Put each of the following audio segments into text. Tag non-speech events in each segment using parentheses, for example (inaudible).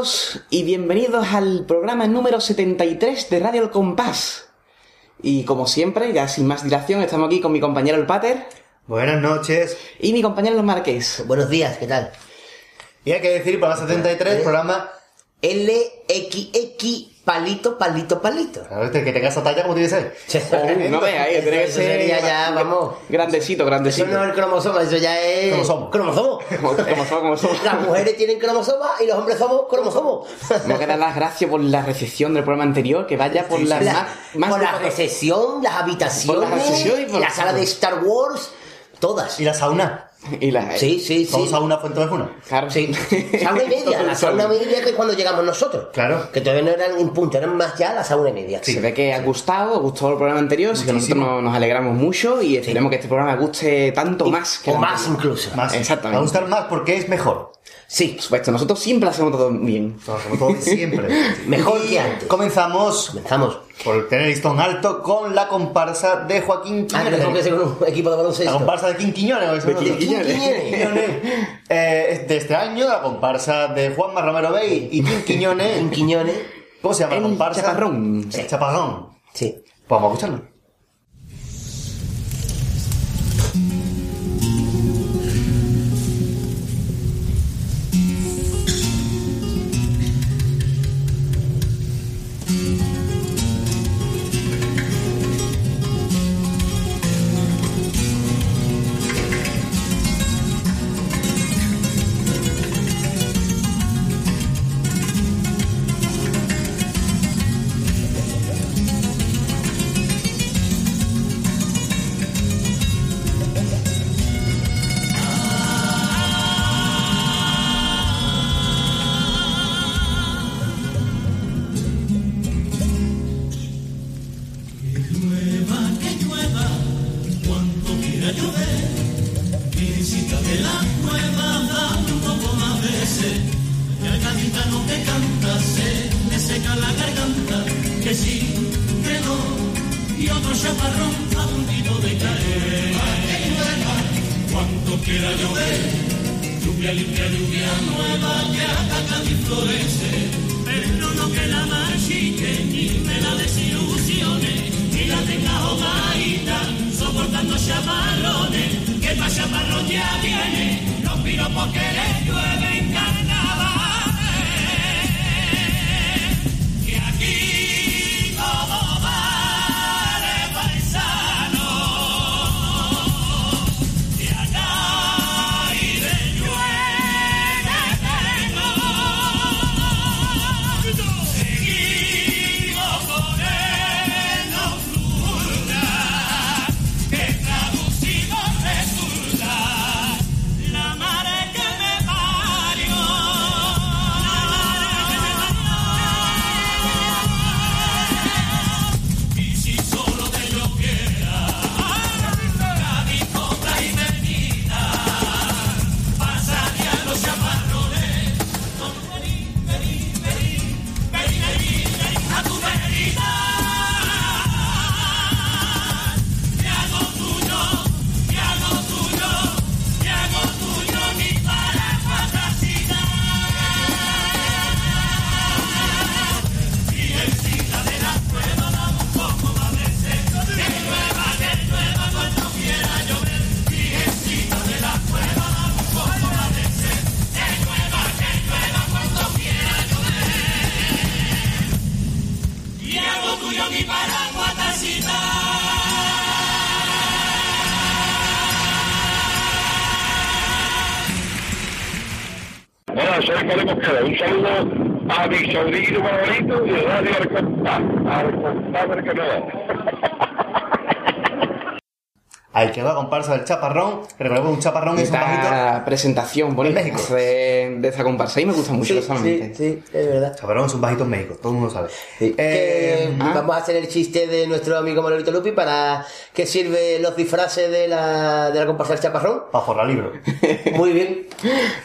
Todos y bienvenidos al programa número 73 de Radio El Compás. Y como siempre, ya sin más dilación, estamos aquí con mi compañero el Pater Buenas noches. y mi compañero el Marqués. Buenos días, ¿qué tal? Y hay que decir, programa 73, programa... LXX palito, palito, palito. Claro, este, que tenga esa talla como tiene que ser. (laughs) Oh, no veas, ahí, tiene que Eso ser sería ya, vamos. grandecito, Eso grandecito. no es el cromosoma, eso ya es. Cromosoma. Cromosoma. (laughs) Como, como somos, como somos. Las mujeres tienen cromosoma y los hombres somos cromosomos. Tengo que dar las gracias por la recepción del programa anterior, que vaya por la, La- más, más por la recepción, las habitaciones, Por la recepción y por- la sala de Star Wars, todas. Y la sauna. (laughs) y la- Sí, sí, ¿Son sí. sauna fuente de una? Claro. Sí, sauna y media, la sauna y media que es cuando llegamos nosotros. Claro. Que todavía no eran en punto, eran más ya la sauna y media. Se ve que ha gustado, ha gustado el programa anterior, así que nosotros nos, nos alegramos mucho y esperemos que este programa guste tanto más que o más anterior. incluso. Más. Exactamente. Va a gustar más porque es mejor. Sí, Por supuesto, nosotros siempre hacemos todo bien. Como todo siempre. (laughs) Mejor que antes. Comenzamos comenzamos. por tener listón alto con la comparsa de Joaquín Ah, Quiñones. tengo que ser un equipo de La baloncesto. comparsa de Quinquiñones. ¿o eso De? Quinquiñones. Quinquiñones. (laughs) Eh, de este año, la comparsa de Juanma Romero Bey y Quinquiñones. (laughs) En Quiñones. ¿Cómo se llama la El comparsa? Chaparrón. El Chaparrón. Sí. Pues vamos a escucharlo. A mi sobrino favorito y de Radio Arcontá. Arcontá del Ahí quedó la comparsa del chaparrón. Recordemos que un chaparrón es un bajito. Presentación bonita En México. de, de esa comparsa y me gusta mucho Sí, personalmente. sí, sí, es verdad. Chaparrón es un bajito en México, todo el mundo sabe. Sí. Eh, Que ah. Vamos a hacer el chiste de nuestro amigo Manolito Lupi para que sirve los disfraces de la, de la comparsa del chaparrón. para forrar libro. (laughs) Muy bien.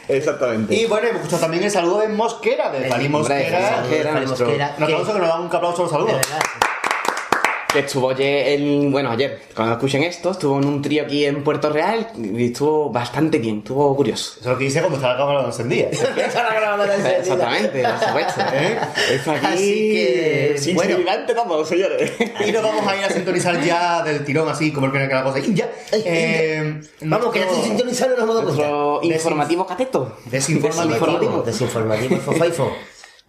Exactamente. Y bueno, hemos escuchado también el saludo de Mosquera, de Fali Mosquera. Mosquera, Mosquera, Un aplauso que- que nos da un aplauso a los de saludos. Que estuvo ayer, el, bueno, ayer, cuando escuchen esto, estuvo en un trío aquí en Puerto Real y estuvo bastante bien, estuvo curioso. Eso es lo que hice cuando estaba la cámara encendida. (laughs) Exactamente, por supuesto. (laughs) ¿Eh? Esto aquí... Así que, Sin bueno. todo, señores. Y nos vamos a ir a sintonizar ya del tirón, así como el que la cosa. Y ya. Eh, Vamos, que ya nuestro sintonizando los modos informativo cateto. Desinformativo. Desinformativo. Desinformativo, (laughs) Fofaifo.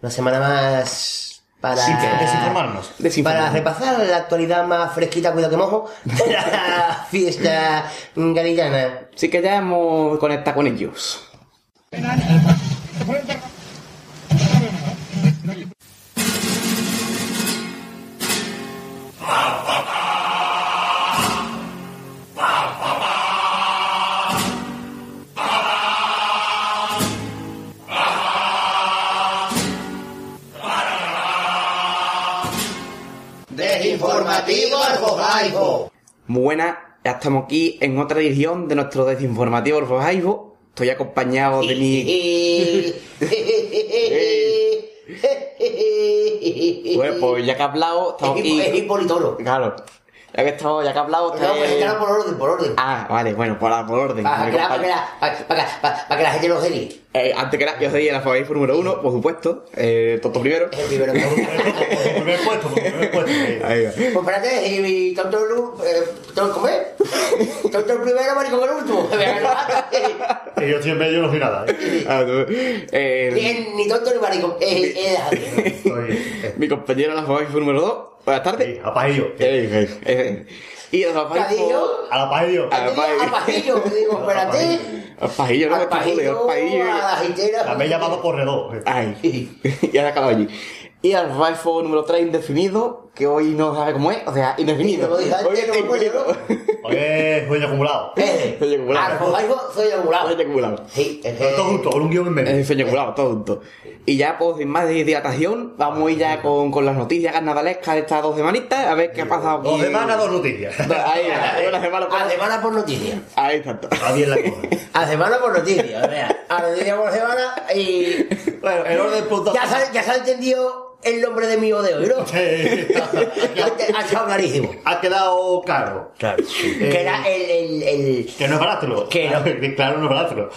Una semana más para... Sí, desinformarnos. Para repasar la actualidad más fresquita, cuidado que mojo, (laughs) de la fiesta galillana. Así que ya hemos conectado con ellos. Muy buenas, ya estamos aquí en otra edición de nuestro desinformativo Orfojaibo. Estoy acompañado de mi... Bueno, (laughs) pues ya que ha hablado, estamos es aquí... Claro. Ya que, estamos, ya que ha hablado, No, está pues que por orden, por orden. Ah, vale, bueno, por, por orden. Para Mi que, la, para, que la, para, para- para- para que la gente no se líe. Eh, antes que nada, yo soy el alfabeto número uno, por supuesto. Eh, Toto primero. Es el primero que Por el primer puesto, por el primer puesto. (laughs) Ahí va. Pues espérate, y, tonto el eh, tonto- ¿cómo es? Tonto el primero, maricón el último. Y yo estoy en medio no soy nada. ¿eh? Ah, tú. Eh, Ni, ni tonto ni maricón. Eh, mi compañero el alfabeto número dos. Buenas tardes. sí, a pajillo. Eh, eh, eh. Y el alfabeto... Cadillo. A la pajillo. Ah, Al pajillo, que digo, espérate. Al pajillo, no me pajillo, al pajillo. a la jitera. La me he llamado corredor. Ay, (laughs) ya se ha acabado allí. Y al Rifle número 3 indefinido, que hoy no sabe cómo es, o sea, indefinido. Hoy es indefinido. (laughs) Oye, sueño acumulado. Eh, (laughs) Soy acumulado. al Fofaifo soy acumulado. Sueño acumulado. Sí, es todo junto, con un guion en medio. Es sueño acumulado, todo junto. Y ya, pues, sin más de dilatación, vamos a ir ya con, con las noticias carnavalescas de estas dos semanitas, a ver qué ha pasado. Dos semanas, dos noticias. (laughs) Ahí, una semana por... A semana por noticia. Ahí está. Bien la cosa. A semana por noticia, o sea, a noticia por semana y. Bueno, el orden punto. Ya se ha entendido el nombre de mi odio, ¿no? Sí. (laughs) Ha estado clarísimo. Ha quedado claro. Claro. Que era el. el, el... Que no es barátulo. Que no. (laughs) Claro, no es barátulo.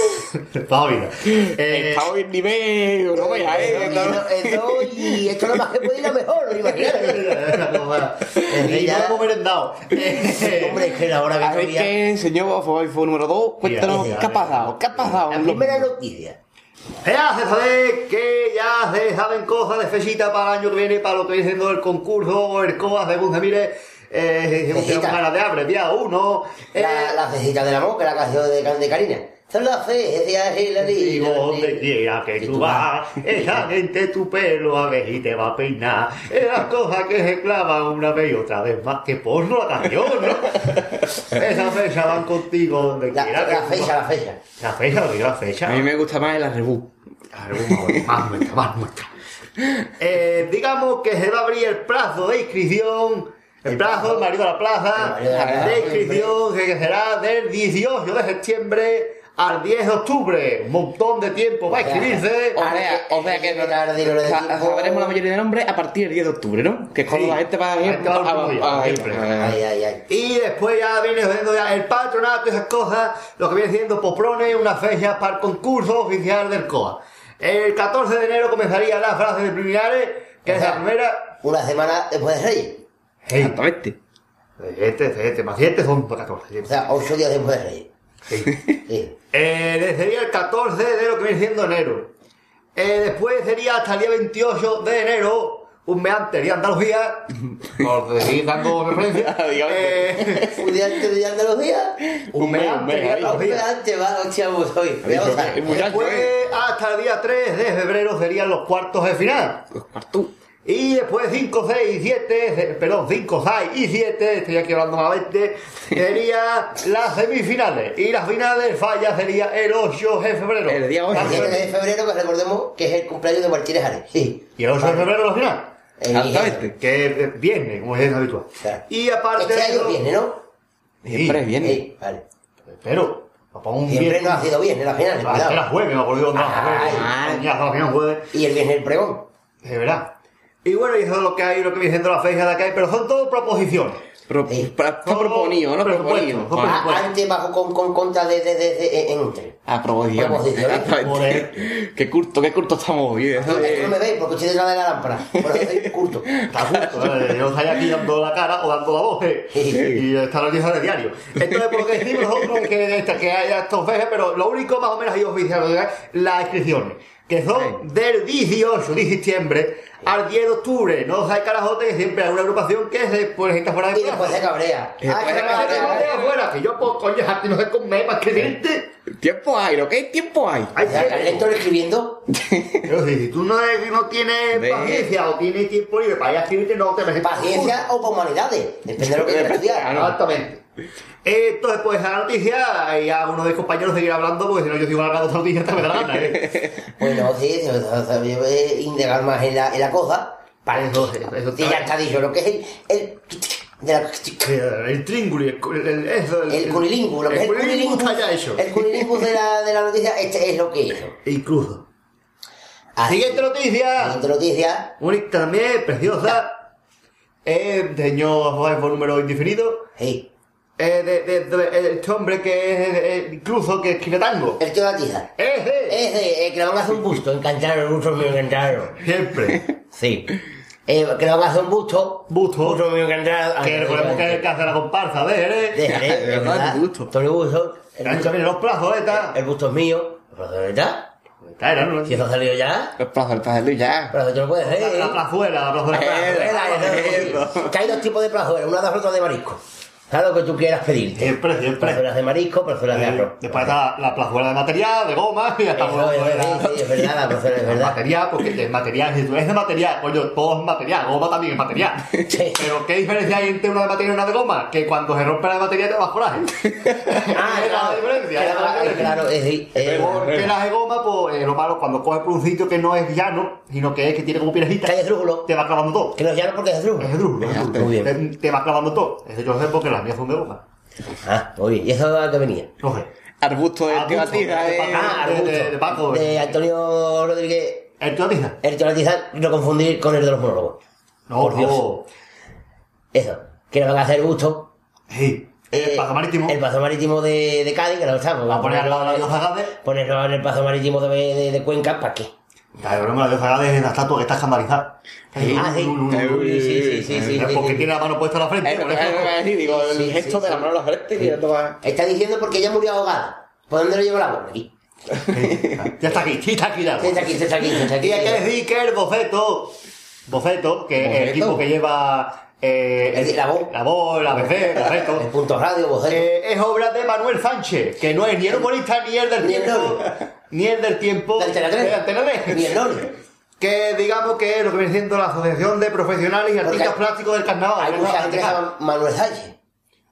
(laughs) Toda vida. Eh, Está hoy en nivel, no veas, eh. Esto, esto, y esto nada más que puede ir a mejor, imagínate. y ya- no hemos merendado. Eh, Hombre, es que la hora que A ver señor Rifle número 2, cuéntanos qué ha pasado, qué ha pasado. La primera noticia. Ya se sabe que ya se saben cosas de fechita para el año que viene, para lo que viene siendo el concurso o el COA, según se mire. Eh, Fechita. ganas de abreviar uno. Eh, La, la cecita del amor, que la canción de, de Karina. Son las fecias y la Digo, donde quiera que tú vas, esa gente tu pelo a ver y te va a peinar. Es las cosas que se clavan una vez y otra vez más que porno la canción, ¿no? Esas fechas van contigo donde La, quiera que la tú fecha, vas. la fecha. La fecha, lo la fecha. A mí me gusta más el arrebú. Más nuestra, más nuestra. Eh, digamos que se va a abrir el plazo de inscripción. El plazo plazo. del marido a la plaza El marido a la plaza. de inscripción que será del 18 de septiembre al 10 de octubre. Un montón de tiempo para inscribirse. O sea, o sea que sabremos la mayoría de nombres a partir del 10 de octubre, ¿no? Que es cuando Sí. la gente va a- ay. Y después ya viene siendo ya el patronato y esas cosas, lo que viene siendo, propone una fecha para el concurso oficial del COA. El 14 de enero comenzaría la fase de preliminares, que es la primera. Una semana después de Reyes. Hey, Exactamente. este, este, más 7 son 14. O sea, ocho días después de Reyes. Sí. Sí. (laughs) Eh, sería el 14 de lo que viene siendo enero. Eh, después sería hasta el día 28 de enero, un mes antes de Andalucía, (laughs) por seguir dando referencia. (laughs) Eh, Un día antes de Andalucía. un mes un antes mes, de. Un día Andalucía. antes va, hostia, pues hoy. Después, eh. hasta el día 3 de febrero serían los cuartos de final. Los cuartos. Y después 5, 6 y 7, perdón, 5, 6 y 7, estoy aquí hablando malamente, sería las semifinales. Y las finales falla sería el 8 de febrero. El día ocho. El 7 de febrero, que recordemos que es el cumpleaños de Martínez Ares. Sí. Y el 8 de febrero la final. El Exactamente. Que es viernes, como es habitual. Claro. Y aparte Este año viene, ¿no? Siempre Sí. viene. Sí, vale. Pero, un Siempre viernes. no ha sido bien en la final, Ah, que era cuidado. jueves, me acuerdo yo, no, la final jueves. Y el viernes el pregón. De verdad. Y bueno, y eso es lo que hay, lo que viene siendo la fecha de acá, pero son todo proposiciones. Pro, Sí. pra- No, proponido, ¿no? Proponido. no, Ah, Bueno. Ah, antes bajo con, con contra de, de, de, de- entre. Ah, proposición. Proposiciones. Exactamente. (laughs) Qué curto, qué curto estamos hoy. ¿eh? Eso Es que de- no me veis porque estoy detrás de la lámpara. Por eso soy curto. Está justo, ¿eh? yo estoy aquí dando la cara o dando la voz, ¿eh? y está la noticia de diario. Entonces, por lo que decimos nosotros que, que haya estos fechas, pero lo único más o menos ahí oficial es las inscripciones, que son del 18 de septiembre al 10 de octubre. No os hay carajote que siempre hay una agrupación que se pone gente fuera de Y después se cabrea. Y después que se Que se cabrea. afuera, que yo, pues, coño, a ti no sé comer para escribirte. Tiempo hay, ¿lo que hay? Tiempo hay. Hay O sea, el lector escribiendo. (laughs) Pero si, si tú no, no tienes paciencia o tienes tiempo libre para ir a escribirte, no te mereces. Paciencia o humanidades. Depende de lo que quieras estudiar. Exactamente. Entonces, pues a la noticia, y a uno de mis compañeros seguir hablando, porque si no yo sigo alargando esta noticia hasta me da la (laughs) gana, ¿eh? Bueno, sí, yo a indagar más en la, en la cosa. Para Eso, eso, ya está dicho, lo que es el. el de la- El trínguli, el, el, el, eso, el cunilingus, lo que es el el cunilingus cunilingus. está ya hecho. El cunilingus de la, de la noticia, este es lo que es. Incluso. Así. Siguiente noticia. Siguiente noticia. Bonita también, preciosa. Eh, señor Juan por número indefinido. Sí. Eh, de, de, de- este hombre que es eh, incluso que escribe tango. El tío de la tiza. Ese. Ese, eh, que le van a hacer un busto. Encantaron, el busto mío, encantaron. Siempre. (laughs) Sí. Eh, que le van a hacer un busto. Busto. Busto mío, encantaron. Que recordemos que es el que hace la comparsa. ¿eh? De (laughs) de verdad, verdad. el busto. Tony Busto. El, hecho bien los plazos, ¿eh? Está. el busto es mío. De verdad. Está, era, ¿no? Si eso ha salido ya. El plazo, el plazo, ya. El brazo tú no puedes hacer. la plazuela, la plazuela. Eh, Plazuela, hay dos tipos de plazuelas, una de otra de marisco. ¿Sabes lo que tú quieras pedirte? Siempre, siempre. Plazuelas de marisco, plazuelas de arroz. Después está la plazuela de material, de goma, y hasta eso, sí, es verdad, la plazuela es De verdad. material, porque es material, si tú eres de material, coño, todo es material, goma también es material. (laughs) Sí. Pero ¿qué diferencia hay entre una de material y una de goma? Que cuando se rompe la de material te das coraje. Ah, (laughs) es la claro, diferencia. es claro, es decir, Porque la de goma, pues eh, lo malo, cuando coges por un sitio que no es llano, sino que es que tiene como piedrejita, que hay esdrújulo. te va clavando todo. Que no es llano porque es esdrújulo. Es es esdrújulo. Muy bien. Te, va clavando todo. Eso yo sé porque las son de goma. Ah, bien. ¿Y eso a qué venía? Sé. Arbusto de Arbusto, de. Paco. Ah, de- Arbusto. de- de Paco. De Antonio Rodríguez. ¿El Tiza? El teoretizar, no confundir con el de los monólogos. No, Por Dios. no. Eso. Que le van a hacer busto. Sí. El Eh, paso marítimo. El paso marítimo de, de Cádiz, que lo estamos. Va a poner al lado de la diosa Gade. Ponerlo en el paso marítimo de, de, de Cuenca, ¿para qué? Claro, no me la diosa Gade es la estatua que está escandalizada. Sí. Ah, sí. Sí, sí, porque tiene la mano puesta en la frente. A digo, el gesto de la mano a la frente Está diciendo porque ella murió ahogada. ¿Por dónde lo llevó el agua? Aquí. (laughs) Ya está aquí, está aquí ya. Está aquí, está aquí, está aquí. Y hay que decir que el boceto, boceto, que es el equipo que lleva eh, El- la voz. la voz, la BC, El boceto, (laughs) punto radio, boceto. eh, es obra de Manuel Sánchez, que no es ni el humorista ni el del el tiempo. Ni el del tiempo De Antena 3. de Antena 3. Ni el Loli. que digamos que es lo que viene siendo la Asociación de Profesionales y Artistas hay- Plásticos del Carnaval. Hay mucha gente que se llama Manuel Sánchez.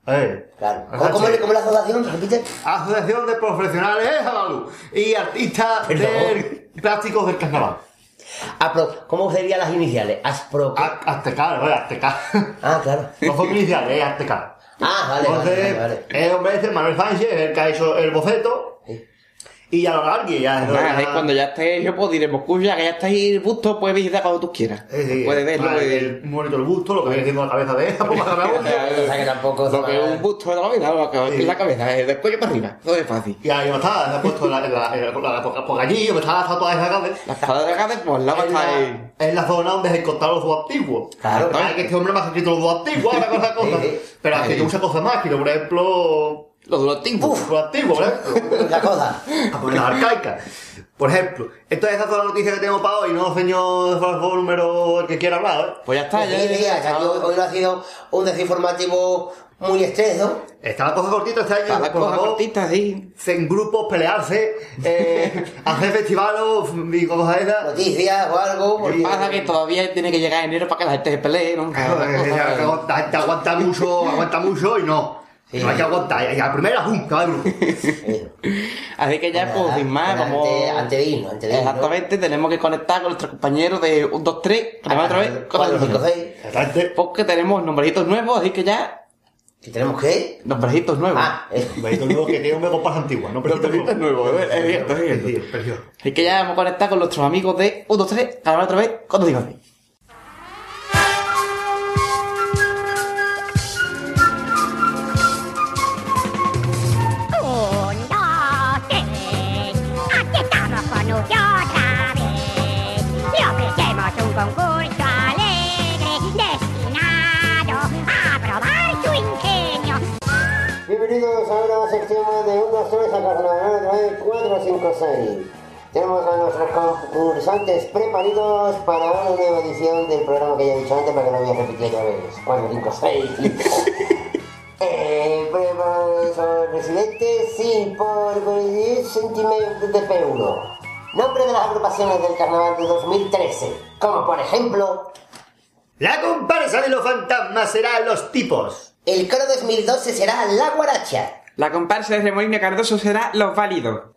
Eh, Claro. ¿Cómo, cómo, es- cómo es la asociación? ¿Repite? Asociación de Profesionales luz y Artistas del Plásticos del Carnaval. Apro, ¿Cómo serían las iniciales? Aspro. Azteca, ¿no? Azteca. Ah, claro. No son iniciales, es Azteca. Ah, vale, vale, Entonces, vale, vale. el hombre este, Manuel Sánchez, es el que ha hecho el boceto. Y ya lo largue, ya. Nada, ahí cuando ya esté yo, pues diremos, escucha, que ya está ahí el busto, puedes visitar cuando tú quieras. Sí, sí, puedes verlo. vale, el- bonito el busto, lo que viene siendo la cabeza de pues (laughs) grande. O sea que tampoco Lo que es un busto de la vida, lo que es la cabeza, es del cuello para arriba, todo es fácil. Y ahí está, se ha puesto la, la, la, por allí, me está la estatua de grande. La espada de Gades, pues la va a En estar en la zona donde se encontraron los dos antiguos. Claro. Que este hombre me ha escrito los dos antiguos, cosa, (laughs) cosa. Pero ha escrito muchas cosas más, que por ejemplo, Los tiempos. los antiguos, por ejemplo. La cosa. a poner las arcaicas. Por ejemplo, esa es toda la noticia que tenemos para hoy, ¿no, señor por favor, número el que quiera hablar, ¿eh? Pues ya está, ya. Sí, sí, ya- que hoy, hoy no ha sido un desinformativo muy extenso. Está la cosa cortita este año, las por cosas favor, cortitas, sí. en grupos, pelearse, eh, (laughs) hacer festivales y cosas esas. Noticias o algo. Lo que porque- pasa es que todavía tiene que llegar enero para que la gente se pelee, ¿no? Claro, ya, La gente aguanta mucho, aguanta mucho y no. Eh. No hay que aguantar, y a la primera junta de. (laughs) Así que ya, pues, sin más, vamos. Antes de irnos, antes de irnos. Exactamente, tenemos que conectar con nuestros compañeros de 1, 2, 3, tenemos otra vez, 4, 5, 6. Porque tenemos nombrecitos nuevos, así que ya. ¿Que tenemos qué? Nombrecitos nuevos. Ah, eh. nombrecitos nuevos que tienen copas antiguas, no Pero Nombrecitos nuevos, es cierto, es cierto. Así que ya vamos a conectar con nuestros amigos de 1, 2, 3, además otra vez, 4, 5, 6. bienvenidos a una sección de 1, 3, a Carnaval 9, 4, 5, 6. Tenemos a nuestros concursantes preparados para una nueva edición del programa que ya he dicho antes, para que no voy a repetir ya veces. 4, 5, 6. Eh, preparados son residentes, sí, por 10 centímetros de P1. Nombre de las agrupaciones del carnaval de 2013, como por ejemplo... La comparsa de los fantasmas será los tipos el coro 2012 será La Guaracha. La comparsa de Remolino Cardoso será Los Válidos.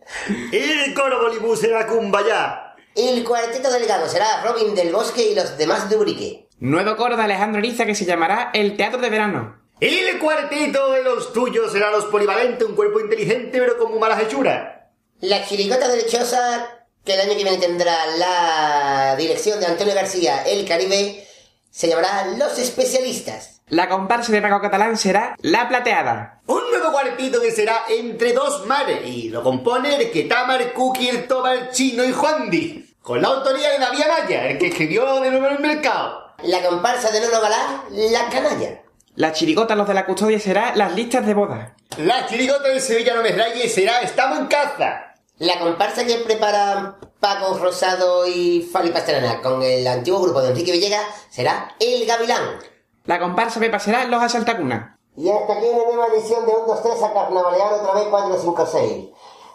El coro Bolibú será Cumbayá. El cuarteto delegado será Robin del Bosque y los demás de Urique. Nuevo coro de Alejandro Ariza que se llamará El Teatro de Verano. El cuartito de los tuyos será los polivalentes, un cuerpo inteligente pero con muy malas hechuras. La chirigota de Lechosa, que el año que viene tendrá la dirección de Antonio García, El Caribe, se llamará Los Especialistas. La comparsa de Paco Catalán será La Plateada. Un nuevo cuartito que será entre dos mares y lo compone el Ketamar, Cookie, el Tomar, Chino y Juan Di. Con la autoría de David Amaya, el que escribió de nuevo en el mercado. La comparsa de Nono Galán, La Canalla. La chirigota Los de la Custodia será Las Listas de Boda. La chirigota de Sevilla no me raye será Estamos en caza. La comparsa que prepara Paco Rosado y Fali Pastrana con el antiguo grupo de Enrique Villegas será El Gavilán. La comparsa Pepa será Los Asaltacunas. Y hasta aquí una nueva edición de 1, 2, 3 a carnavalear otra vez 4, 5, 6.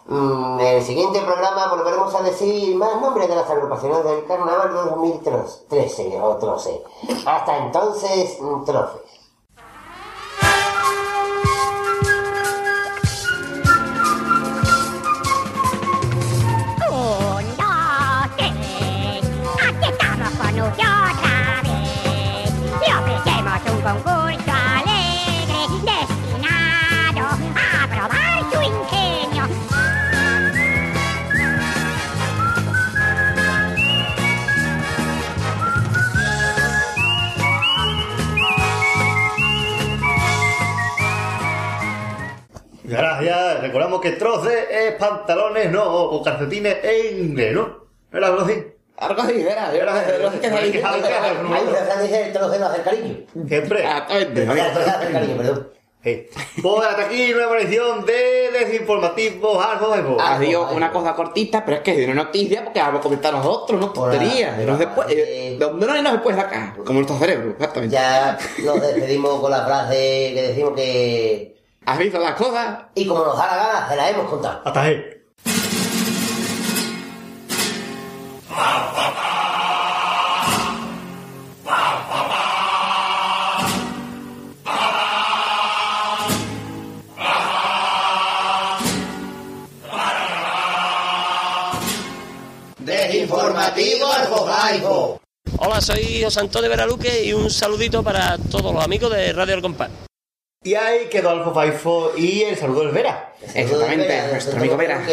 Mm, en el siguiente programa volveremos a decir más nombres de las agrupaciones del carnaval de 2013 o 13. Hasta entonces, mm, trofes. Concurso alegre destinado a probar su ingenio. Gracias. Recordamos que troce es pantalones, no, o calcetines en ¿no? ¿Era algo así? Algo así, verá. Era algo así. Ahí refrán dice el trozo de hacer cariño. Siempre. Exactamente. Ya, el trozo de hacer cariño, perdón. Sí. Pues hasta aquí nueva edición de Desinformativos Algo de Algo, una cosa cortita, pero es que es una noticia porque vamos a comentar nosotros, no tonterías. No se puede, eh, eh, no hay no se puede sacar, como nuestro cerebro, exactamente. Ya nos despedimos con la frase que decimos que... ¿Has visto las cosas? Y como nos da la gana, se la hemos contado. Hasta ahí. Hola, soy José Antonio Veraluque y un saludito para todos los amigos de Radio El Compás. Y ahí quedó Alfo Faifo y el saludo del Vera. Exactamente, Vera, nuestro amigo Vera.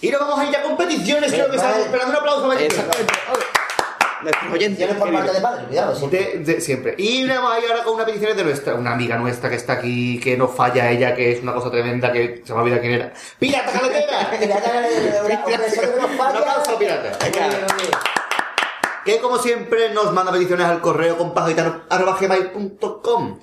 Y nos vamos a ir a competiciones, creo que estamos esperando un aplauso para Exactamente. Nuestros oyentes. Por parte de padre, cuidado, siempre. De, de- siempre. Y vamos a ir ahora con una petición de nuestra, una amiga nuestra que está aquí, que no falla ella, que es una cosa tremenda, que se me olvida quién era. ¡Pirata Carretera! (laughs) (laughs) Un aplauso, pirata. que como siempre nos manda peticiones al correo compagitano.com.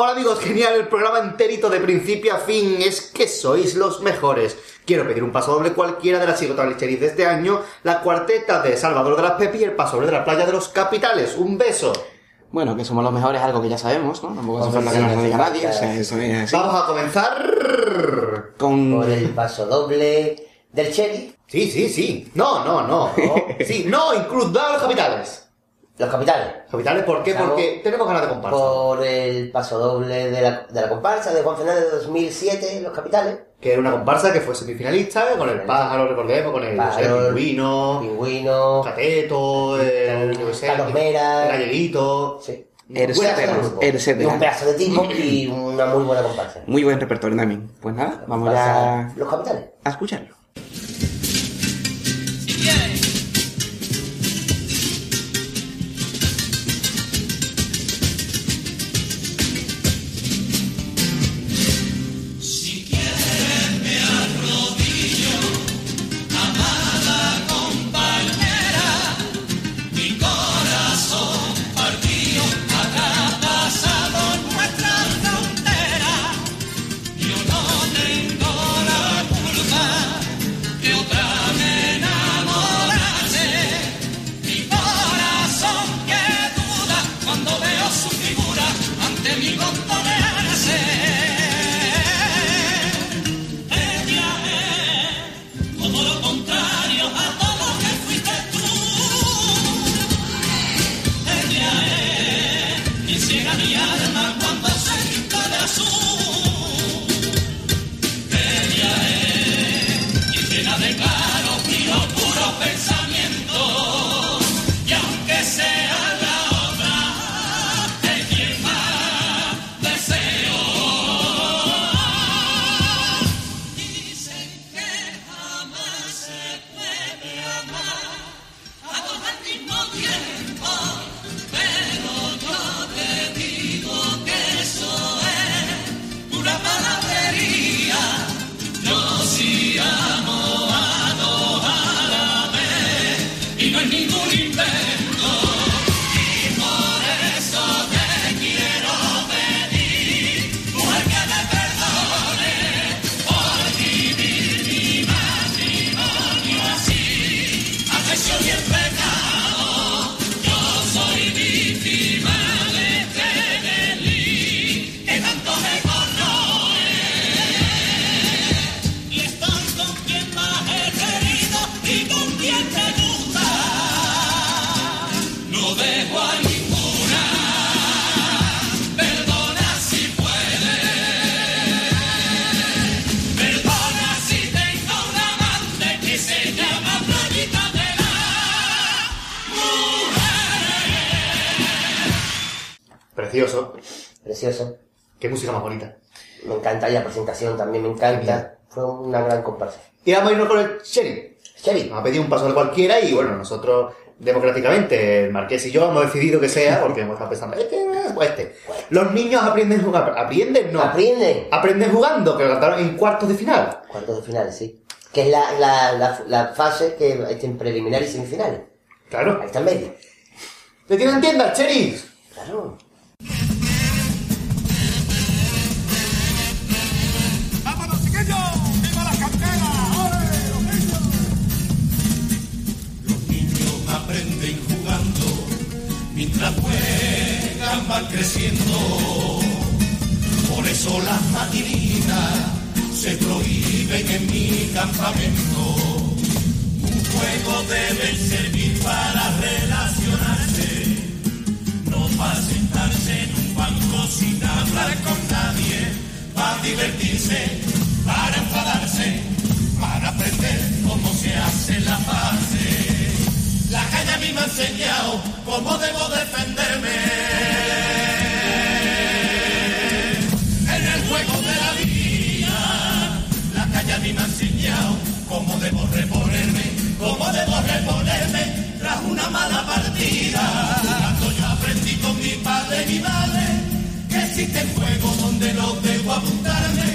Hola amigos, genial el programa enterito de principio a fin, es que sois los mejores. Quiero pedir un paso doble cualquiera de las lecheries de este año, la cuarteta de Salvador de las Pepi y el paso doble de la playa de los capitales. Un beso. Bueno, que somos los mejores, algo que ya sabemos, ¿no? Tampoco hace falta que nos lo diga nadie, o sea, eso es así. Vamos a comenzar. Con... Por el paso doble del Chevy, Sí, sí, sí. No, no, no. no. (laughs) Sí, no, incluso a los capitales. Los capitales. Capitales, ¿por qué? Porque tenemos ganas de comparsa. Por el paso doble de la, de la comparsa de Juan Fernández de 2007, los capitales. Que era una comparsa que fue semifinalista, con el pájaro, recordemos, con el no sé, Pájaro, pingüino, Pingüino. Cateto, el, Carlos Mera. el galleguito. Sí. Etcétera. Y un pedazo de tipo y (clears throat) una muy buena comparsa. Muy buen repertorio también. Pues nada, vamos ya Los capitales. a escucharlo. Cualquiera y bueno, nosotros democráticamente, el Marqués y yo hemos decidido que sea porque hemos estado pensando, este o este. Los niños aprenden jugando. ¿Aprenden? No. aprende. Aprenden jugando, que lo cantaron en cuartos de final. Cuartos de finales, sí. Que es la, la, la, la fase que está en preliminares y semifinales. Claro. Ahí está en medio. ¿Le tienen tienda, Cherry? Claro. Mientras juegan van creciendo. Por eso las matinitas se prohíben en mi campamento. Un juego debe servir para relacionarse, no para sentarse en un banco sin hablar con nadie, para divertirse, para enfadarse, para aprender cómo se hace la fase. La calle a mí me ha enseñado cómo debo defenderme. En el juego de la vida, la calle a mí me ha enseñado cómo debo reponerme, cómo debo reponerme tras una mala partida. Cuando yo aprendí con mi padre y mi madre que existen juegos donde no debo apuntarme,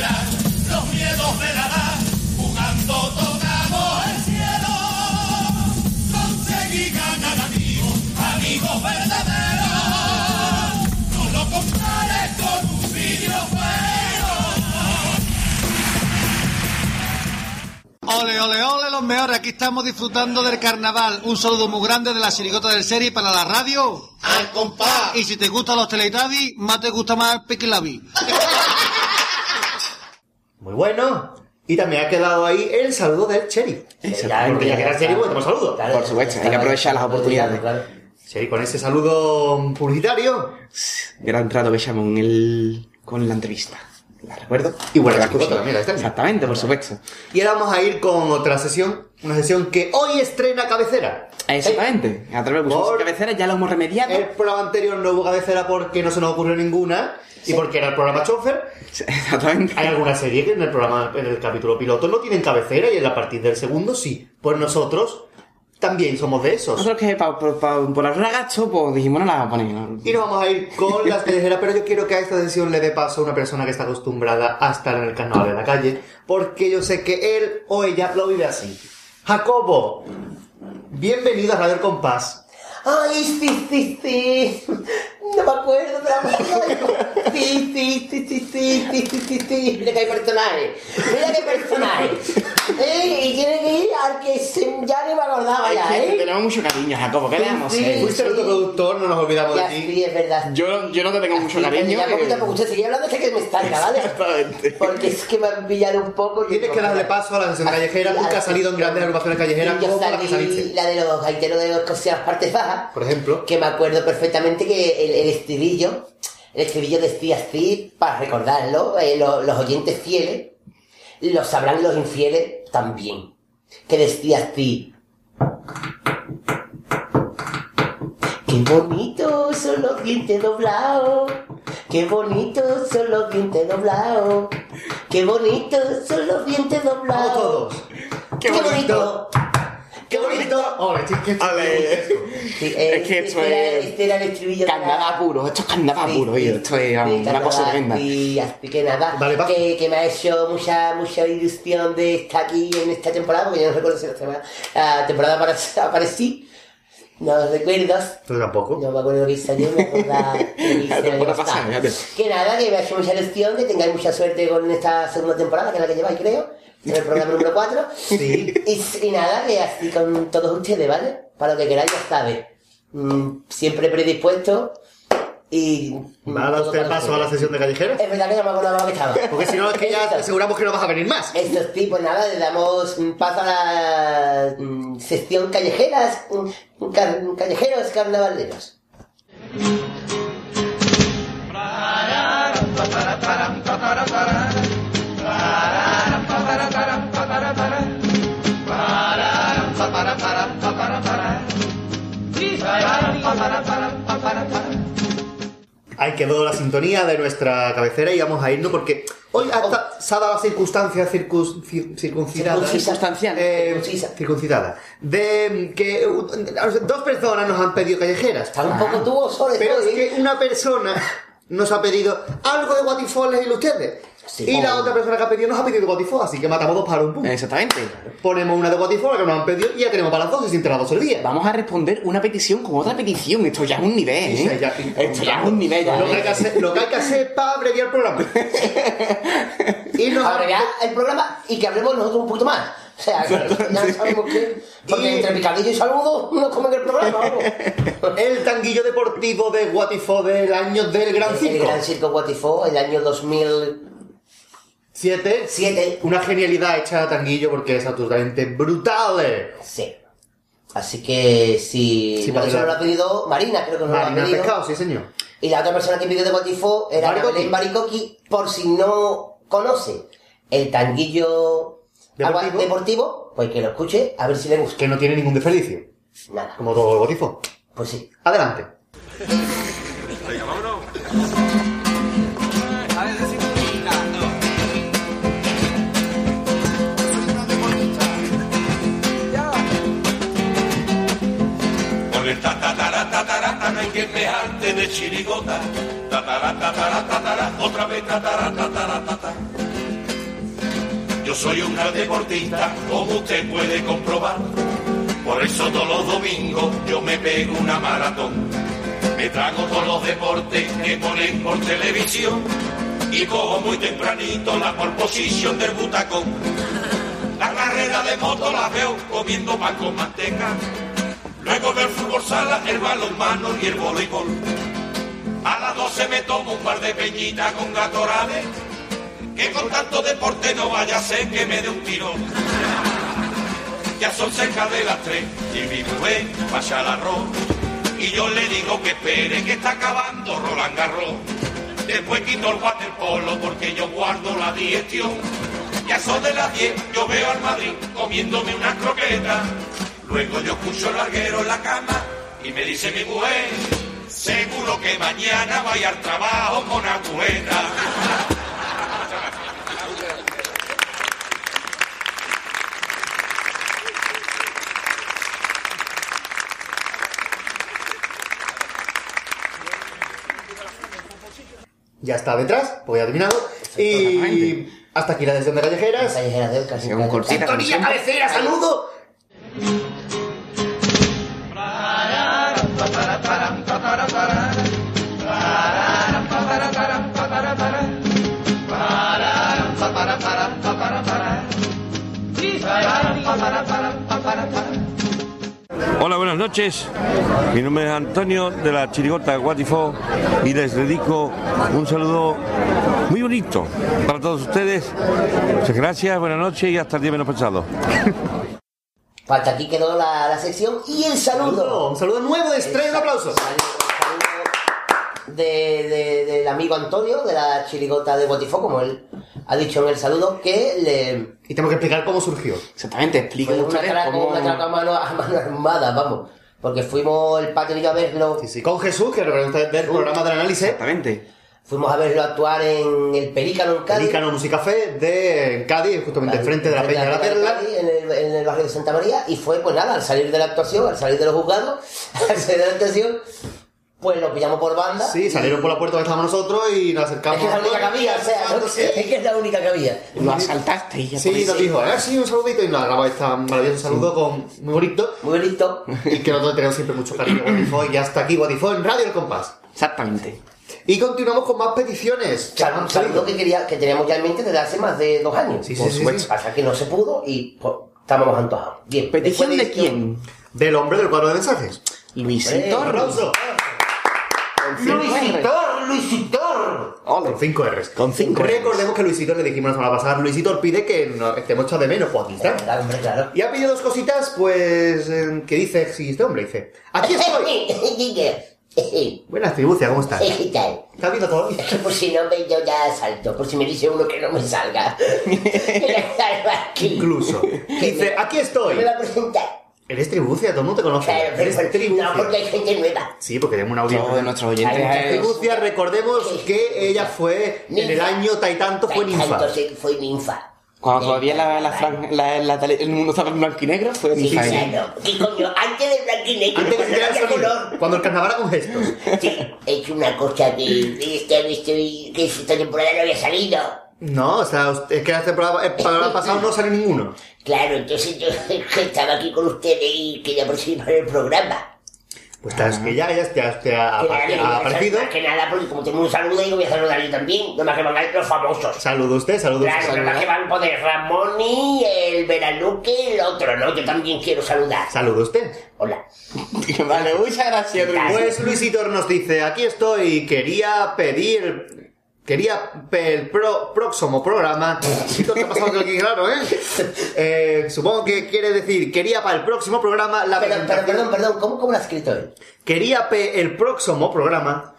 los miedos edad, jugando tocamos el cielo, conseguí ganar amigos, amigos verdaderos, no lo compares con un videojuego. Ole, ole, ole, los mejores. Aquí estamos disfrutando del carnaval. Un saludo muy grande de la sirigota del serie para la radio. ¡Al compás! Y si te gustan los Teletubbies, más te gusta más el Piquilabi. (laughs) Muy bueno. Y también ha quedado ahí el saludo del Cherry. Ya, Porque ya que era Cherry, pues tenemos saludo. Claro, Por supuesto, hay que aprovechar las oportunidades. Claro. Cherry, con ese saludo publicitario. Gran trato que llamo en el... con la entrevista. ¿La recuerdo? Y buena la escuché. también. Exactamente, por supuesto. Y ahora vamos a ir con otra sesión. Una sesión que hoy estrena cabecera. Exactamente. A través de cabecera ya lo hemos remediado. El programa anterior no hubo cabecera porque no se nos ocurrió ninguna. Y porque era el programa chofer. Exactamente. Hay alguna serie que en el programa, en el capítulo piloto no tienen cabecera y en la partir del segundo sí. Pues nosotros también somos de esos. Nosotros que pa- por, pa- por ahorrar gasto, pues dijimos no la vamos a poner. ¿no? Y nos vamos a ir con las callejeras, pero yo quiero que a esta sesión le dé paso a una persona que está acostumbrada a estar en el carnaval de la calle, porque yo sé que él o ella lo vive así. Jacobo, bienvenido a Radio El Compás. Ay, sí, sí, sí. No me acuerdo la música. Sí, sí, sí, sí, sí, sí, sí, sí, sí. Mira que hay personajes. Mira que hay personajes. ¿Eh? Y tiene que ir al que se- ya ni me acordaba Ay, ya, que ¿eh? tenemos mucho cariño, Jacobo, ¿qué le vamos a Sí, hacer? Fuiste nuestro productor, no nos olvidamos de ti. sí, es verdad. Yo, yo no te tengo mucho Sí, cariño. Ya que- poquito a poco. Usted sigue hablando hasta que me estanca, ¿vale? Exactamente. Porque es que me han pillado un poco. y- Tienes que darle paso a la sesión callejera, que has salido en grandes agrupaciones callejeras, Yo como la que salí saliste. la de los gaiteros de los cosías partes bajas. Por ejemplo, que me acuerdo perfectamente que el, el estribillo, el estribillo decía así, para recordarlo, eh, lo- los oyentes fieles, lo sabrán los infieles también, que decía así. Qué bonitos son los dientes doblados, qué bonitos son los dientes doblados, qué bonitos son los dientes doblados. todos. Qué bonito. ¡Qué bonito! Ole, chis, qué Ale. Sí, eh, Es que esto este, era, es este era el estribillo Carnaval puro, esto es carnaval Sí, puro, sí, oye, esto es vamos, sí, una carnaval, cosa tremenda. Y así que nada, que, que me ha hecho mucha mucha ilusión de estar aquí en esta temporada, porque yo no recuerdo si la, semana- la temporada apare- aparecí. No recuerdo. Tú tampoco. No me acuerdo que yo, me acuerdo (laughs) que. Que nada, que me ha hecho mucha ilusión, que tengáis mucha suerte con esta segunda temporada, que es la que lleváis, creo. En el programa número 4. Sí. Y, y nada, que así con todos ustedes, ¿vale? Para lo que queráis, ya sabes. Mm, siempre predispuesto y... ¿Va a dar todo usted paso a la sesión de callejeras? Es verdad que no me acordaba que estaba. Porque si no, es que ya aseguramos que no vas a venir más. Eso sí, pues nada, le damos paso a la mm, sección callejeras, mm, car- callejeros carnavaleros. Ahí quedó la sintonía de nuestra cabecera y vamos a irnos porque hoy hasta ha dado la circunstancia circun, circuncidada, eh, eh circuncidada. De mm, que uh, dos personas nos han pedido callejeras. Ah. Tuvo Pero es que una persona nos ha pedido algo de What y ustedes. Sí. y la otra persona que ha pedido nos ha pedido Guatifó, así que matamos dos para un punto. Exactamente. Ponemos una de Guatifó, la que nos han pedido, y ya tenemos para las dos, se sienten las dos el día. Vamos a responder una petición con otra petición. Esto ya es un nivel, Sí, ¿eh? ya- Esto ya es un nivel, ya. Lo que, hay que hacer, lo que hay que hacer para abreviar el programa. (laughs) y nos ya el programa y que hablemos nosotros un poquito más. O sea, ya sabemos que. Porque Y- entre picadillo y saludo no comen el programa, vamos. (laughs) El tanguillo deportivo de Guatifó del año del Gran El Circo. Gran Circo Guatifó, el año 2007. Siete. Una genialidad hecha a tanguillo porque es absolutamente brutal. Sí. Así que si Sí, no que- lo ha pedido Marina, creo que no lo ha Marina pedido. Pescado, sí señor. Y la otra persona que pidió de Guatifó era. Belén Baricoqui, por si no conoce el tanguillo Deportivo. deportivo, pues que lo escuche, a ver si le gusta. Que no tiene ningún desperdicio. Nada, Como todo el Guatifó. pues sí. Adelante. De chirigota. Tatara, tatara, tatara, otra vez tatara, tatara, tatara. Yo soy un gran deportista, como usted puede comprobar. Por eso todos los domingos yo me pego una maratón. Me trago todos los deportes que ponen por televisión. Y cojo muy tempranito la pole position del butacón. La carrera de moto la veo comiendo pan con manteca. Luego del fútbol sala, el balonmano y el voleibol. A las 12 me tomo un par de peñitas con gatorade. Que con tanto deporte no vaya a ser que me dé un tirón. Ya son cerca de las 3 y mi mujer pasa el arroz. Y yo le digo que espere que está acabando Roland Garros. Después quito el waterpolo porque yo guardo la digestión. Y a eso de las 10 yo veo al Madrid comiéndome unas croquetas. Luego yo escucho el larguero en la cama y me dice mi mujer, seguro que mañana vaya al trabajo con agujeta. Ya está detrás, pues ya ha terminado. Y hasta aquí la sesión de callejeras. Callejeras del casi. ¡Sintonía cabecera, saludo! Hola, buenas noches. Mi nombre es Antonio de la Chirigota Guatifó y les dedico un saludo muy bonito para todos ustedes. Muchas gracias, buenas noches y hasta el día menos pensado. (laughs) Hasta aquí quedó la, la sección y el saludo. Un saludo nuevo de estrella, un aplauso. Saludo de, de- del amigo Antonio de la chirigota de Botifó, como él ha dicho en el saludo, que le Y tengo que explicar cómo surgió. Exactamente, expliquen fue un ustedes atraco, cómo... un atraco a mano, a mano armada, vamos. Porque fuimos el patio y yo a verlo, Sí, sí, con Jesús, que recuerden ustedes del programa del análisis. Exactamente. fuimos a verlo actuar en el Pelícano en Cádiz. Pelícano Musicafé de Cádiz, justamente enfrente de la Peña de la Perla. En el, en el barrio de Santa María y fue pues nada, al salir de la actuación, al salir de los juzgados, (laughs) al salir de la actuación, pues lo pillamos por banda. Sí, salieron por la puerta donde estábamos nosotros y nos Es acercamos. que es la única que había, o sea, ¿no? Es que es la única que había. Lo asaltaste y ya Sí, nos dijo, ah, sí, un saludito y nos grabó este maravilloso saludo con muy bonito. Muy bonito. Y que nosotros tenemos siempre mucho cariño a y hasta aquí Guatifó en Radio El Compás. Exactamente. Y continuamos con más peticiones. Claro, un saludo que, quería, que teníamos ya en mente desde hace más de dos años. Sí, sí, por sí, supuesto. Pasa que no se pudo y pues, estábamos antojados. Bien. ¿Petición de quién? Del hombre del cuadro de mensajes. Luisito. Eh, Luisitor, Luisitor. Con 5 R's. Con cinco Rs. Recordemos que Luisito le dijimos la semana pasada, Luisito pide que no, estemos echando de menos, pues aquí está. Claro, hombre, claro. Y ha pedido dos cositas, pues, eh, que dice, si este hombre dice, aquí estoy. (laughs) (laughs) Buenas, Tribucia, ¿cómo estás? (laughs) ¿Qué tal? ¿Estás viendo todo? Es que por si no me yo ya salto, por si me dice uno que no me salga. Que no salga aquí. Incluso. Dice, aquí estoy. Me va a presentar. Eres tribucia, todo el mundo te conoce. Claro, pero, Eres pero- tribucia. no, porque hay gente nueva. Sí, porque tenemos una audiencia. Todos nuestros oyentes. Eh, Tribucia, recordemos que ella fue en el Ninfa. año tal y tanto fue ninfa. Tanto se- fue ninfa. Cuando todavía la, la, fran- la- la el mundo estaba en blanco y negro, fue Sí, ninfa ella. claro. ¿Qué coño? Antes del blanco y negro, Antes de no el color. cuando el carnaval era con gestos. Sí, he hecho una cosa que este año estoy, que esta temporada no había salido. No, o sea, es que este programa, el programa pasado no salió ninguno. Claro, entonces yo (laughs) estaba aquí con ustedes y quería participar en el programa. Pues estás que ya, ya, ya te ha, Que nada, ha aparecido. Más que nada, porque como tengo un saludo, digo, voy a saludar yo también. No más que van a ir los famosos. Saludo usted, saludo Claro, usted. no más que van a poder Ramoni, el Veraluque, el otro, ¿no? Yo también quiero saludar. Saludo usted. Hola. (laughs) Vale, muchas gracias, Luis. Pues Luisito nos dice, aquí estoy, quería pedir... Quería el pro- próximo programa. ¿eh? Eh, Supongo que quiere decir, quería para el próximo programa la Pero, pero, perdón, perdón, ¿cómo, cómo lo ha escrito él? Quería pe- el próximo programa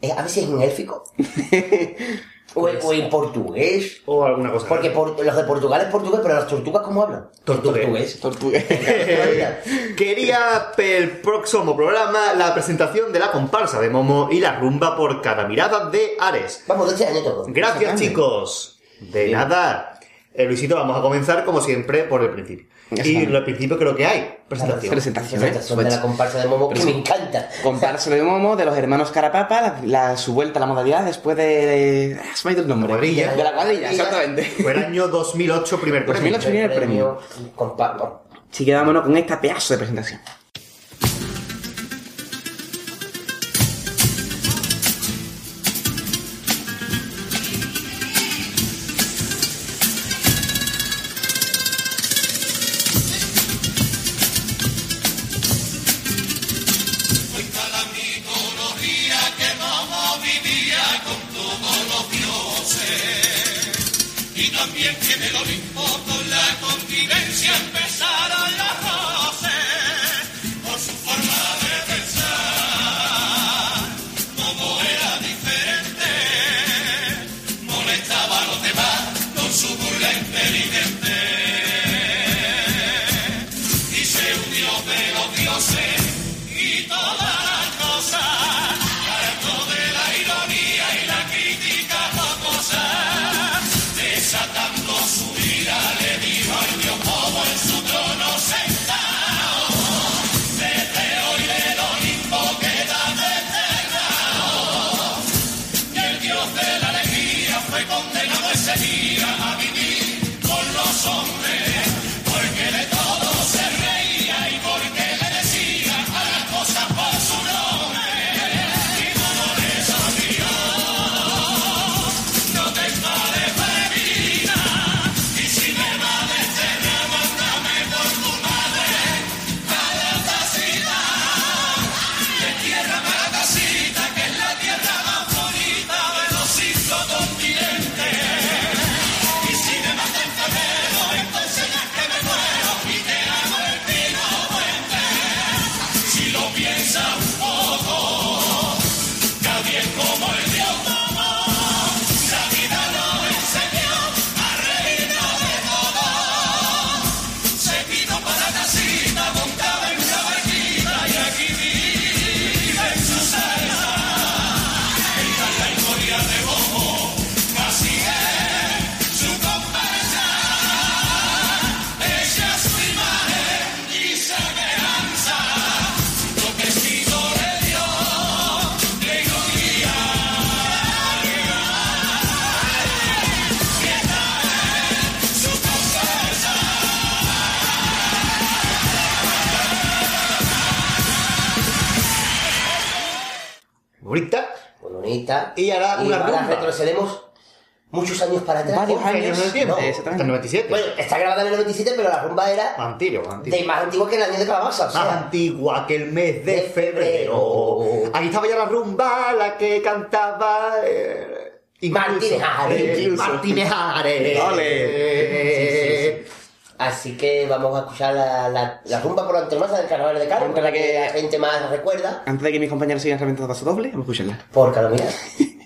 Eh, a ver si es en élfico. (laughs) o, en- o en portugués. o alguna cosa. Porque por- los de Portugal es portugués, pero las tortugas, ¿cómo hablan? Tortugués. Portugués. (laughs) Quería el próximo programa la presentación de la comparsa de Momo y la rumba por cada mirada de Ares. Vamos, de este año todo. Gracias, chicos. De nada. Eh, Luisito, vamos a comenzar como siempre por el principio. Y está. al principio creo que hay presentación. Presentación, ¿eh? Presentación de la comparsa de Momo, que me encanta. Comparsa de Momo, de los hermanos Carapapa, la, la- su vuelta a la modalidad después de... ah, Se me ha ido el nombre. Cuadrilla. De la cuadrilla, exactamente. Fue el año 2008, (laughs) primer premio. 2008 viene el premio. compa- no. Así que vámonos con esta pedazo de presentación. Hará una ahora rumba. retrocedemos muchos años para atrás. Varios años. No. Hasta el 97. Bueno, está grabada en el 97, pero la rumba era Antiguo, antiguo. de más antigua que el año de calabaza. O Más sea, antigua que el mes de de febrero. febrero. Ahí estaba ya la rumba, la que cantaba. Eh, Martínez Ares. Martínez Ares. Ole. Así que vamos a escuchar la, la, la rumba por antonomasia del carnaval de Cádiz, Antes de para que que- la gente más recuerda. Antes de que mis compañeros sigan reventando paso doble, vamos a escucharla. Por calomía. (laughs)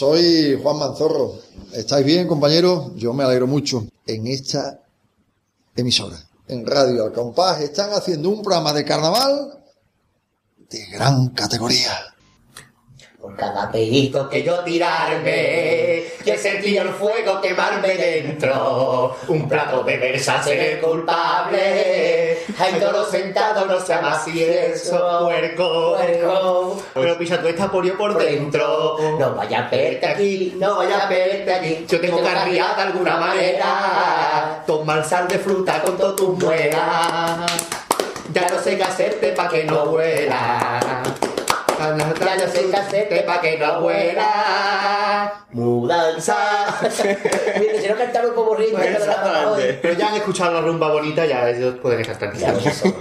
Soy Juan Manzorro. ¿Estáis bien, compañeros? Yo me alegro mucho. En esta emisora, en Radio Al Compás, están haciendo un programa de carnaval de gran categoría. Por cada pedito que yo tirarme, que sentía el fuego quemarme dentro. Un plato de versa ser el culpable. Hay toro sentado, no se llama así eso. Puerco. Puerco. Pero picha, tú estás por por dentro. No vaya a verte aquí, no vaya a verte allí. Yo tengo carriada de alguna manera. Toma el sal de fruta con todas tus muelas. Ya no sé qué hacerte pa' que no vuela. Ya no sé hacerte pa' que no vuela. Mudanza. (laughs) Mira, si no cantamos como ritmo, hoy. Pero ya han escuchado la rumba bonita, ya ellos pueden estar tranquilos. (laughs)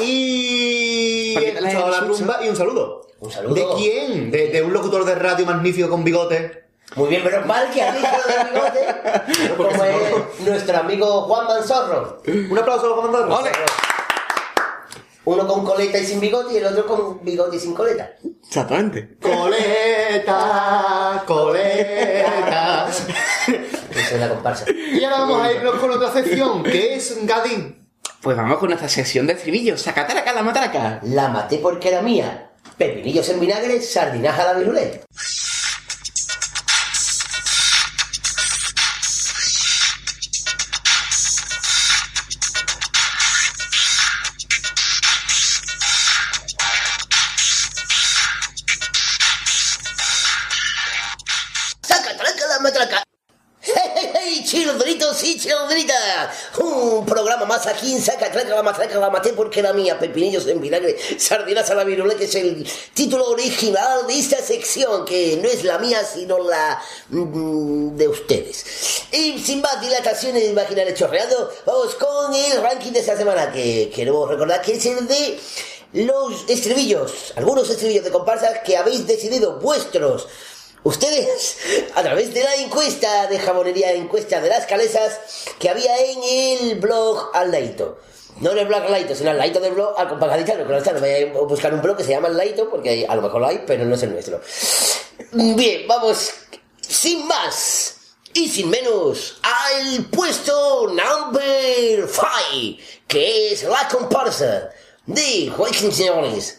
Y he escuchado la rumba y un saludo. Un saludo. ¿De quién? De, de un locutor de radio magnífico con bigote. Muy bien, menos mal que has dicho lo del bigote, (laughs) como es nuestro amigo Juan Manzorro. Un aplauso a Juan Manzorro. Uno con coleta y sin bigote y el otro con bigote y sin coleta. Exactamente. Coleta, coleta. (laughs) Esa es la comparsa. Y ahora vamos a irnos con otra sección, que es Gadín. Pues vamos con nuestra sección de estribillos. Sacataraca la mataraca. La maté porque era mía. Pepinillos en vinagre, sardinaja a la virulé. ¡Childritos y childritas! Un programa más aquí en Saca, traca la matraca, la maté porque era mía. Pepinillos en vinagre, sardinas a la virulé, que es el título original de esta sección, que no es la mía, sino la mm, de ustedes. Y sin más dilataciones imaginarias chorreando, vamos con el ranking de esta semana, que queremos recordar que es el de los estribillos, algunos estribillos de comparsas que habéis decidido vuestros Ustedes, a través de la encuesta de jamonería, encuesta de las calesas que había en el blog Al Laito. No en el blog Al Laito, sino al Laito del blog al gaditano. Claro está, no voy a buscar un blog que se llama Al Laito, porque a lo mejor lo hay, pero no es el nuestro. Bien, vamos, sin más y sin menos, al puesto number 5, que es la comparsa de Joaquín Señores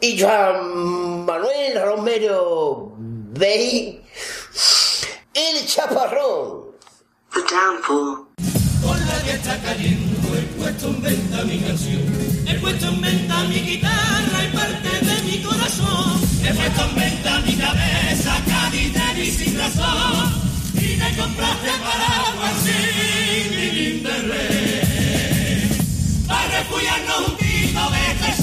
y Juan Manuel Romero Bey, el chaparrón. The downpour. Con la que está cayendo, he puesto en venta mi canción. He puesto en venta mi guitarra y parte de mi corazón. He puesto en venta mi cabeza, caditera y sin razón. Y me compraste paraguas sin de rey. Para refugiarnos un tito de este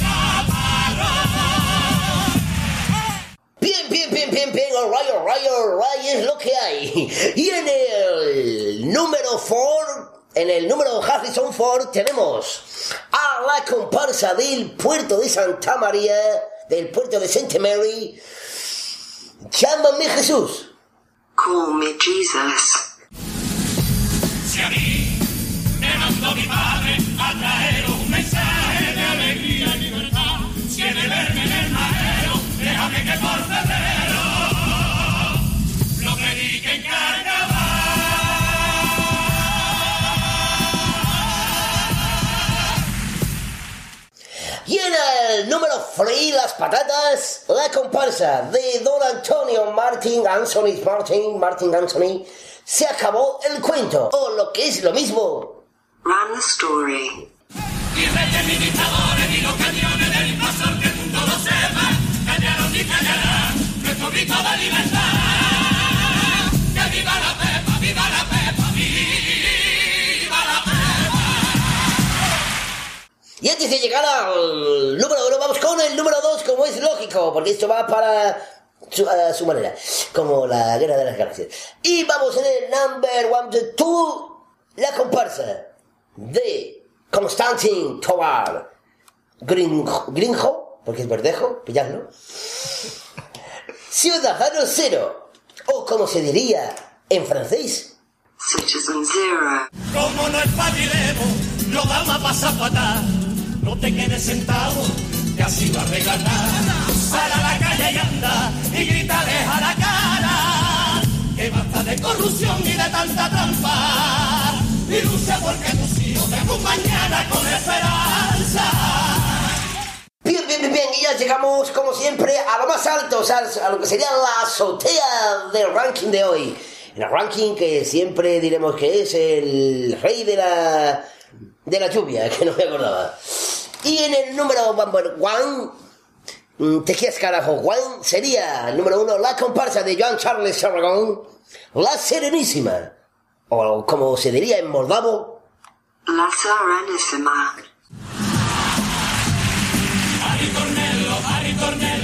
Bien, bien, bien, bien, bien, alright, alright, alright, es lo que hay. Y en el número 4, en el número Harrison Ford, tenemos a la comparsa del puerto de Santa María, del puerto de Saint Mary. Llámame Jesús. Call me Jesus. En el número 3, las patatas, la comparsa de Don Antonio Martin, Anthony Martin, Martin Anthony, se acabó el cuento. O lo que es lo mismo. Run the story. Y reyes ni dictadores ni los cañones del invasor que el mundo lo sepa, callaron ni callarán nuestro grito de libertad. Y antes de llegar al número 1, vamos con el número 2, como es lógico, porque esto va para su, a su manera, como la guerra de las galaxias. Y vamos en el number 1 de 2, la comparsa de Constantin Tovar Grinjo, Grinjo, porque es verdejo, pilladlo. Ciudadano Cero, o como se diría en francés, Citizen Zero. Como no espabilemos, lo vamos a pasar fatal. No te quedes sentado, que así va a regalar. Sal a la calle y anda, y grita deja la cara. Que basta de corrupción y de tanta trampa. Y porque tus hijos un mañana con esperanza. Bien, bien, bien, bien, y ya llegamos como siempre a lo más alto, o sea, a lo que sería la azotea del ranking de hoy. El ranking que siempre diremos que es el rey de la de la lluvia, (laughs) que no me acordaba. Y en el número number one, mm, te quieres carajo, one sería el número uno, la comparsa de Joan Charles Aragón, la Serenísima, o como se diría en moldavo, La Serenísima. Ari Tornello, Ari Tornello,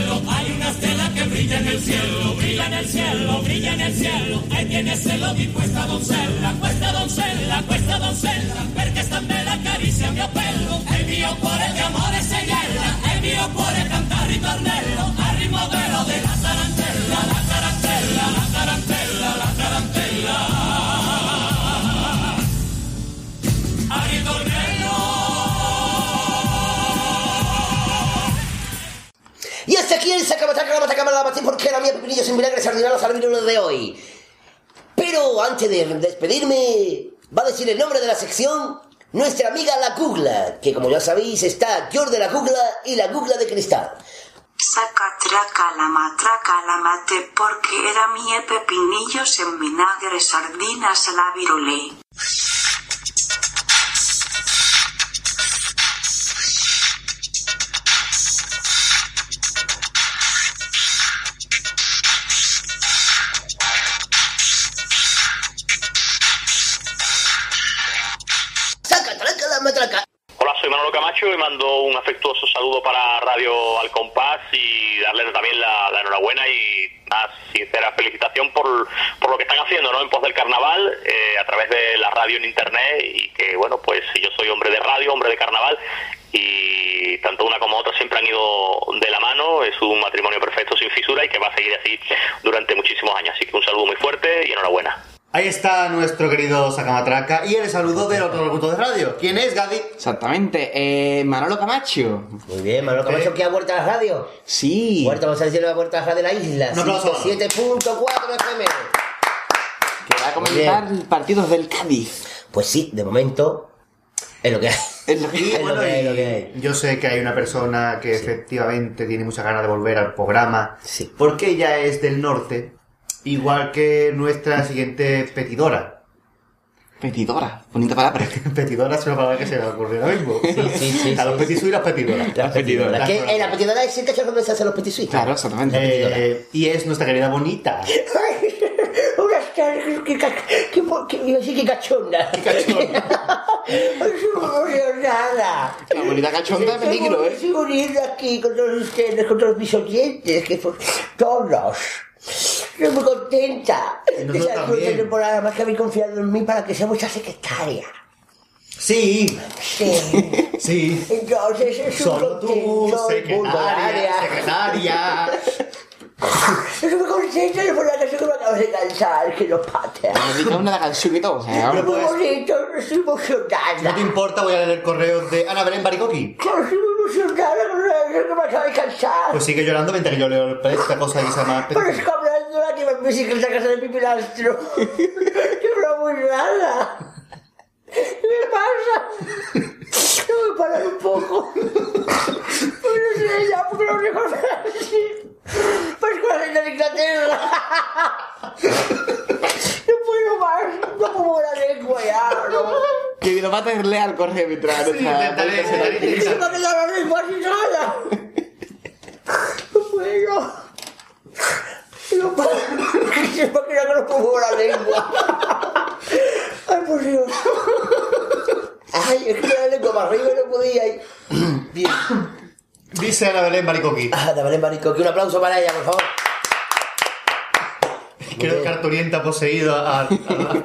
brilla en el cielo, brilla en el cielo, brilla en el cielo. Ahí tiene celo di questa doncella, questa doncella, questa doncella, perché sta bella carezia mio pelo, e il mio cuore di amore se hiela, e il mio cuore canta ritornello, al ritmo velo della tarantella, la tarantella, hasta aquí el sacamataca, la mataca, la matí porque la mía pepinillo sin vinagre sardinalos al vino de hoy. Pero antes de despedirme, va a decir el nombre de la sección nuestra amiga la Gugla, que como ya sabéis está George de la Gugla y la Gugla de cristal. Saca, traca, la matraca, la mate, porque era mi pepinillos en vinagre, sardinas la virulé. Camacho y mando un afectuoso saludo para Radio Al Compás y darles también la, enhorabuena y una sincera felicitación por, por lo que están haciendo ¿no? en pos del carnaval eh, a través de la radio en internet y que bueno pues yo soy hombre de radio, hombre de carnaval y tanto una como otra siempre han ido de la mano, es un matrimonio perfecto sin fisura y que va a seguir así durante muchísimos años. Así que un saludo muy fuerte y enhorabuena. Ahí está nuestro querido Sacamatraca y el saludo del otro locutor de radio. ¿Quién es, Gadi? Exactamente, eh, Manolo Camacho. Muy bien, Manolo Camacho, que ha vuelto a la radio. Sí. Vuelta, vamos a decir la vuelta a la radio de la isla. Aplauso. 7.4 FM. Que va a comentar partidos del Cádiz. Pues sí, de momento es lo que hay. Es lo que (laughs) Y Es que lo que hay. yo sé que hay una persona que efectivamente tiene muchas ganas de volver al programa, Sí. porque ella es del norte, igual que nuestra siguiente petidora. Petidora, bonita palabra. (laughs) Petidora es una palabra que se me ocurrió ahora mismo. sí, sí, a los sí, petisuis y las petidoras. La petidora. Las Que petidoras. en la petidora es el donde se hacen los petit suisses. Claro, exactamente. Eh, y es nuestra querida bonita. (laughs) Qué, qué, qué, cachonda. Qué cachonda. (laughs) Emocionada. La bonita cachonda de peligro, ¿eh? Estoy uniendo aquí con todos ustedes, con todos mis oyentes, que son todos. Estoy muy contenta de esta temporada, más que habéis confiado en mí para que sea vuestra secretaria. Sí, Sí. sí. Entonces es un Solo tú, secretaria, secretaria. Muy contenta de por la canción que me acabas de cantar, que lo. Me dedica una la canción y todo. O sea, Muy ahora- bonito, estoy No emocionada. te importa, voy a leer el correo de Ana Belén Baricoqui. Claro, estoy muy emocionada con la canción que me acabas de cantar. Pues sigue llorando mientras que yo leo esta cosa que se llama... Pero es que hablando aquí en bicicleta a casa de mi pilastro. (laughs) Yo no muy nada. ¿Qué me pasa? No me parar un poco. Pues no sé ya, porque lo recuerdo así. Pues con la reina de Inglaterra. No puedo más. No puedo la lengua ya. No. Que mi papá te lea el correo mientras Sí, intentaré, se da- intentaré, Y se me ha quedado la lengua sin nada. No puedo. No puedo. Se que no puedo la lengua. Ay, por Dios. Ay, es que la lengua para arriba y no podía ir. Bien. Dice Ana Belén Baricoqui. Ah, dame marico, que un aplauso para ella, por favor. Creo que Arturienta ha poseído a, a, a,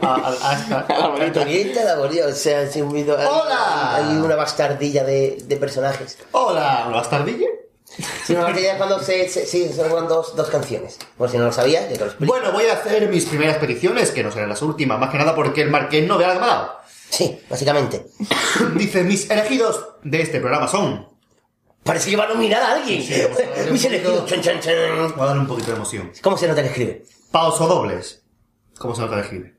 a- a esta... A la bonita. Antonieta la bonita, o sea, se ha unido- hay- ¡Hola! Hay una bastardilla de, de personajes. Hola, ¿una bastardilla? Sí, una bastardilla es cuando se, se, sí, se juegan dos, dos canciones. Por si no lo sabías, ya te lo explico. Bueno, voy a hacer mis primeras peticiones, que no serán las últimas, más que nada porque el marqués no vea la dado. Sí, básicamente. Dice, mis elegidos de este programa son... Parece que va a nominar a alguien. Sí, (laughs) poquito- chan, chan, chan. Voy a darle un poquito de emoción. ¿Cómo se nota que escribe? Pausodobles. ¿Cómo se nota el escribe?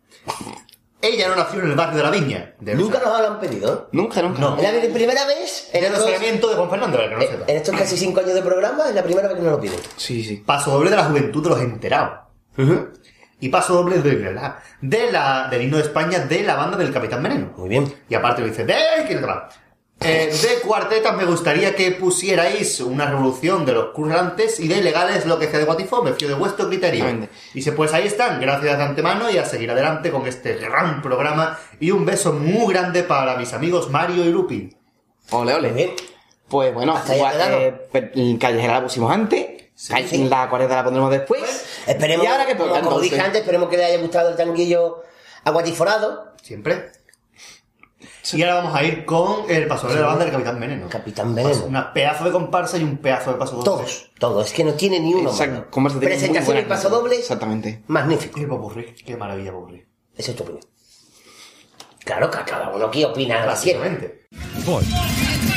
Ella no nació en el barrio de la Viña. De Nunca nos lo han pedido. Nunca, nunca. No. Es la primera vez en En el estos, de Juan Fernando, para que no lo en estos casi cinco años de programa, es la primera vez que nos lo piden. Sí, sí. Paso doble de la juventud de los enterados. Y paso doble de la, de la, del himno de España de la banda del Capitán Veneno. Muy bien. Y aparte lo dice, de, ¿quién otra? Eh, de cuartetas me gustaría que pusierais una revolución de los currantes y de ilegales lo que sea de Guatifó, me fío de vuestro criterio. Y se pues ahí están, gracias de antemano y a seguir adelante con este gran programa y un beso muy grande para mis amigos Mario y Lupi. Ole, ole. Bien. Pues bueno, quedado. eh, pues, Callejera la pusimos antes. Calle- La cuarenta la pondremos después. Esperemos, ¿Y ahora qué toca, como, dije antes, esperemos que le haya gustado el tanguillo aguatiforado. Siempre. Y ahora vamos a ir con el paso de la banda del Capitán Veneno. Capitán Veneno. Un pedazo de comparsa y un pedazo de paso doble. Todos, todos. Es que no tiene ni uno. Exacto, Presentación y paso doble, Exactamente. magnífico. Qué popurrí, qué maravilla popurrí. Esa es tu opinión. Claro que cada uno aquí opina. Básicamente. Si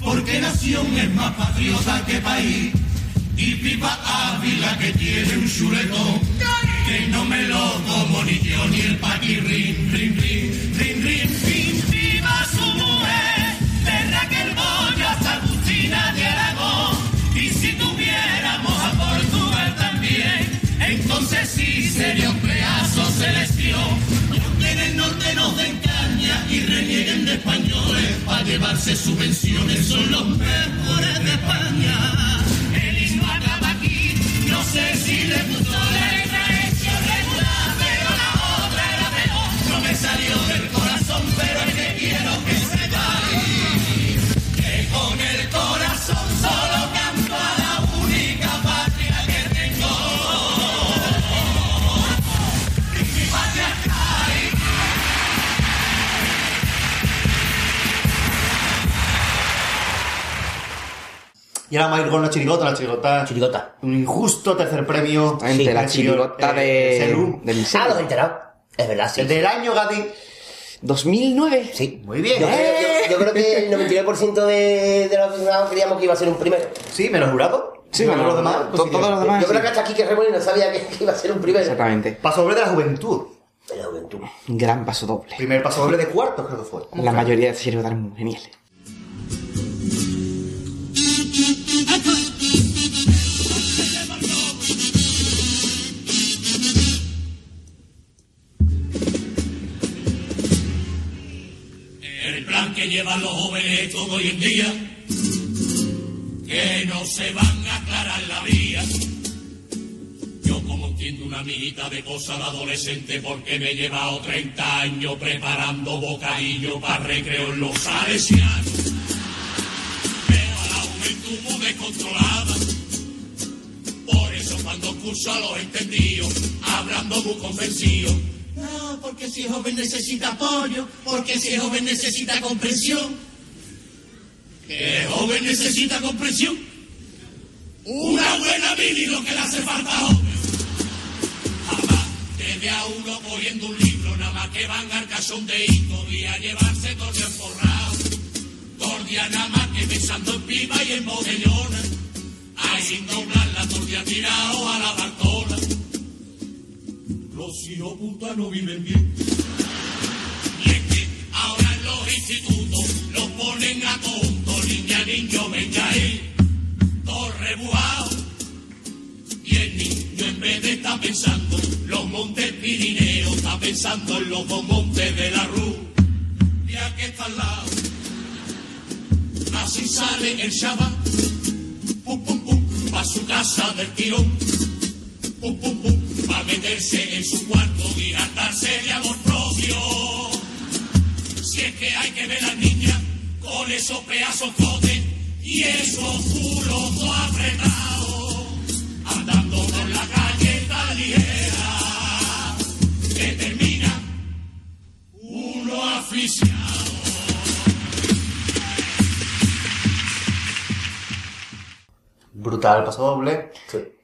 porque nación es más patriota que país. Y viva Ávila que tiene un chuletón, que no me lo como ni yo ni el paquirrín, rin, rin, rin, rin, rin. Viva su mujer, de Raquel Boya hasta Agustina de Aragón. Y si tuviéramos a Portugal también, entonces sí sería un pedazo selección. Porque en el norte nos y renieguen de españoles para llevarse subvenciones, son los mejores de España. El himno acaba aquí, no sé si le gustó la letra regular, pero la otra era peor. No me salió del corazón, pero es que quiero que sepáis que con el corazón solo Y ahora vamos a ir con la chirigota, la chirigota. Chirigota. Un injusto tercer premio. Exactamente, la chirigota eh, de, Selú. del Ah, los he enterado. Es verdad, sí. El del año, Gati. 2009. Sí. Muy bien. Yo, creo- yo- yo creo que el 99% de, de los aficionados creíamos que iba a ser un primero. Sí, menos jurado. Sí, Menos bueno, los demás. pues sí todos los demás. Yo creo sí. que hasta aquí que Remolino sabía que, que (laughs) iba a ser un primero. Exactamente. Paso doble de la juventud. De la juventud. Gran paso doble. Primer paso doble de cuartos, creo que fue. La mayoría de series eran geniales. Llevan los jóvenes todo hoy en día, que no se van a aclarar la vía. Yo como entiendo una amiguita de cosas de adolescente porque me he llevado 30 años preparando bocadillo para recreo en los salesianos. Veo a la juventud muy descontrolada. Por eso cuando curso a los entendidos, hablando muy convencido. Porque si es joven necesita apoyo, porque si es joven necesita comprensión. ¿Qué joven necesita comprensión? Una buena y lo que le hace falta joven. Jamás te ve a uno cogiendo un libro, nada más que van al cachondeíto y a llevarse todo forrado. Tordia nada más que pensando en pipa y en botellona. Ay, sin doblar la tordia tirado a la bartola. Los hijos puta no viven bien. Y es que ahora en los institutos los ponen a tonto, niña, niño, venga ahí, todo rebujado. Y el niño en vez de estar pensando los montes Pirineos, está pensando en los dos montes de la rubia que está al lado. Así sale el Shabbat, pum pum pum, pa' su casa del tirón, pa' meterse en su cuarto y hartarse de amor propio. Si es que hay que ver a niña con esos pedazos cotes y esos culos todo apretados, andando por la calle tan ligera, que termina uno aficionado. Brutal paso doble.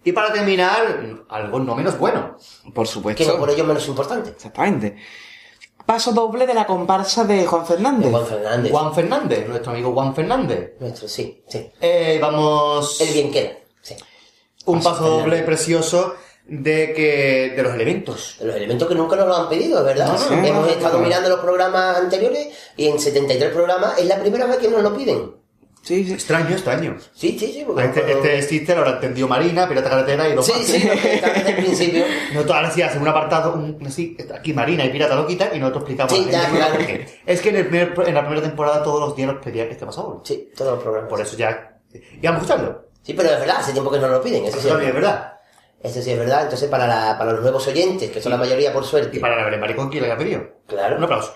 Y para terminar, algo no menos bueno. Por supuesto. Que no por ello menos importante. Exactamente. Paso doble de la comparsa de Juan Fernández. Juan Fernández. Juan Fernández, nuestro amigo Juan Fernández. Nuestro, sí, sí. Eh, vamos. El bien queda. Sí. Un Paso doble precioso de que de los elementos. Los elementos que nunca nos lo han pedido, verdad. No, no, Hemos no, estado mirando los programas anteriores y en 73 programas es la primera vez que nos lo piden. Sí, sí. Extraño, extraño. Sí, sí, sí. porque Este, cuando- este chiste lo habrá entendido Marina, Pirata Carretera y los Sí, más. sí, que desde el principio. Nosotros ahora sí hacemos un apartado, un, así, aquí Marina y Pirata lo quitan y nosotros explicamos. Sí, ya, claro. Es que en, el primer- en la primera temporada todos los días nos pedían este paso Sí, todos los programas. Por eso ya. Y vamos a escucharlo. Sí, pero es verdad, hace tiempo que nos lo piden. Eso sí, es verdad. Eso sí es verdad. Entonces, para, la- para los nuevos oyentes, que son la mayoría por suerte. Y para la Belén Maricón, ¿quién le ha pedido? Claro. Un aplauso.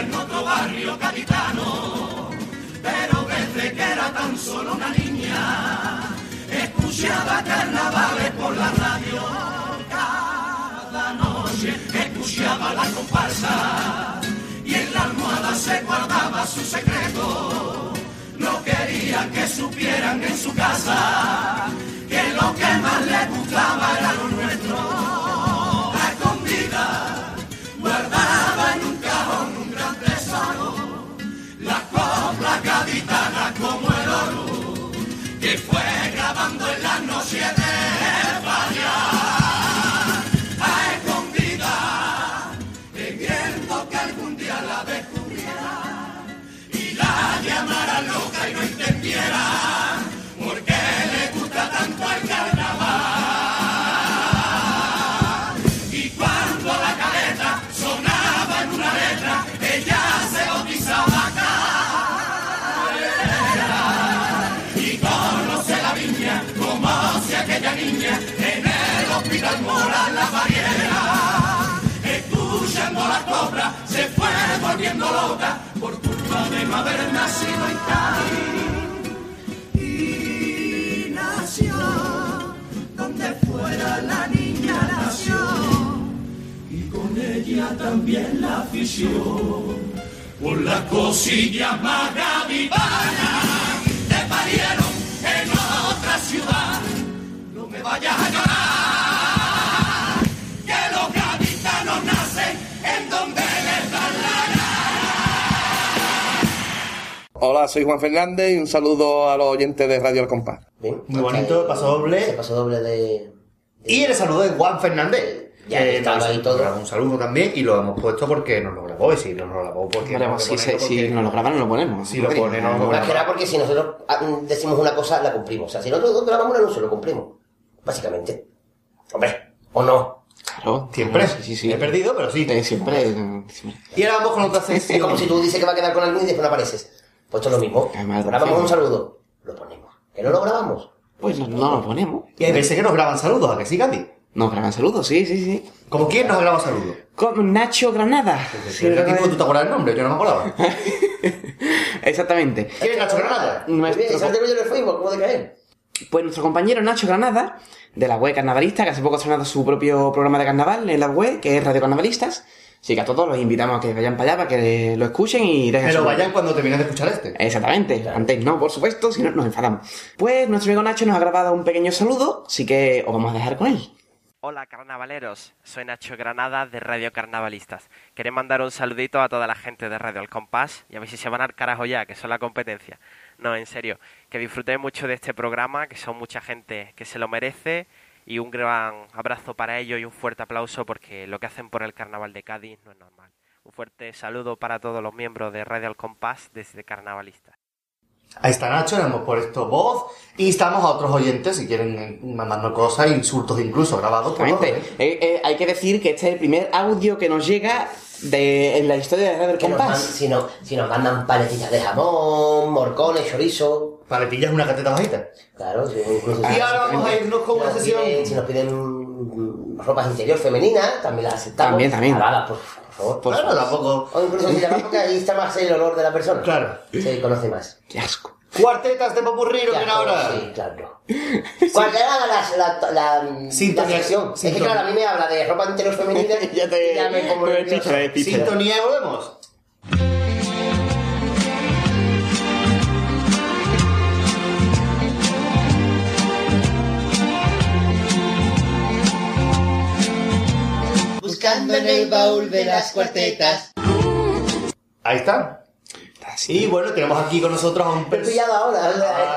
En otro barrio capitano, pero desde que era tan solo una niña, escuchaba carnavales por la radio cada noche, escuchaba la comparsa y en la almohada se guardaba su secreto. No quería que supieran en su casa que lo que más le gustaba era lo nuestro. Como Se fue volviendo loca por culpa de no haber nacido en Cádiz. Y nació donde fuera la niña nació. Y con ella también la afición por la cosilla más gaditana. Te parieron en otra ciudad. No me vayas a llorar. Hola, soy Juan Fernández y un saludo a los oyentes de Radio El Compás. Muy bonito, paso doble. paso doble de. Y el saludo de Juan Fernández. Ya que estaba ahí todo. Un saludo también y lo hemos puesto porque nos lo grabó. Y si no nos lo grabó, porque. Vale, no pues lo si, ponemos se- si porque- nos lo graban, no lo ponemos. Si lo pone, no lo Más que nada porque si nosotros ah, decimos una cosa, la cumplimos. O sea, si nosotros grabamos un anuncio, lo cumplimos. Básicamente. Hombre, ¿o no? Claro. Siempre. Sí, sí, sí. He perdido, pero sí. Eh, siempre. eh, siempre. Y ahora vamos con otra Es sección. como si tú dices que va a quedar con alguien y después no apareces. Pues esto es lo mismo. Grabamos sí. un saludo, lo ponemos. ¿Que no lo grabamos? Pues no, no lo ponemos. Y hay veces que nos graban saludos, ¿a que sí, Katy? Nos graban saludos, sí, sí, sí. ¿Como quién nos graba saludos? Con Nacho Granada. Sí, el ¿verdad? tipo, tú te acuerdas del nombre, yo no me acordaba. (laughs) Exactamente. ¿Quién es Nacho Granada? Nuestro, el Facebook, ¿cómo de caer? pues nuestro compañero Nacho Granada, de la web carnavalista, que hace poco ha estrenado su propio programa de carnaval en la web, que es Radio Carnavalistas. Así que a todos los invitamos a que vayan para allá, para que lo escuchen y dejen Pero su- vayan cuando terminen de escuchar este. Exactamente, antes no, por supuesto, si no nos enfadamos. Pues nuestro amigo Nacho nos ha grabado un pequeño saludo, así que os vamos a dejar con él. Hola carnavaleros, soy Nacho Granada de Radio Carnavalistas. Quería mandar un saludito a toda la gente de Radio Al Compás y a ver si se van al carajo ya, que son la competencia. No, en serio, que disfruté mucho de este programa, que son mucha gente que se lo merece y un gran abrazo para ellos y un fuerte aplauso porque lo que hacen por el Carnaval de Cádiz no es normal. Un fuerte saludo para todos los miembros de Radio Al Compás desde Carnavalistas. Ahí está Nacho, le hemos puesto voz y estamos a otros oyentes si quieren eh, mandarnos cosas, insultos incluso grabados. por Exactamente. favor, Eh, eh, hay que decir que este es el primer audio que nos llega de, en la historia de Radio Que nos man- Compás. si, no, si nos mandan paletitas de jamón, morcones, chorizo. Paletillas una cateta bajita. Claro, si (laughs) incluso Y ahora vamos a irnos con si una nos sesión. piden- si nos piden ropas interior femeninas, también las aceptamos. También, también. Lavadas, por, por favor. Por Claro, tampoco. O incluso si lavas porque ahí está más el olor de la persona. Claro. Se conoce más. Qué asco. Cuartetas de popurrí, lo que ahora. Sí, claro. ¿Cuál era la, la, la, Sintonía- la sección? Es que sintonía. claro, a mí me habla de ropa interior femenina (laughs) Ya te- ya me chicha. Sintonía y volvemos. El baúl de las cuartetas. Ahí está. Y bueno, tenemos aquí con nosotros a un, pers- ahora. Ah.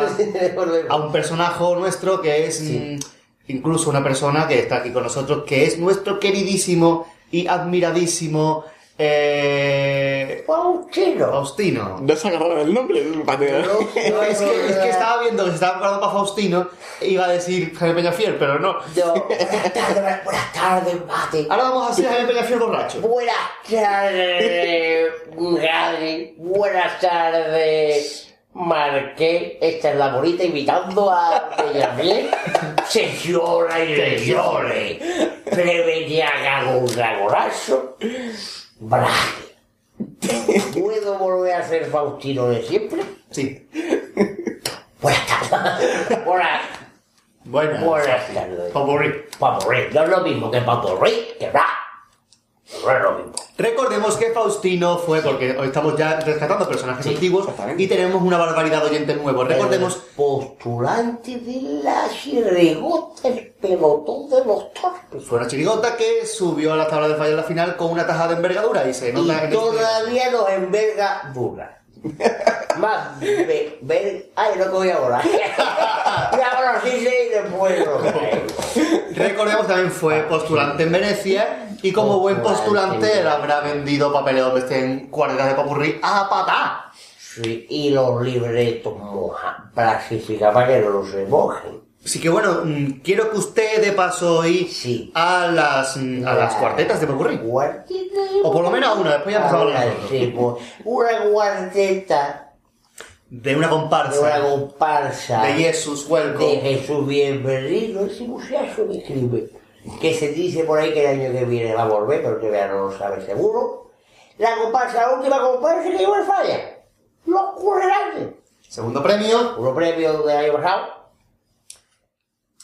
(laughs) A un personaje nuestro que es mm, incluso una persona que está aquí con nosotros, que es nuestro queridísimo y admiradísimo eh, Faustino. Faustino. No se agarraron el nombre. Pateo. (laughs) No, es, que, es que estaba viendo que se estaba preparando para Faustino e iba a decir Jaime Peñafiel, pero no. Yo, buenas tardes, buenas- tardes, mate. Ahora vamos a hacer Jaime Peñafiel borracho. Buenas tardes, Gadi. Buenas tardes, Marqués. Esta es la bonita invitando a Peñafiel. (laughs) Señora y señores, Plebediaga un dragonazo. Braque. ¿Puedo volver a ser Faustino de siempre? Sí. Buenas tardes. Buenas, Buenas. buenas tardes. Popurrí. Paporri. No es lo mismo que paporri que bra. No es lo mismo. Recordemos que Faustino fue, porque hoy estamos ya rescatando personajes antiguos y tenemos una barbaridad de oyentes nuevos. Recordemos. postulante de la chirigota, el pelotón de los torpes. Fue una chirigota que subió a la tabla del fallo en la final con una tajada de envergadura y se nota Y en el- todavía nos enverga burla. (laughs) Más ve, ay, que voy ahora. (laughs) y ahora sí y después no. Recordemos también fue postulante en Venecia y como buen postulante él habrá vendido papeles donde estén cuartetas de papurrí a patá. Sí, y los libretos mojan. Plastifica para que no se mojen. Así que bueno, mm, quiero que usted de paso hoy a las mm, a las cuartetas de papurrí. O por lo menos a una, después ya empezamos a hablar nosotros. Sí, pues, una cuarteta De una comparsa. de una comparsa De Jesús Huelco. de Jesús Bienvenido, ese muchacho me escribe. Que se dice por ahí que el año que viene va a volver, pero todavía no lo sabe seguro. La comparsa, la última comparsa que llevó el falla. Los currantes. Segundo premio. Uno premio del año pasado.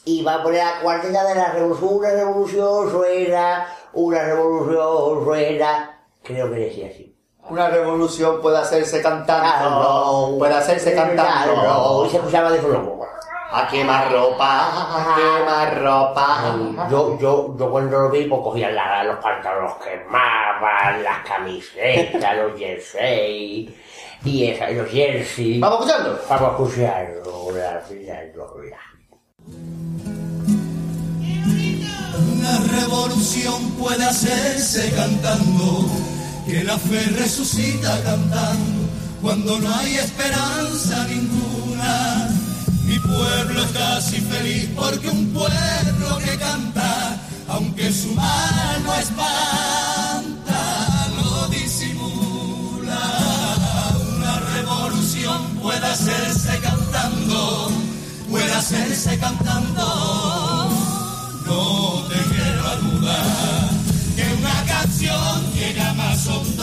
Y va a poner la cuarteta de la revolución, una revolución suena, una revolución suena. Creo que decía así. Una revolución puede hacerse cantando. Puede hacerse cantando. Claro. Y se escuchaba de fondo. A quemar ropa, a quemar ropa. Yo, yo, yo cuando lo vi, pues cogía la- los pantalones quemaban, las camisetas, los jerseys, y esa, los jerseys. ¿Vamos a escucharlo? Vamos a escucharlo, la, la, la. Una revolución puede hacerse cantando, que la fe resucita cantando, cuando no hay esperanza ninguna. Mi pueblo es casi feliz porque un pueblo que canta, aunque su mal no espanta, lo disimula. Una revolución puede hacerse cantando, puede hacerse cantando. No te quiero dudar que una canción llega más hondo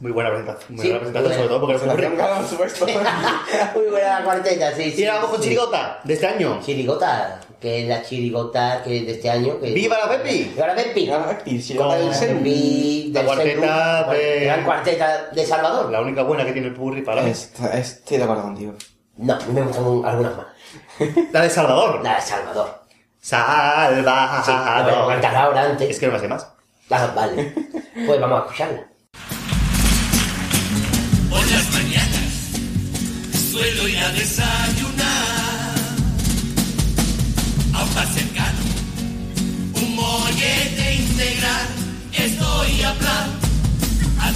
Muy buena presentación, muy Sí, buena presentación, muy sobre todo porque por supuesto. (laughs) Muy buena la cuarteta, sí, sí. Y ahora vamos con sí. chirigota de este año. Chirigota, que es la chirigota que de este año. Que ¡Viva la Pepi! ¡Viva la Pepi! Viva la Pepi, chirigota del La cuarteta de- Gran cuarteta de Salvador. La única buena que tiene el purri para Estoy de acuerdo contigo. No, a mí me gustan un- algunas más. (laughs) La de Salvador. La de Salvador. Salvador. Sí, la ahora antes. Es que no me hace más. Ah, vale. (laughs) Pues vamos a escucharla. Por las mañanas suelo ir a desayunar a un cercano, un mollete integral. Estoy a plan al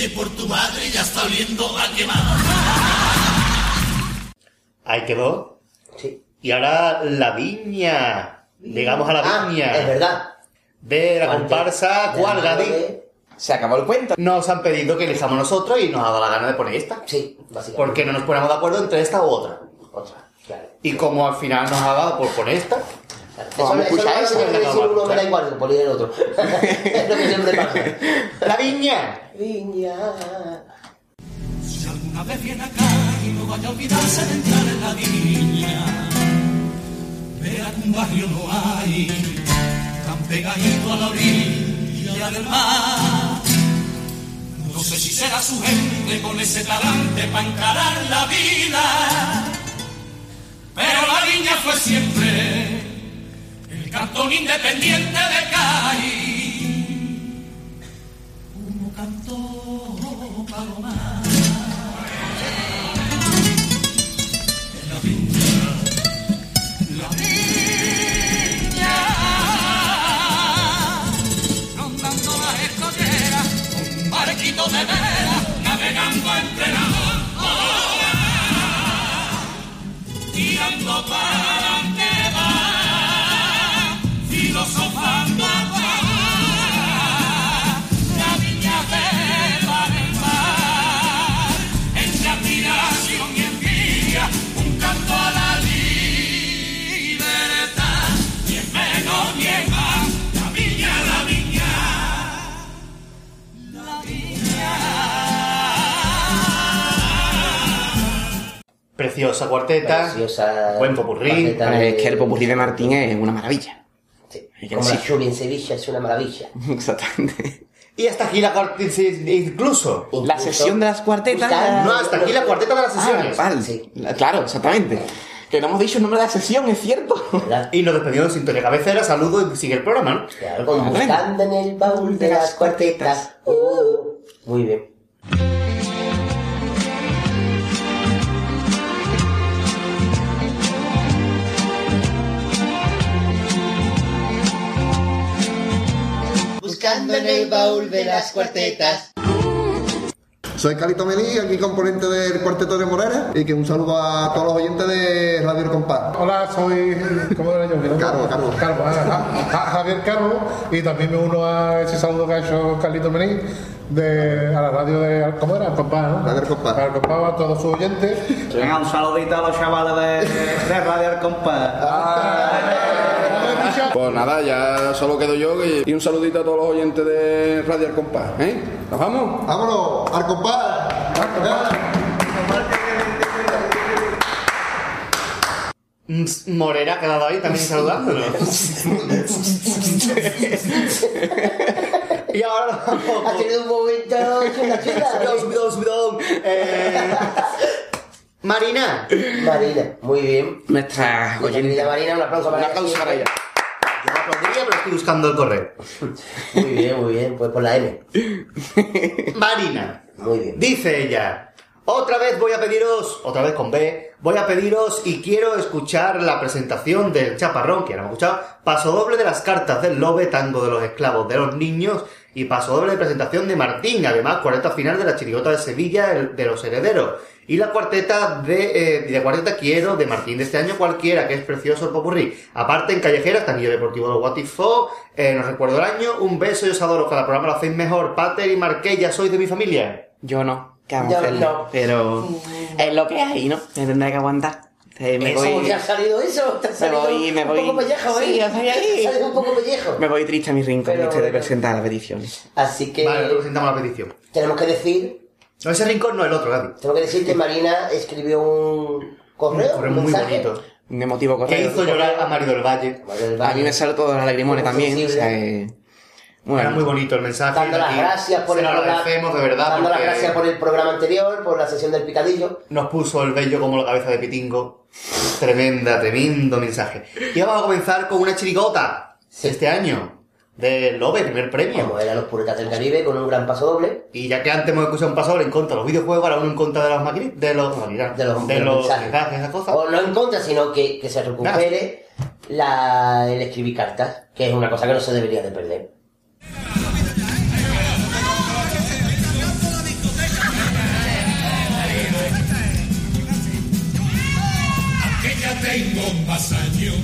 bollete por tu madre ya está oliendo a quemado. Ahí quedó. Sí. Y ahora la viña. Llegamos a la Ah, viña. es verdad. De la Cuante- comparsa ¿Cuál, de- Se acabó el cuento. Nos han pedido que elijamos nosotros y nos ha dado la gana de poner esta. Sí, básicamente. Porque no nos ponemos de acuerdo entre esta u otra. Otra, claro. Y como al final nos ha dado por poner esta, Eso, eso no esa. tiene que decir uno, me da igual, por ir el otro. (laughs) es lo que siempre pasa. La viña. Viña. Si alguna vez viene acá y no vaya a olvidarse de entrar en la viña, verá que un barrio no hay tan pegadito a la orilla del mar. No sé si será su gente con ese talante para encarar la vida, pero la viña fue siempre cantón independiente de Cádiz. Como cantó Palomar. La viña, rondando las escolleras, un barquito de vela, navegando entre la olas, tirando para filosofando va, la viña de par en par, entre admiración y envidia, un canto a la libertad, ni en menos ni en más, la viña, la viña, la viña. Preciosa cuarteta. Preciosa. Buen popurrí. Es que el popurrí de Martín es una maravilla. Como la decirlo. lluvia en Sevilla es una maravilla. (laughs) Exactamente. Y hasta aquí la cuarteta, incluso. La sesión de las cuartetas. No, hasta aquí la cuarteta de las sesiones. Ah, vale. La- Claro, exactamente. Que no hemos dicho el nombre de la sesión, es cierto. Y nos despedimos de sintonía cabecera, saludo y sigue el programa, ¿no? Claro, como buscando en el baúl de las cuartetas. Uh, muy bien. Buscando en el baúl de las cuartetas. Soy Calito Melí, aquí componente del Cuarteto de Morera, y que un saludo a todos los oyentes de Radio El Compás. Hola, soy. ¿Cómo era yo? (laughs) Carlos, Carlos. Carlos, ah, ah, ah, Javier Carlos, y también me uno a ese saludo que ha hecho Carlito Menín de, a la radio de. ¿Cómo era? Compás, ¿no? Radio Compás. Radio Compás, a todos sus oyentes. Venga, un saludito a los chavales de, de Radio El Compás. Pues nada, ya solo quedo yo y, y un saludito a todos los oyentes de Radio El Compás. ¿eh? ¿Nos vamos? ¡Vámonos! ¡Al compás! Mm, Morera ha quedado ahí también saludándonos. (laughs) y ahora vamos. Ha tenido un momento chula chula. (laughs) Subidón, subidón, subidón. Eh, Marina. Marina, muy bien. Nuestra querida Marina, un aplauso para Un aplauso para ella. Aplaudiría, pero estoy buscando el correo. Muy bien, muy bien, pues por la M. Marina. Muy bien. Dice ella. Otra vez voy a pediros, otra vez con B, voy a pediros y quiero escuchar la presentación del chaparrón, que ya lo hemos escuchado, paso doble de las cartas del lobe, tango de los esclavos de los niños y paso doble de presentación de Martín, además cuarteta final de la chirigota de Sevilla el- de los herederos y la cuarteta de, eh, de cuarteta quiero de Martín de este año cualquiera, que es precioso el popurrí. Aparte en Callejeras, Tanillo Deportivo de Watifo, eh, no recuerdo el año, un beso y os adoro, cada programa lo hacéis mejor, Pater y Marqués, ya sois de mi familia. Yo no. ¿Qué vamos a hacerle? no. Pero es lo que hay, ¿no? Me tendré que aguantar. Eh, me Eso, voy, ¿te ha salido eso? ¿Te ha me salido voy, me voy. un poco pellejo, ¿eh? Sí, ahí. Salido un poco pellejo. Me voy triste a mi rincón Pero- este de presentar las peticiones. Así que Vale, presentamos la petición. tenemos que decir, No, ese rincón no, el otro, Gaby. tengo que decir que Marina escribió un correo, Un correo un muy mensaje. bonito. Un emotivo Que correo. hizo llorar a Mario del Valle. Mario del A Valle. mí me sale todo las lagrimones también. O sea, eh, bueno, Era muy bonito el mensaje. Dando las gracias por se el lo programa. agradecemos de verdad. Dando las gracias por el programa anterior, por la sesión del picadillo. Nos puso el bello como la cabeza de Pitingo. Tremenda, tremendo mensaje. Y vamos a comenzar con una chirigota. Este año. De Lobe, primer premio. Como eran los puretas del Caribe, con un gran paso doble. Y ya que antes hemos escuchado un paso doble en contra de los videojuegos, ahora uno en contra de las máquinas, de los, De los, de de los mensajes. mensajes, esas cosas. O no en contra, sino que, que se recupere la, el escribir cartas, que es una cosa que no se debería de perder. Años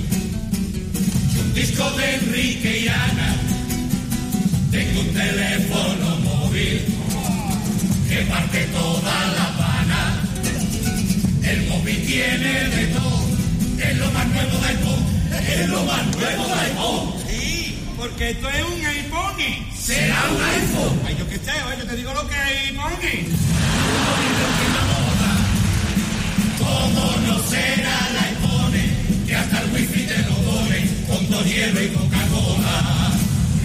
que un disco de Enrique y Ana. Tengo un teléfono móvil que parte toda La Habana. El móvil tiene de todo, es lo más nuevo de iPhone, es lo más nuevo de iPhone. Sí, porque esto es un iPhone. Será un iPhone. Ay, yo qué sé, oye, yo te digo lo que es iPhone. Como no será el con todo hielo y Coca-Cola.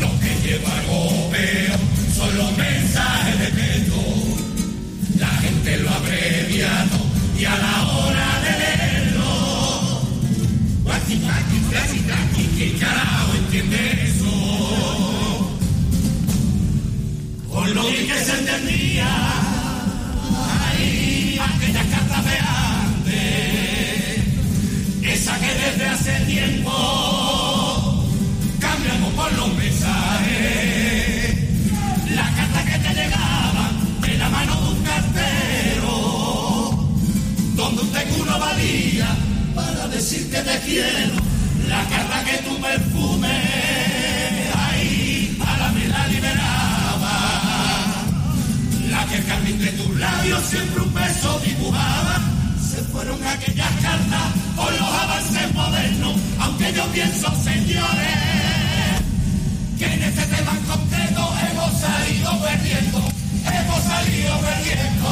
Lo que lleva algo peor son los mensajes de texto. La gente lo ha abreviado y a la hora de leerlo, guachi, guachi, guachi, guachi, ¿quién carajo entiende eso? Por lo que se entendía, ahí aquellas cartas de antes, esa que desde hace tiempo por los mensajes. La carta que te llegaba de la mano de un cartero, donde un tecuno valía para decir que te quiero. La carta que tu perfume ahí a la la liberaba. La que el carmín de tus labios siempre un beso dibujaba. Se fueron aquellas cartas con los avances modernos, aunque yo pienso, señores, que en este tema en concreto hemos salido perdiendo, hemos salido perdiendo.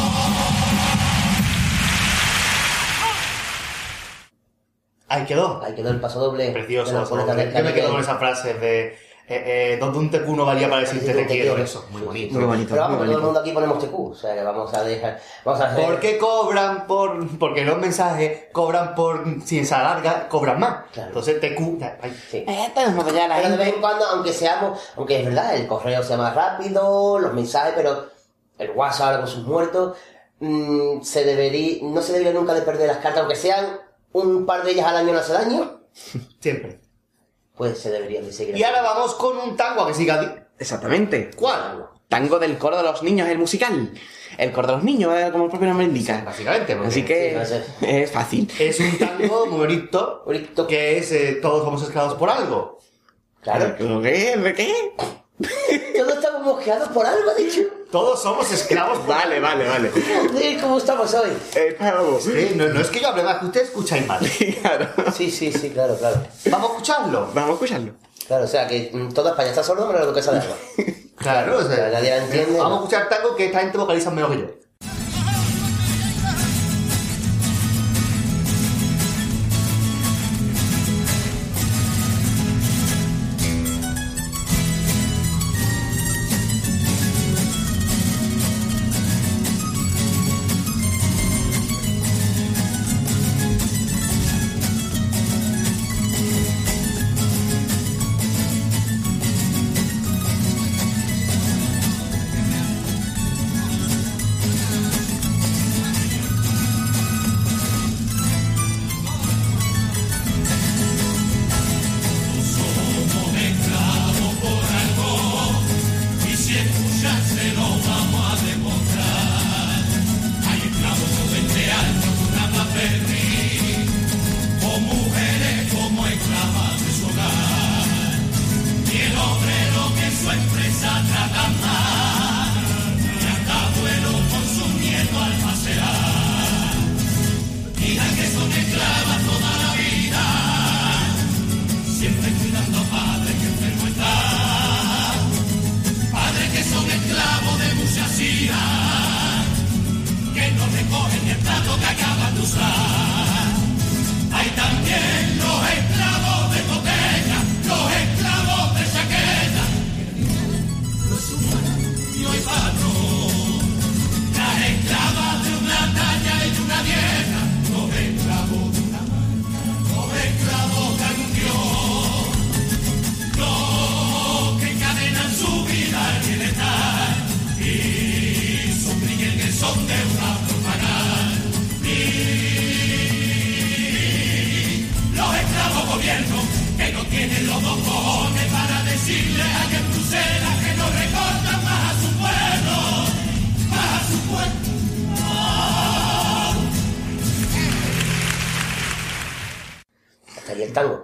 Ahí quedó. Ahí quedó el paso doble. Precioso. Yo me quedo con esa frase de eh, eh, donde un tecuno valía para decirte te quiero. Eso, muy bonito. Muy bonito, Pero vamos, muy todo el bonito. mundo aquí ponemos TQ, o sea que vamos a dejar. Vamos a hacer. ¿Por qué cobran por.? Porque los mensajes cobran por. Si se alarga, cobran más. Entonces TQ. ay, la Pero de vez en cuando, aunque seamos, aunque es verdad, el correo sea más rápido, los mensajes, pero el WhatsApp ahora con sus muertos, mm, se debería, no se debería nunca de perder las cartas, aunque sean un par de ellas al año no hace daño, Siempre. Pues se deberían de seguir. Y ahora vamos con un tango a que siga. di- Exactamente. ¿Cuál? Tango del coro de los niños, el musical. El coro de los niños, eh, como el propio nombre indica. Básicamente. porque- Así que sí, es fácil. Es un tango (laughs) muy bonito. que es eh, Todos somos esclavos por algo. Claro. ¿Qué? ¿De qué? Todos estamos mosqueados por algo, de hecho. Todos somos esclavos (laughs) Vale, vale, vale. ¿Cómo estamos hoy? Eh, vamos. Sí, no, no es que yo hable más, que ustedes escucháis mal. (laughs) Sí, sí, sí, claro, claro. Vamos a escucharlo. Vamos a escucharlo. Claro, o sea que toda España está sordo menos la duquesa de Alba. Claro, o sea, nadie la entiende. Vamos a escuchar tango que esta gente vocaliza mejor que yo.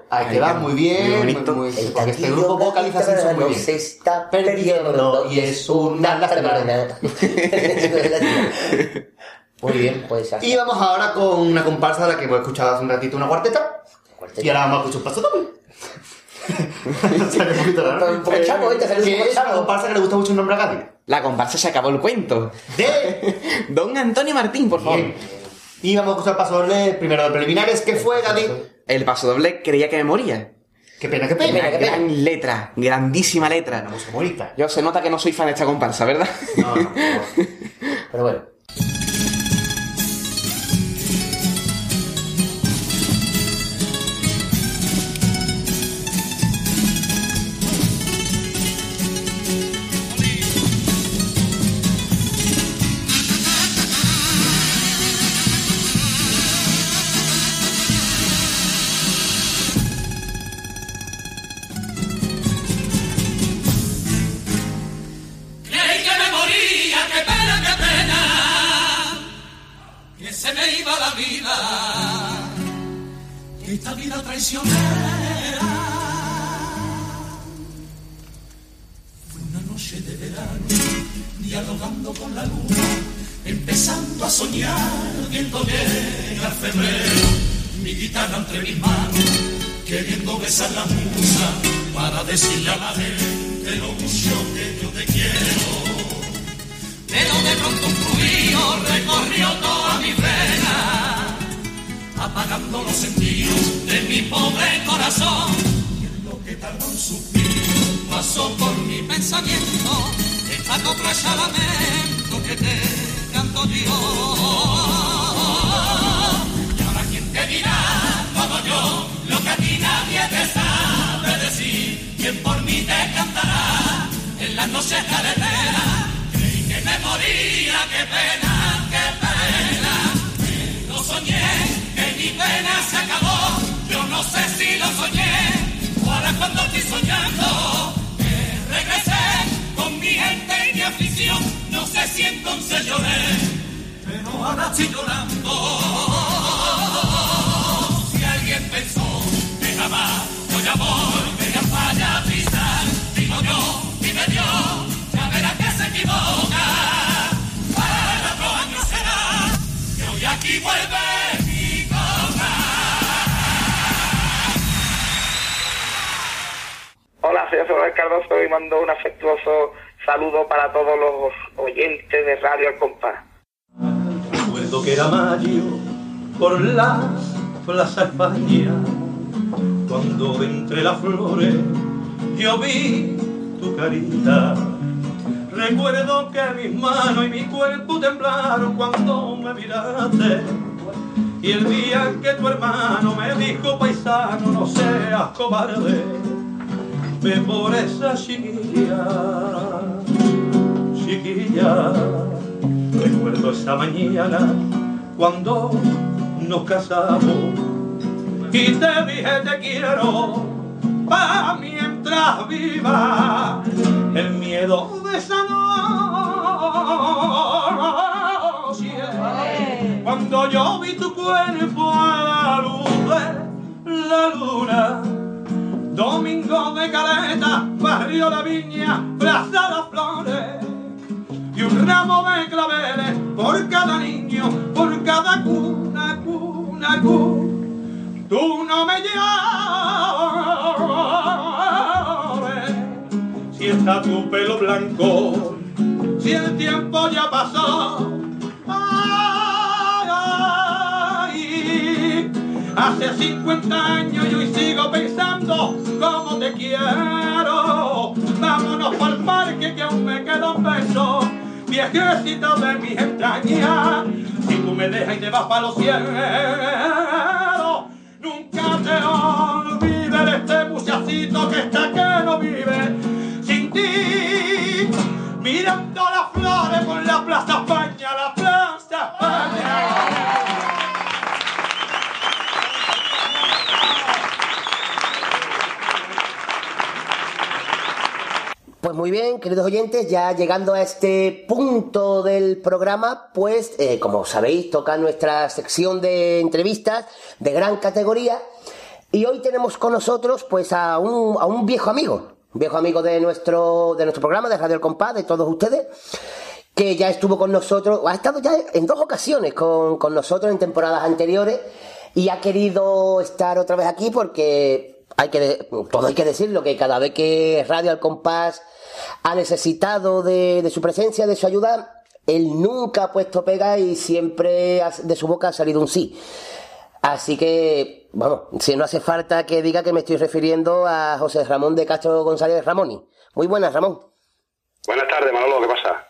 Tango. Ahí queda muy bien. Muy muy- El porque este grupo vocaliza así muy bien. se está perdiendo y es una (laughs) (laughs) lástima. Muy bien, pues así. Y vamos ahora con una comparsa de la que hemos escuchado hace un ratito, una cuarteta. Y ahora vamos a escuchar un paso doble. (laughs) Sale un poquito raro. Un poco chamo, este sale un ¿Qué poco es la chamo. comparsa que le gusta mucho el nombre a Gadi? La comparsa se acabó el cuento. De Don Antonio Martín, por favor. Y vamos a escuchar el paso primero de preliminares. ¿Qué fue, Gadi? El paso doble creía que me moría. Qué pena, qué pena. Una gran letra, grandísima letra. música bonita. Yo se nota que no soy fan de esta comparsa, ¿verdad? (laughs) Pero bueno. Esta vida traicionera. Fue una noche de verano, dialogando con la luna, empezando a soñar, viendo llegar febrero, mi guitarra entre mis manos, queriendo besar la musa, para decirle a la gente lo mucho que yo te quiero. Pero de pronto un fluido recorrió toda mi vena, apagando los sentidos de mi pobre corazón. En lo que tardó un suspiro, pasó por mi pensamiento, esta es lamento que te canto yo. Y ahora quién te dirá, como yo, lo que a ti nadie te sabe decir, quién por mí te cantará en las noches carreteras que me moría, qué pena, sé si lo soñé, o ahora cuando estoy soñando, que regresé con mi gente y mi afición. No sé si entonces lloré, pero ahora estoy llorando. Si alguien pensó que jamás voy a volver a fallar, pisar, digo yo, y me dio, ya verá que se equivoca. Para otro año será que hoy aquí vuelve José Manuel Cardoso y mando un afectuoso saludo para todos los oyentes de Radio Al Compás. Recuerdo que era mayo por la plaza España, cuando entre las flores yo vi tu carita. Recuerdo que mis manos y mi cuerpo temblaron cuando me miraste. Y el día que tu hermano me dijo paisano, no seas cobarde, ve por esa chiquilla, chiquilla. Recuerdo esa mañana cuando nos casamos y te dije te quiero pa mientras viva el miedo de esa noche cuando yo vi tu cuerpo a la luz de la luna domingo de caleta barrio la viña plaza las flores y un ramo de claveles por cada niño, por cada cuna, cuna, cuna. Tú no me llores si está tu pelo blanco, si el tiempo ya pasó. Hace 50 años y hoy sigo pensando cómo te quiero. Vámonos para el parque que aún me queda un beso viejecito de mis entrañas. Si tú me dejas y te vas para los cielos, nunca te olvides de este muchachito que está que no vive sin ti. Mirando las flores por la Plaza España, la Plaza muy bien, queridos oyentes, ya llegando a este punto del programa, pues eh, como sabéis, toca nuestra sección de entrevistas de gran categoría. Y hoy tenemos con nosotros pues a un, a un viejo amigo, un viejo amigo de nuestro, de nuestro programa, de Radio El Compás, de todos ustedes, que ya estuvo con nosotros, ha estado ya en dos ocasiones con, con nosotros en temporadas anteriores y ha querido estar otra vez aquí porque hay que, todo hay que decirlo, que cada vez que Radio Al Compás ha necesitado de, de su presencia, de su ayuda, él nunca ha puesto pega y siempre de su boca ha salido un sí. Así que, vamos, si no hace falta que diga que me estoy refiriendo a José Ramón de Castro González Ramoni. Muy buenas, Ramón. Buenas tardes, Manolo, ¿qué pasa?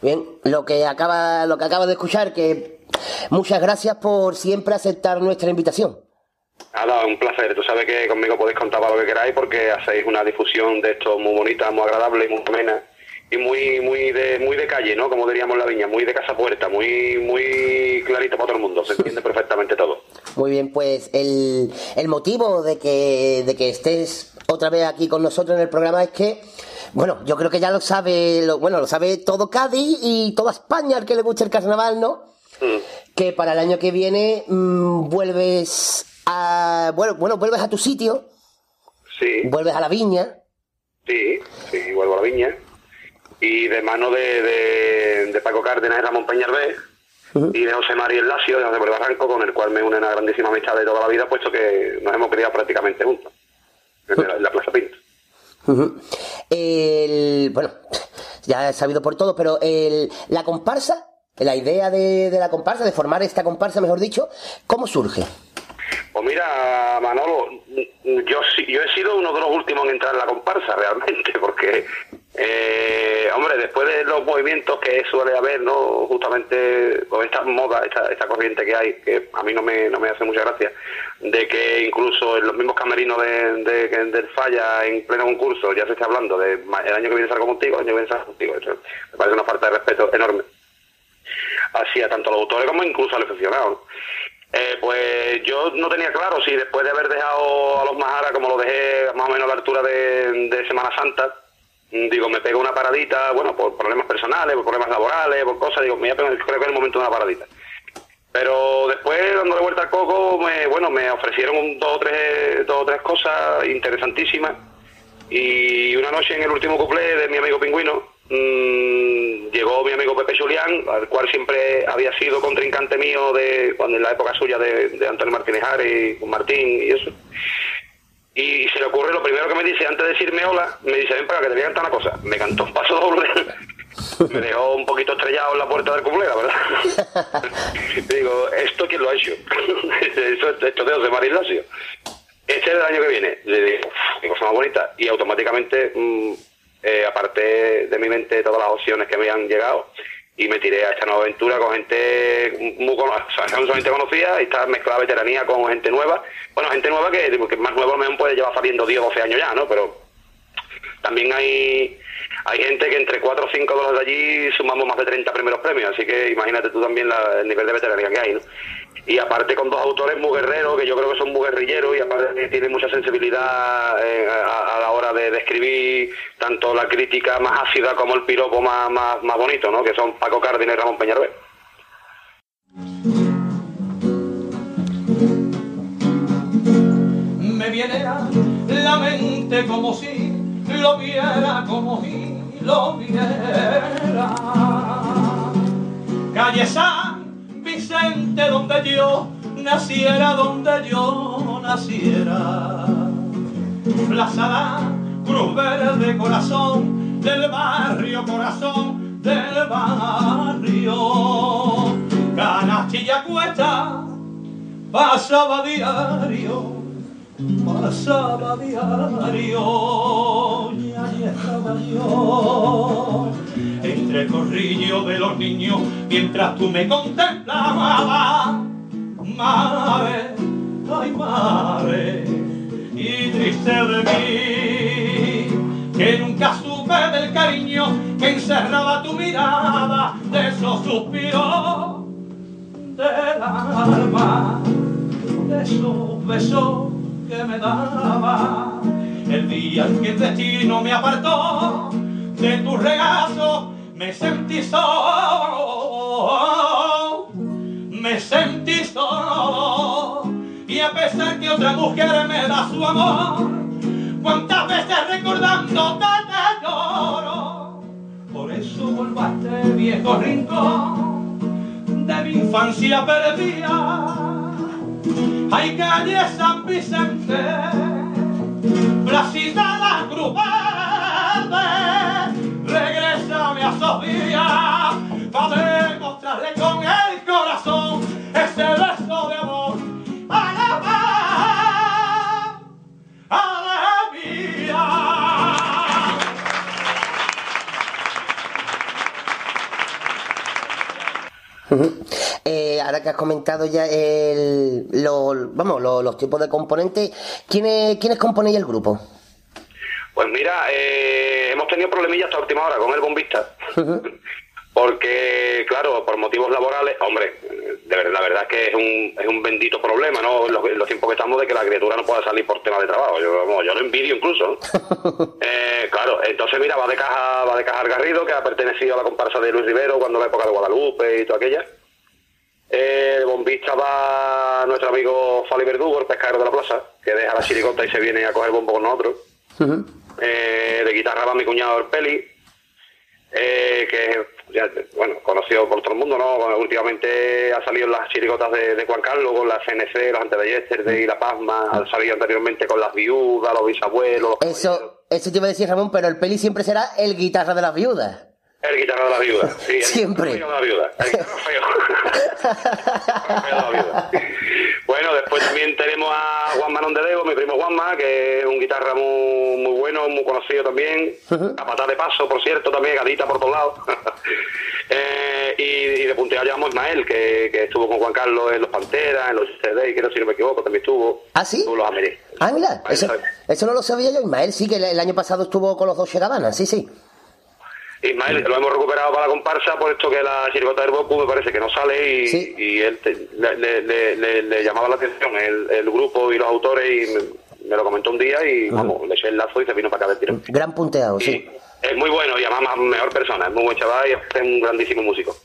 Bien, lo que acaba, lo que acaba de escuchar, que muchas gracias por siempre aceptar nuestra invitación. Nada, un placer. Tú sabes que conmigo podéis contar para lo que queráis porque hacéis una difusión de esto muy bonita, muy agradable y muy amena. Y muy, muy de, muy de calle, ¿no? Como diríamos en la viña, muy de casa puerta, muy, muy clarito para todo el mundo. Se entiende perfectamente todo. Muy bien, pues el, el motivo de que, de que estés otra vez aquí con nosotros en el programa es que, bueno, yo creo que ya lo sabe, lo, bueno, lo sabe todo Cádiz y toda España al que le guste el carnaval, ¿no? Que para el año que viene mm, vuelves a, bueno, bueno, vuelves a tu sitio, Sí, vuelves a la viña, sí, sí, vuelvo a la viña. Y de mano de, de, de Paco Cárdenas y Ramón Peñalver y de José María Lacio, de José María Barranco, con el cual me une una grandísima amistad de toda la vida, puesto que nos hemos criado prácticamente juntos en la, en la Plaza Pinto. El, bueno, ya he sabido por todo, pero el, la comparsa, la idea de, de la comparsa, de formar esta comparsa, mejor dicho, ¿cómo surge? Pues mira, Manolo, yo yo he sido uno de los últimos en entrar en la comparsa realmente, (laughs) porque, eh, hombre, después de los movimientos que suele haber, ¿no? Justamente con esta moda, esta, esta corriente que hay, que a mí no me, no me hace mucha gracia, de que incluso en los mismos camerinos de, de- del Falla, en pleno concurso, ya se está hablando de el año que viene salgo contigo, el año que viene salgo contigo. Eso me parece una falta de respeto enorme hacia tanto los autores como incluso al aficionado. ¿no? Eh, pues yo no tenía claro si después de haber dejado a los Majara, como lo dejé más o menos a la altura de, Semana Santa, mm, digo, me pego una paradita, bueno, por problemas personales, por problemas laborales, por cosas, digo, me voy a creo que es el momento de una paradita. Pero después, dándole vuelta al coco, me, bueno, me ofrecieron dos, o tres, dos o tres cosas interesantísimas. Y una noche en el último cuplé de mi amigo Pingüino, mm, llegó mi amigo Pepe Julián, al cual siempre había sido contrincante mío de cuando en la época suya de, de Antonio Martínez y con Martín y eso. Y se le ocurre lo primero que me dice, antes de decirme hola, me dice, ven para que te voy a cantar una cosa. Me cantó un paso doble. (laughs) me dejó un poquito estrellado en la puerta del cuplé, la verdad. (laughs) Digo, ¿esto quién lo ha hecho? (laughs) Eso, esto de José María Ignacio. Este es el año que viene. Le digo, "Uf, qué cosa más bonita. Y automáticamente mm, eh, aparté de mi mente todas las opciones que me han llegado y me tiré a esta nueva aventura con gente muy cono- o sea, gente conocida y está mezclada veteranía con gente nueva. Bueno, gente nueva que, que más nueva mejor puede llevar saliendo 10 o 12 años ya, ¿no? Pero también hay hay gente que entre 4 o 5 de los de allí sumamos más de 30 primeros premios, así que imagínate tú también el nivel de veteranía que hay, ¿no? Y aparte con dos autores muy guerreros, que yo creo que son muy guerrilleros y aparte tienen mucha sensibilidad eh, a, la hora de, de escribir tanto la crítica más ácida como el piropo más, más, bonito, ¿no? Que son Paco Cárdenas y Ramón Peñalver. me viene a la mente como si lo viera, como si lo viera. Calle San Vicente, donde yo naciera, donde yo naciera. Plaza La Cruz Verde, corazón del barrio, corazón del barrio. Canastilla Cuesta, pasaba diario pasaba diario y allí estaba yo entre el corrillo de los niños mientras tú me contemplabas madre, ay madre y triste de mí que nunca supe del cariño que encerraba tu mirada de esos suspiros del alma de esos besos que me daba el día en que el destino me apartó de tu regazo me sentí solo me sentí solo. Y a pesar que otra mujer me da su amor cuántas veces recordándote te lloro por eso este viejo rincón de mi infancia perdida Hay calle San Vicente, Placita la Cruz regrésame a esos días para demostrarle con el corazón ese beso de amor a la paz, a la. Ujú. Eh, ahora que has comentado ya el, lo- vamos, lo- los tipos de componentes, ¿quiénes, ¿quiénes componéis el grupo? Pues mira, eh, hemos tenido problemillas hasta última hora con el bombista. (laughs) Porque, claro, por motivos laborales, hombre, de verdad, la verdad es que es un, es un bendito problema, ¿no? En los, los tiempos que estamos de que la criatura no pueda salir por tema de trabajo. Yo, vamos, yo lo envidio incluso. (laughs) Eh, claro, entonces mira, va de caja, va de caja Garrido, que ha pertenecido a la comparsa de Luis Rivero cuando la época de Guadalupe y toda aquella. Eh, el bombista va nuestro amigo Fali Verdugo, el pescadero de la plaza, que deja la chiricota y se viene a coger bombo con nosotros. Eh, de guitarra va mi cuñado el Peli, eh, que ya, bueno, conocido por todo el mundo, ¿no? Últimamente ha salido en las chirigotas de, de Juan Carlos, con la CNC, los antes de La Pasma, ha salido anteriormente con las viudas, los bisabuelos, los Eso, eso te iba a decir Ramón, pero el peli siempre será el guitarra de las viudas. El guitarra de la viuda. Sí, el Siempre. guitarra de la viuda. El guitarra feo. El feo de la viuda. Bueno, después también tenemos a Juan Manón de mi primo Juanma, que es un guitarra muy, muy bueno, muy conocido también. Capataz de paso, por cierto, también, gadita por todos lados. (laughs) Eh, y, y de punteado llevamos Ismael, que, que estuvo con Juan Carlos en los Panteras, en los CD, creo si no me equivoco, también estuvo. ¿Ah, sí? Estuvo los Ameri. Ah, mira, eso, eso no lo sabía yo. Ismael sí que el, el año pasado estuvo con los dos Gabbana, sí, sí. Ismael, lo hemos recuperado para la comparsa, por esto que la chirigota del Boku me parece que no sale y, y él te- le, le- le- le- le llamaba la atención el, el grupo y los autores y me, me lo comentó un día y vamos, le eché el lazo y se vino para acá del tirón. Gran punteado, sí. Es muy bueno y además más- mejor persona, es muy buen chaval y es un grandísimo músico.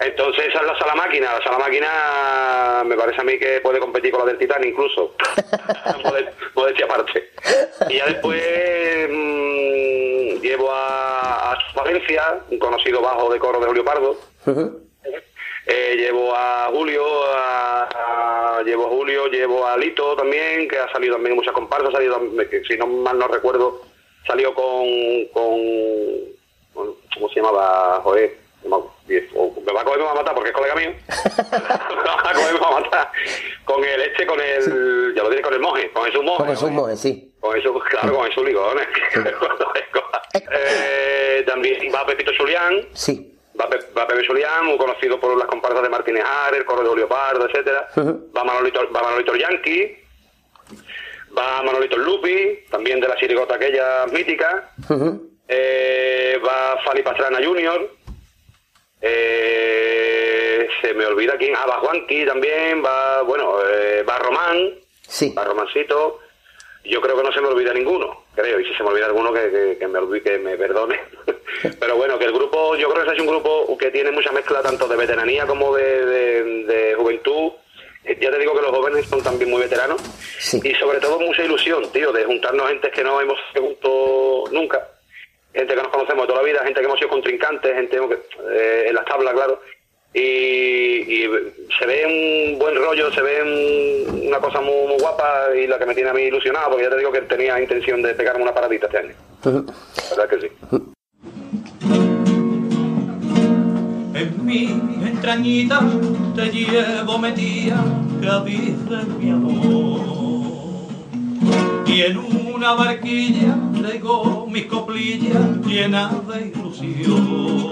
Entonces esa es la sala máquina, la sala máquina me parece a mí que puede competir con la del Titán incluso, (laughs) Modest- modestia aparte. Y ya después mm, llevo a, a Valencia, un conocido bajo de coro de Julio Pardo, Eh, llevo a Julio, a, a- llevo a Julio, llevo a Lito también, que ha salido también en muchas comparsas, ha salido, si no mal no recuerdo, salió con, con, ¿cómo se llamaba? Joder, me va a coger me va a matar porque es colega mío. (laughs) me va a coger me va a matar. Con el este, con el, ya lo diré, con el moje, con Jesús Moje. Con Jesús Moje, sí. Con eso, claro, con esos ligones. (laughs) eh, también va Pepito Julián. Sí. Va, Pe- va Pepe Julián, muy conocido por las comparsas de Martínez Ares, el coro de Leopardo, etcétera. Va Manolito, va Manolito Yankee. Va Manolito Lupi, también de la chirigota aquella mítica. Eh, va Fali Pastrana Junior. Eh, se me olvida quién. Ah, va Juanqui también. Va, bueno, eh, va Román. Sí. Va Romancito. Yo creo que no se me olvida ninguno, creo. Y si se me olvida alguno, que, que- que me, olvide, que me perdone. (laughs) Pero bueno, que el grupo, yo creo que es un grupo que tiene mucha mezcla tanto de veteranía como de, de- de juventud. Eh, Ya te digo que los jóvenes son también muy veteranos. Y sobre todo mucha ilusión, tío, de juntarnos gente que no hemos juntos nunca. Gente que nos conocemos de toda la vida, gente que hemos sido contrincantes, gente eh, en las tablas, claro. Y, se ve un buen rollo, se ve un- una cosa muy, guapa y la que me tiene a mí ilusionado, porque ya te digo que tenía intención de pegarme una paradita este año. ¿Verdad que sí? En mi entrañita te llevo metida, que avise mi amor. Y en una barquilla traigo mis coplillas llenas de ilusión.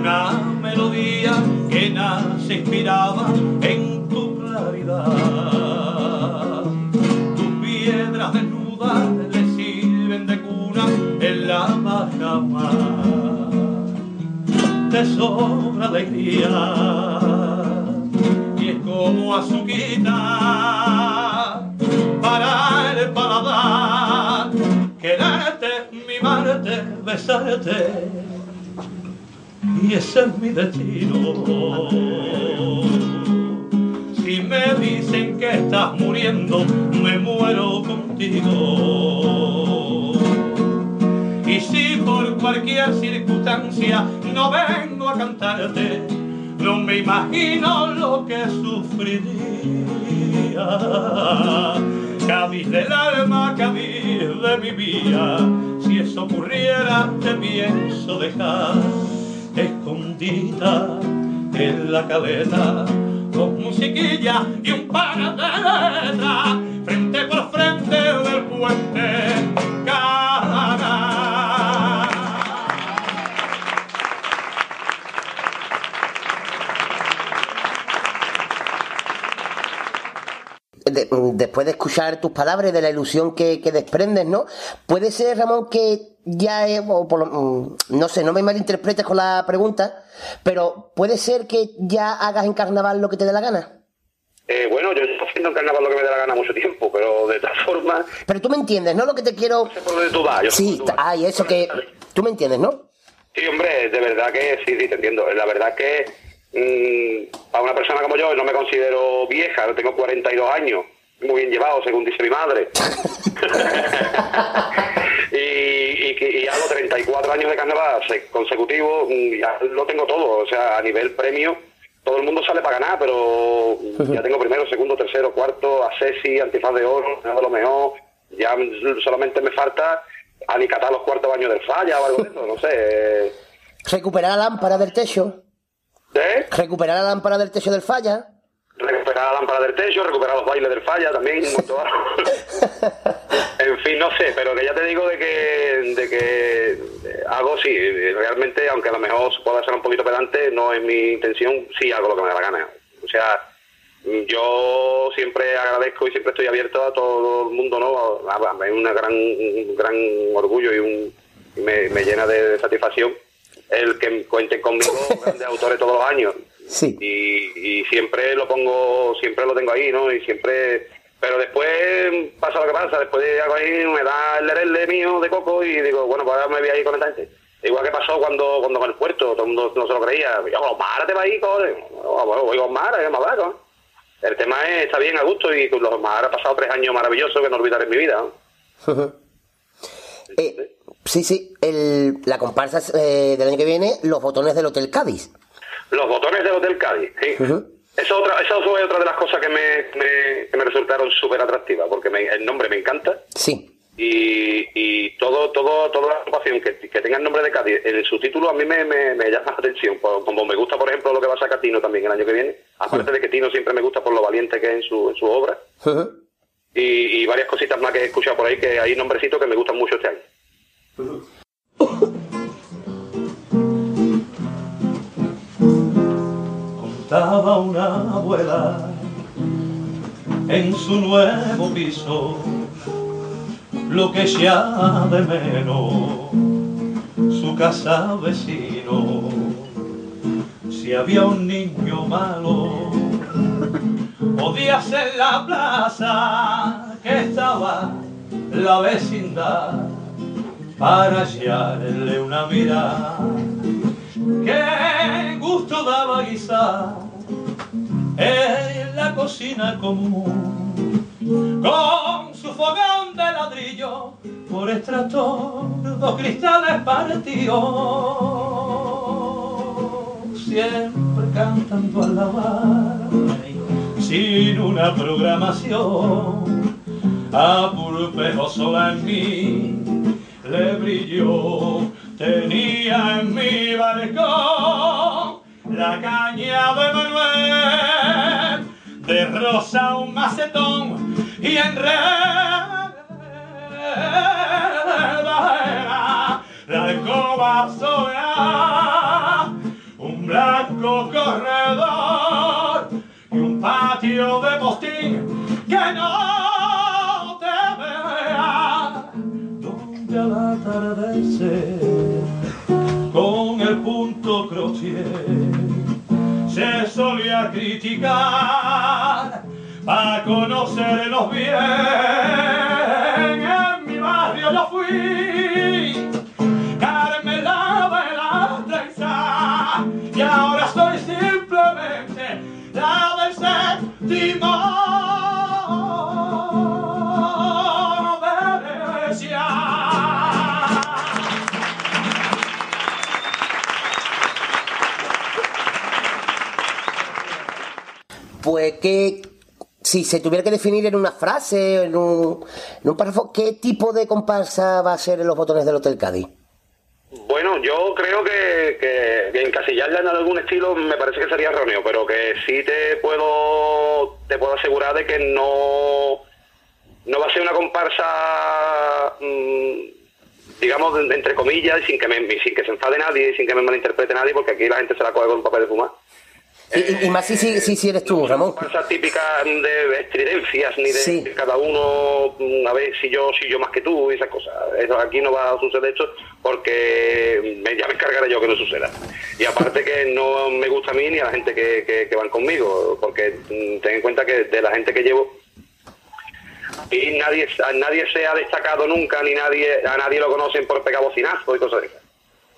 Una melodía que nace inspirada en tu claridad. Tus piedras desnudas le sirven de cuna en la baja mar te sobra alegría y es como azuquita para el paladar quererte, mimarte, besarte. Y ese es mi destino. Si me dicen que estás muriendo me muero contigo. Y si por cualquier circunstancia no vengo a cantarte, no me imagino lo que sufriría. Cádiz del alma, Cádiz de mi vida, si eso ocurriera te pienso dejar escondida en la caleta con musiquilla y un par de letras frente por frente del puente después de escuchar tus palabras y de la ilusión que, que desprendes, ¿no? Puede ser, Ramón, que ya, he- o por lo- mm, no sé, no me malinterpretes con la pregunta, pero puede ser que ya hagas en carnaval lo que te dé la gana. Eh, bueno, yo estoy haciendo en carnaval lo que me dé la gana mucho tiempo, pero de todas formas, Pero tú me entiendes, ¿no? Lo que te quiero... por donde tú vas. Yo sé Sí, por dónde tú vas. ay, eso que... Tú me entiendes, ¿no? Sí, hombre, de verdad que sí, sí, te entiendo. La verdad que mm, para una persona como yo, no me considero vieja, yo tengo 42 años, muy bien llevado, según dice mi madre. (laughs) y, y, que- y hago 34 años de carnaval se- consecutivos, mm, ya lo tengo todo. O sea, a nivel premio, todo el mundo sale para ganar, pero ya tengo primero, segundo, tercero, cuarto, Asesi, Antifaz de Oro, de lo mejor. Ya solamente me falta alicatar los cuartos baños del falla o algo de eso, no sé. Recuperar la lámpara del techo. ¿Eh? Recuperar la lámpara del techo del falla. Recuperar la lámpara del techo, recuperar los bailes del falla también, (laughs) en fin, no sé, pero que ya te digo de que, de que eh, hago sí, realmente, aunque a lo mejor pueda ser un poquito pedante, no es mi intención, sí hago lo que me da la gana. O sea, yo siempre agradezco y siempre estoy abierto a todo el mundo, ¿no? Es una gran, un gran orgullo y un, y me, me llena de satisfacción el que cuenten conmigo grandes autores todos los años Sí. y, y siempre lo pongo, siempre lo tengo ahí, ¿no? Y siempre, pero después pasa lo que pasa, después hago ahí, me da el lerele mío de coco y digo, bueno, pues ahora me voy a ir con esta gente. Igual que pasó cuando, cuando con el puerto, todo el mundo no se lo creía, yo, Omar te va a ir, cojones. Voy con ¿qué más cojones? El tema es, está bien a gusto y con los ha pasado tres años maravillosos que no olvidaré en mi vida, ¿no? (laughs) Eh, sí, sí, el, la comparsa eh, del año que viene, los botones del Hotel Cádiz. Los botones del Hotel Cádiz, sí. Eso, otra, esa fue otra de las cosas que me, me- que me resultaron súper atractivas, porque me- el nombre me encanta. Sí. Y, y todo, todo, toda la agrupación que, que tenga el nombre de Cádiz en su título a mí me, me, me llama la atención. Por- Como me gusta, por ejemplo, lo que va a sacar Tino también el año que viene. Aparte de que Tino siempre me gusta por lo valiente que es en su, en su obra. Y, y varias cositas más que he escuchado por ahí, que hay nombrecitos que me gustan mucho este año. Contaba una abuela en su nuevo piso lo que ya de menos su casa vecino. Si había un niño malo, podía ser la plaza que estaba la vecindad para echarle una mirada. Qué gusto daba guisar en la cocina común. Con su fogón de ladrillo por extractor dos cristales partidos siempre cantando al lavar sin una programación. A pulpejo sola en mí le brilló tenía en mi balcón la caña de Manuel de rosa un macetón y en redadera la alcoba sola un blanco corredor y un patio de postín que no solía criticar para conocernos bien en mi barrio yo fui Carmela la trenza y ahora soy simplemente la del séptimo si se tuviera que definir en una frase, en un, en un párrafo, ¿qué tipo de comparsa va a ser en los botones del Hotel Cádiz? Bueno, yo creo que, que, que encasillarla en algún estilo me parece que sería erróneo, pero que sí te puedo te puedo asegurar de que no no va a ser una comparsa mm, digamos entre comillas y sin que me, sin que se enfade nadie sin que me malinterprete nadie porque aquí la gente se la coge con un papel de fumar Y, más si, si, si, eres tú, Ramón. comparsa típica de estridencias ni de Sí. cada uno mm, a ver si yo si yo más que tú y esas cosas eso aquí no va a suceder esto porque me, ya me encargaré yo que no suceda y aparte que no me gusta a mí ni a la gente que, que, que van conmigo porque mm, ten en cuenta que de la gente que llevo y nadie a nadie se ha destacado nunca ni nadie a nadie lo conocen por pegar bocinazo y cosas de esas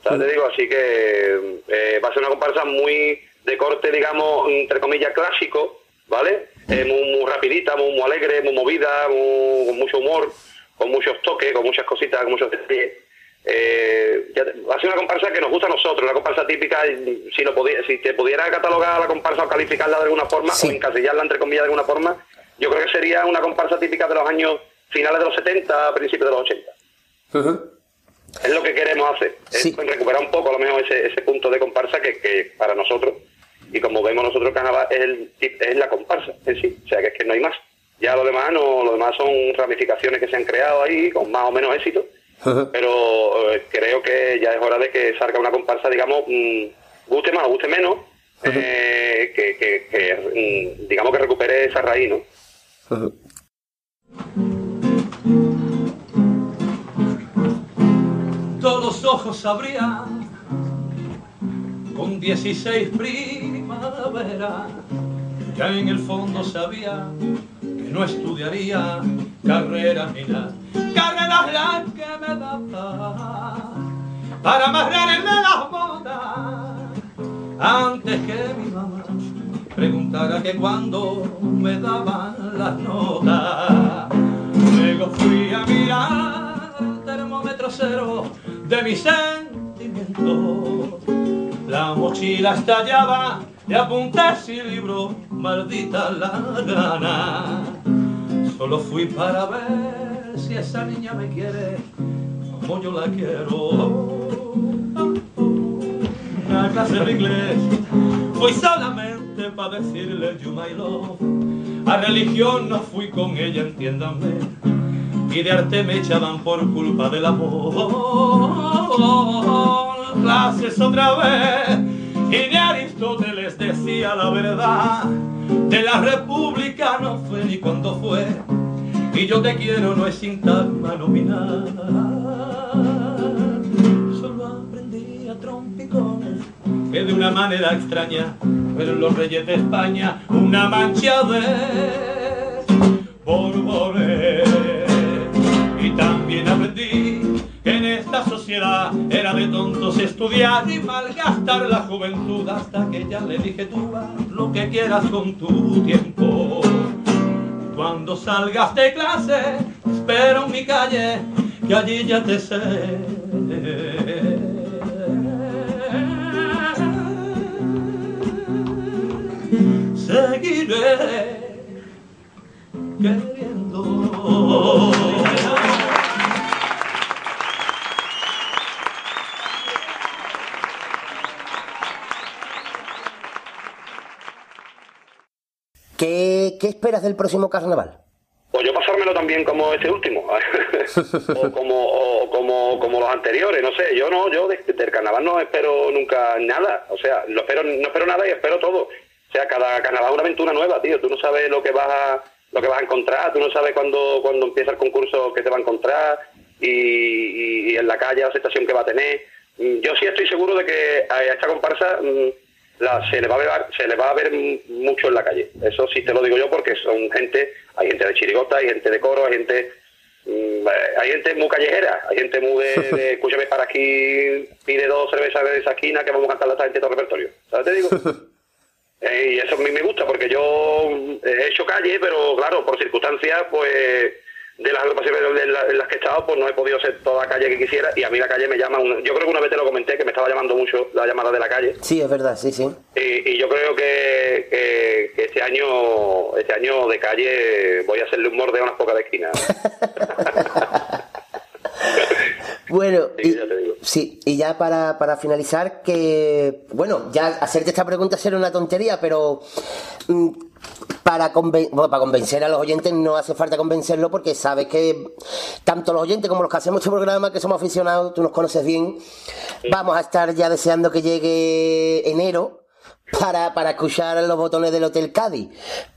o sea, te digo, así que eh, va a ser una comparsa muy de corte, digamos, entre comillas, clásico, ¿vale? Eh, muy, muy rapidita, muy, muy alegre, muy movida, muy- con mucho humor, con muchos toques, con muchas cositas, con muchos detalles. Eh, ya te- va a ser una comparsa que nos gusta a nosotros, una comparsa típica, si lo si te pudiera catalogar la comparsa o calificarla de alguna forma, o encasillarla entre comillas de alguna forma, yo creo que sería una comparsa típica de los años finales de los 70, principios de los 80. Es lo que queremos hacer, es recuperar un poco a lo mejor ese, ese punto de comparsa que, que para nosotros, y como vemos nosotros carnaval, es, el, tip- es la comparsa en sí, o sea que es que no hay más. Ya lo demás no, lo demás son ramificaciones que se han creado ahí con más o menos éxito, pero eh, creo que ya es hora de que salga una comparsa, digamos, mm, guste más o guste menos, eh, que, que- que, mm, digamos que recupere esa raíz, ¿no? todos los ojos abrían con 16 primavera. Ya en el fondo sabía que no estudiaría carreras ni nada. Carreras las que me daba para amarrarme las botas antes que mi mamá preguntara que cuando me daban las notas. Luego fui a mirar el termómetro cero de mi sentimiento. La mochila estallaba y apunté sin libro, maldita la gana. Solo fui para ver si esa niña me quiere como yo la quiero. Una clase de inglés fui solamente para decirle you my love. A religión no fui con ella, entiéndanme. Y de arte me echaban por culpa del amor. Clases otra vez. Y de Aristóteles decía la verdad. De la república no fue ni cuando fue. Y yo te quiero no es sintagma nominal. Solo aprendí a trompicones que de una manera extraña fueron los reyes de España una mancha de borbones. También aprendí que en esta sociedad era de tontos estudiar y malgastar la juventud hasta que ya le dije tú haz lo que quieras con tu tiempo. Cuando salgas de clase, espero en mi calle, que allí ya te sé. Seguiré queriendo. ¿Qué, qué esperas del próximo carnaval? Pues yo pasármelo también como este último, (laughs) o como o como como los anteriores, no sé, yo no, yo de- del carnaval no espero nunca nada, o sea, lo espero, no espero nada y espero todo. O sea, cada carnaval es una aventura nueva, tío, tú no sabes lo que vas a lo que vas a encontrar, tú no sabes cuándo cuando empieza el concurso que te va a encontrar y, y- y en la calle la aceptación que va a tener. Mm, Yo sí estoy seguro de que a esta comparsa mm, la- se le va a ver se le va a ver mucho en la calle eso sí te lo digo yo porque son gente hay gente de chirigota hay gente de coro hay gente mm, eh, hay gente muy callejera hay gente muy de, de, (laughs) escúchame para aquí pide dos cervezas de esa esquina que vamos a cantar la gente todo el repertorio ¿sabes te digo? (laughs) Eh, y eso a mí me gusta porque yo he hecho calle pero claro por circunstancias pues de las agrupaciones en, la- en las que he estado, pues no he podido ser toda la calle que quisiera y a mí la calle me llama, un- yo creo que una vez te lo comenté, que me estaba llamando mucho la llamada de la calle Sí, es verdad, sí, sí. y, y yo creo que, que- que este año este año de calle voy a hacerle un morde a unas pocas de esquina. (laughs) Bueno, (laughs) y, sí, y ya para, para finalizar, que, bueno, ya hacerte esta pregunta será una tontería, pero mm, para, conven- bueno, para convencer a los oyentes no hace falta convencerlo porque sabes que tanto los oyentes como los que hacemos este programa, que somos aficionados, tú nos conoces bien, vamos a estar ya deseando que llegue enero para, para escuchar los botones del Hotel Cádiz.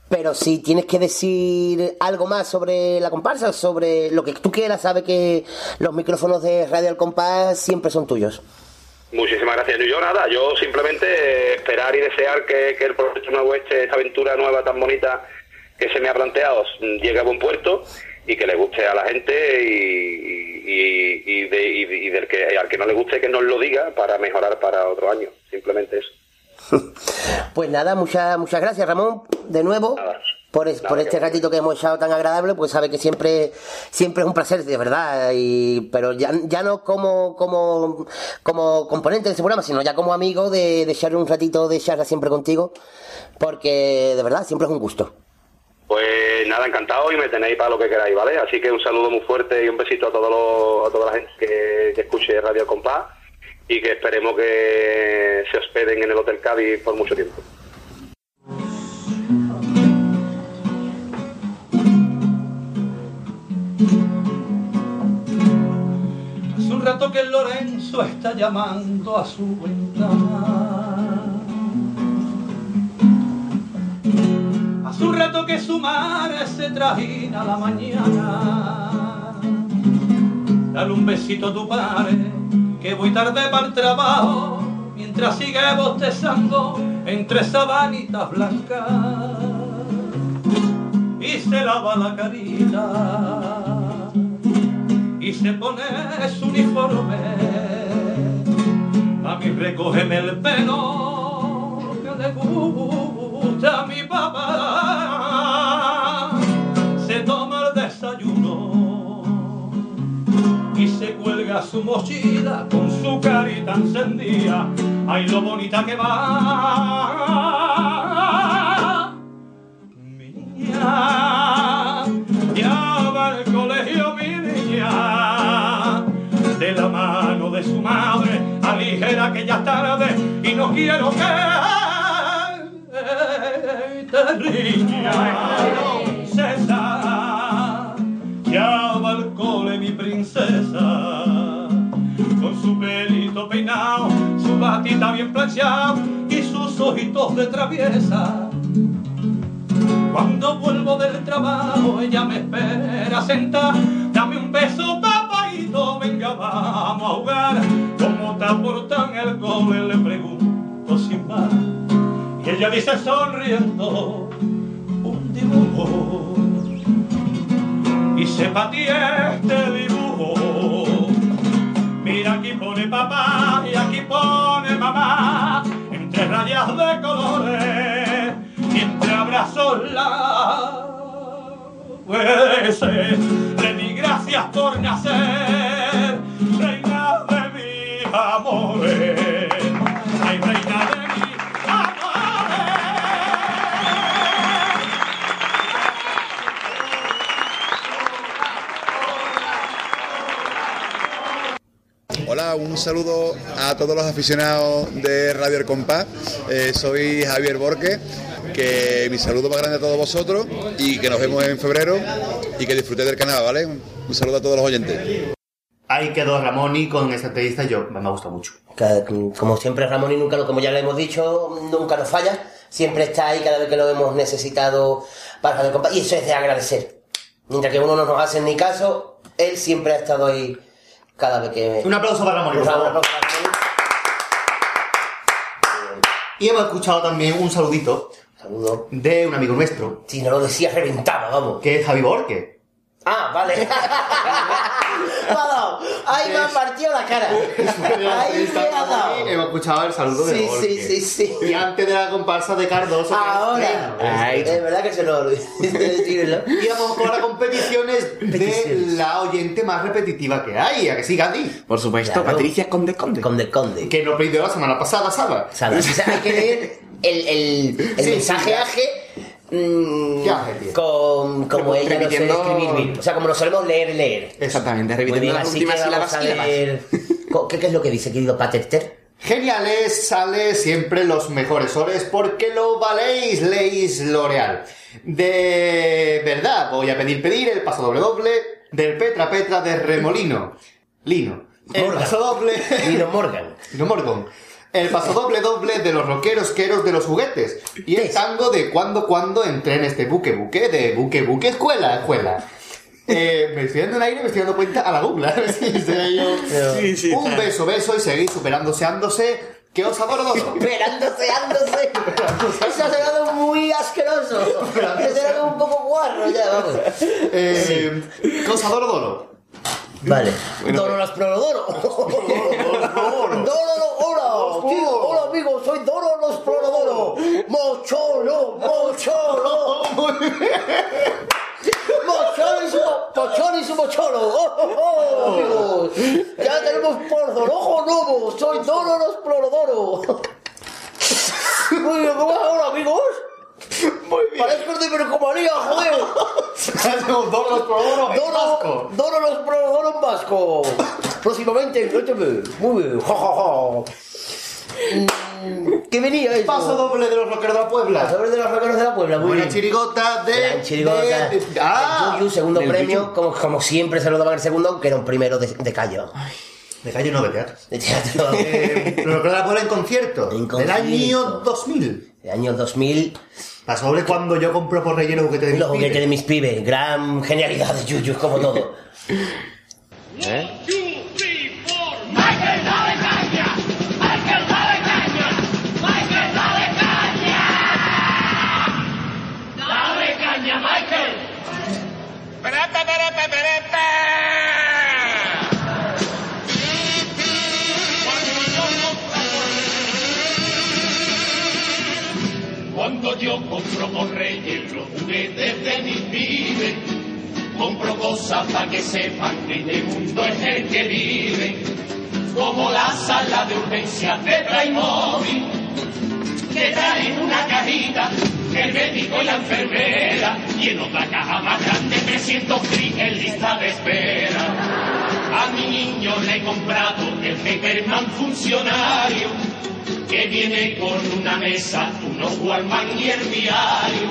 Pero si tienes que decir algo más sobre la comparsa, sobre lo que tú quieras, sabes que los micrófonos de Radio Al Compás siempre son tuyos. Muchísimas gracias. Yo nada, yo simplemente eh, esperar y desear que, que el proyecto nuevo este, esta aventura nueva tan bonita que se me ha planteado mm, llegue a buen puerto y que le guste a la gente y, y- y de- y- y del que al que no le guste que nos lo diga para mejorar para otro año. Simplemente eso. (laughs) Pues nada, muchas muchas gracias Ramón, de nuevo, por, es- por este ratito que hemos echado tan agradable, pues sabe que siempre siempre es un placer, de verdad, y, pero ya, ya no como, como, como componente de este programa, sino ya como amigo de, de echar un ratito de charla siempre contigo, porque de verdad siempre es un gusto. Pues nada, encantado y me tenéis para lo que queráis, ¿vale? Así que un saludo muy fuerte y un besito a, todos los, a toda la gente que, que escuche Radio Compás y que esperemos que se hospeden en el Hotel Cádiz por mucho tiempo. Un rato que Lorenzo está llamando a su ventana. Hace un rato que su madre se trajina a la mañana. Dale un besito a tu padre, que voy tarde para el trabajo, mientras sigue bostezando entre sabanitas blancas. Y se lava la carita y se pone su uniforme. A mí recógeme el pelo que le gusta a mi papá. Se toma el desayuno y se cuelga su mochila con su carita encendida. Ay, lo bonita que va. Niña, su madre, aligera que ya tarde y no quiero que te riña. César, ya va al cole mi princesa, con su pelito peinado, su batita bien planchado y sus ojitos de traviesa. Cuando vuelvo del trabajo, ella me espera sentada. Dame un beso, papaito, venga, vamos a jugar. ¿Cómo te aportan el cole? Le pregunto sin más. Y ella dice sonriendo, un dibujo. Y sepa ti este dibujo. Mira, aquí pone papá y aquí pone mamá. Entre rayas de colores y entre abrazos la pues le di gracias por nacer, reina de mis amores, ay reina de mis Hola, un saludo a todos los aficionados de Radio El Compás. Eh, soy Javier Borque, que mi saludo más grande a todos vosotros y que nos vemos en febrero y que disfrutéis del canal, ¿vale? Un saludo a todos los oyentes. Ahí quedó Ramón y con esta entrevista yo me ha gustado mucho. Como siempre Ramón y nunca, lo- como ya le hemos dicho, nunca nos falla, siempre está ahí cada vez que lo hemos necesitado para Radio Compás, y eso es de agradecer. Mientras que uno no nos hace ni caso, él siempre ha estado ahí cada vez que... Un aplauso para Ramón, Un aplauso para Ramón. Y hemos escuchado también un saludito Saludo. de un amigo nuestro. Si no lo decía, reventaba, vamos. Que es Javi Borque. Ah, vale. (laughs) Dado, Ahí me ha partido la cara. Ahí me ha dado. Hemos escuchado el saludo de Sí, Borges. sí, sí, sí. Y antes de la comparsa de Cardoso. que Ahora. Es verdad que se lo olvidé decirlo. (laughs) Y vamos con las competiciones de la oyente más repetitiva que hay. ¿A que sí, Gandhi? Por supuesto, Claro. Patricia Conde Conde. Conde Conde. Que nos pidió la semana pasada, Saba. Sala. O sea, hay que leer el, el, el Sí, mensaje sí. aje mm, con, como ella no sé Repitiendo- escribir bien. O sea, como lo solemos leer leer. Exactamente, repitiendo bien, las así últimas que sílabas. vamos a sílabas. leer... (laughs) Co- ¿Qué, qué es lo que dice, querido Paterter? Geniales, sale siempre los mejores soles porque lo valéis, leéis L'Oreal. De verdad, voy a pedir pedir el paso doble doble del Petra Petra de Remolino. Lino. El Morgan. paso doble. Lino Morgan. (laughs) Lino Morgan. El paso doble doble de los rockeros queros de los juguetes. Y el tango de cuando cuando entré en este buque buque de buque buque escuela escuela. (laughs) Eh, me estoy dando un aire, me estoy dando cuenta a la Google. (laughs) Sí, sí, un beso, beso y seguir superándose, ándose. Que os adoro dos. (laughs) Esperándose, ándose. Eso ha sonado muy asqueroso. Ha sonado un poco guarro ya, vamos. Eh, que os adoro dolo. Vale. Doro los Plorodoro. Doro, hola. tío, hola amigos, soy Doro los. Mocholo, (laughs) mocholo. Y su mocholo. Oh, oh, oh, amigos. Ya tenemos por Dorojo nuevo. Soy Doro los Plorodoro. (laughs) Muy bien, ¿cómo ahora, amigos? Muy bien. Parezco de percomanía, joder. Hacemos dolo los prodoros en vasco. Doro, los Plorodoro en vasco. Próximamente, escúchame. Muy bien, ja, ja, ja. Mm, ¿Qué venía eso? Paso doble de los rockeros de la Puebla. Sobre de los rockeros de la Puebla, muy Buena bien. chirigota de. Gran chirigota. de- de- ah, El Yuyu, segundo del premio, como, como siempre se lo daban el segundo, aunque era un primero de, de callo. De calle no, de teatro. De teatro. Eh, los rockeros de la Puebla en concierto. En Del año concierto. 2000. De año 2000, Paso doble cuando yo compro por relleno juguete de mis los juguetes pibes. de mis pibes. Gran genialidad de Yuyu, como todo. Michael, dale caña. Compro por Reyes los juguetes de mis pibes, compro cosas para que sepan que el mundo es el que vive, como la sala de urgencia de Playmobil, que traen una cajita el médico y la enfermera, y en otra caja más grande 300 clics en lista de espera. A mi niño le he comprado el Pepperman funcionario, que viene con una mesa, unos Walkman y el diario.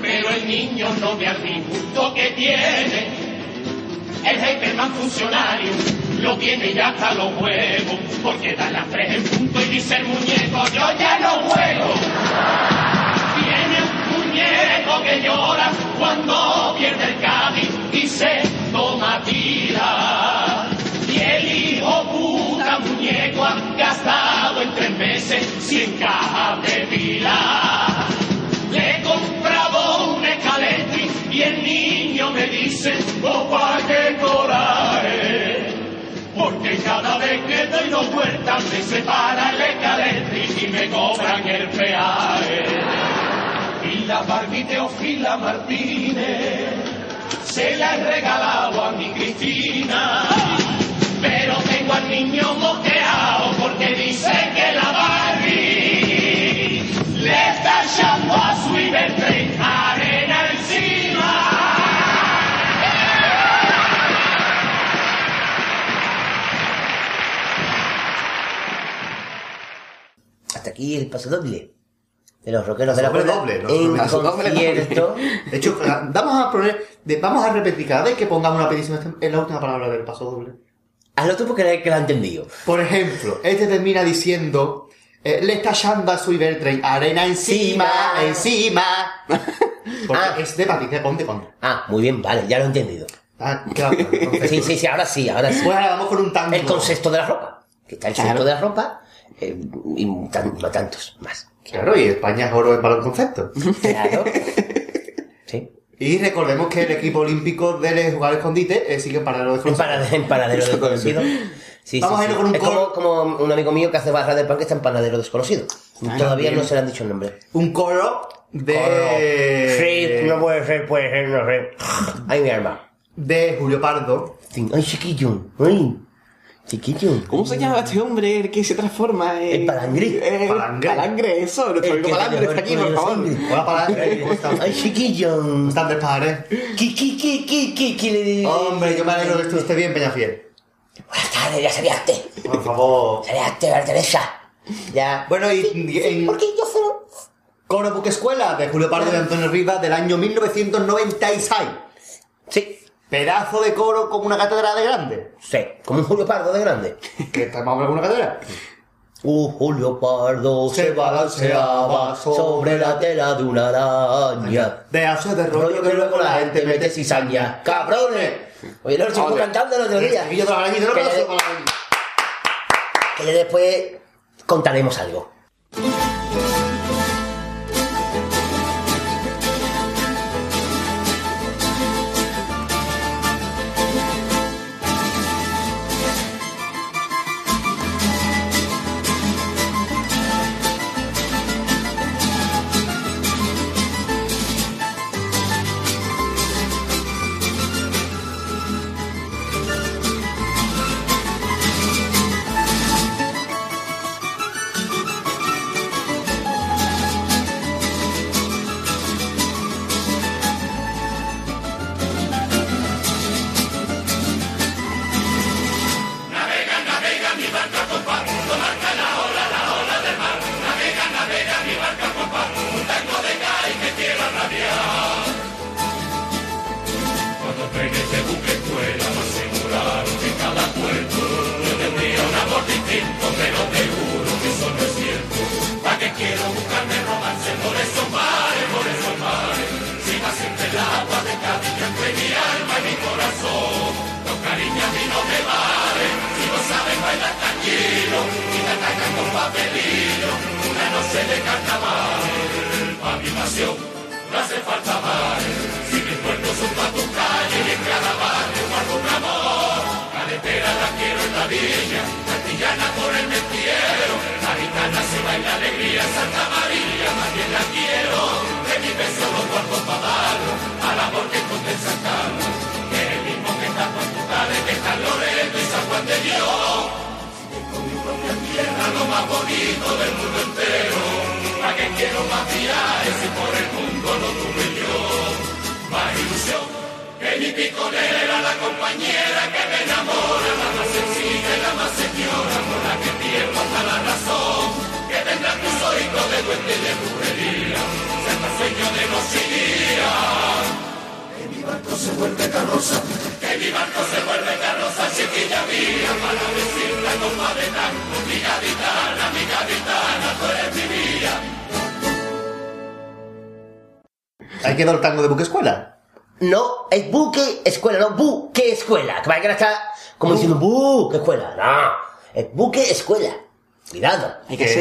Pero el niño no ve al disgusto que tiene. El Hyperman funcionario lo tiene ya hasta los huevos, porque da las tres en punto y dice el muñeco, yo ya no juego. Muñeco que llora cuando pierde el Cádiz y se toma tira. Y el hijo puta muñeco ha gastado en tres meses cien cajas de pila. Le he comprado un escalentri y el niño me dice, opa, qué coraje. Porque cada vez que doy dos vueltas me separa el escalentri y me cobran el peaje. La Barbie Teofila Martínez se la he regalado a mi Cristina. Pero tengo al niño moqueado porque dice que la Barbie le está echando a su Ibertren arena encima. Hasta aquí el paso doble. De los rockeros de la Doble, Puebla. doble, los En paso doble, concierto. (laughs) De hecho, vamos a poner, vamos a repetir cada vez que pongamos una petición en la última palabra del paso doble. Hazlo tú porque que lo ha entendido. Por ejemplo, este termina diciendo, eh, le está echando a su Ibertren arena encima, encima. (laughs) Porque es de Patricia Conde Conde. Ah, muy bien, vale, ya lo he entendido. Ah, claro, (laughs) entonces- Sí, sí, sí, ahora sí, ahora sí. Pues ahora vamos con un tango. El concepto de la ropa. Que está el Claro. concepto de la ropa eh, y tan- tantos más. Claro, y España es oro en balonconcepto. Claro. (laughs) Sí. Y recordemos que el equipo olímpico de jugar al escondite eh, sigue en paradero desconocido. En paradero, desconocido. Sí, Vamos sí, a irnos sí. con un es como, como un amigo mío que hace barra de pan que está en panadero desconocido. Ah, Todavía bien. no se le han dicho el nombre. Un coro de... Sí, no puede ser, puede ser, no sé. Ay, mi alma. De Julio Pardo. Ay, chiquillo. Ay, chiquillo. ¿Cómo se llama este hombre el que se transforma en. El palangre. El palangre. eso. Nuestro El amigo palangre está aquí, por favor. sangre. Hola, Palangre. ¿Cómo (laughs) estás? Ay, chiquillo. ¿Cómo? ¿Qué, qué, qué, qué, qué, qué le digo? Hombre, yo me alegro que estés bien, Peñafiel. Buenas tardes, ya salíaste. Por favor. Salíaste, Teresa. Ya. Bueno, y, y en ¿Por qué yo solo? Coro Buque Escuela de Julio Pardo y Antonio Rivas del año 1996. Sí. Pedazo de coro como una catedral de grande. Sí, como un Julio Pardo de grande. ¿Que está más o menos como una catedral? Un Julio Pardo se balanceaba sobre la tela de una araña. De hace de rollo que luego la gente mete cizaña. ¡Cabrones! Oye, estuve Joder. cantando el otro día. la arañita, no Que. Que después contaremos algo.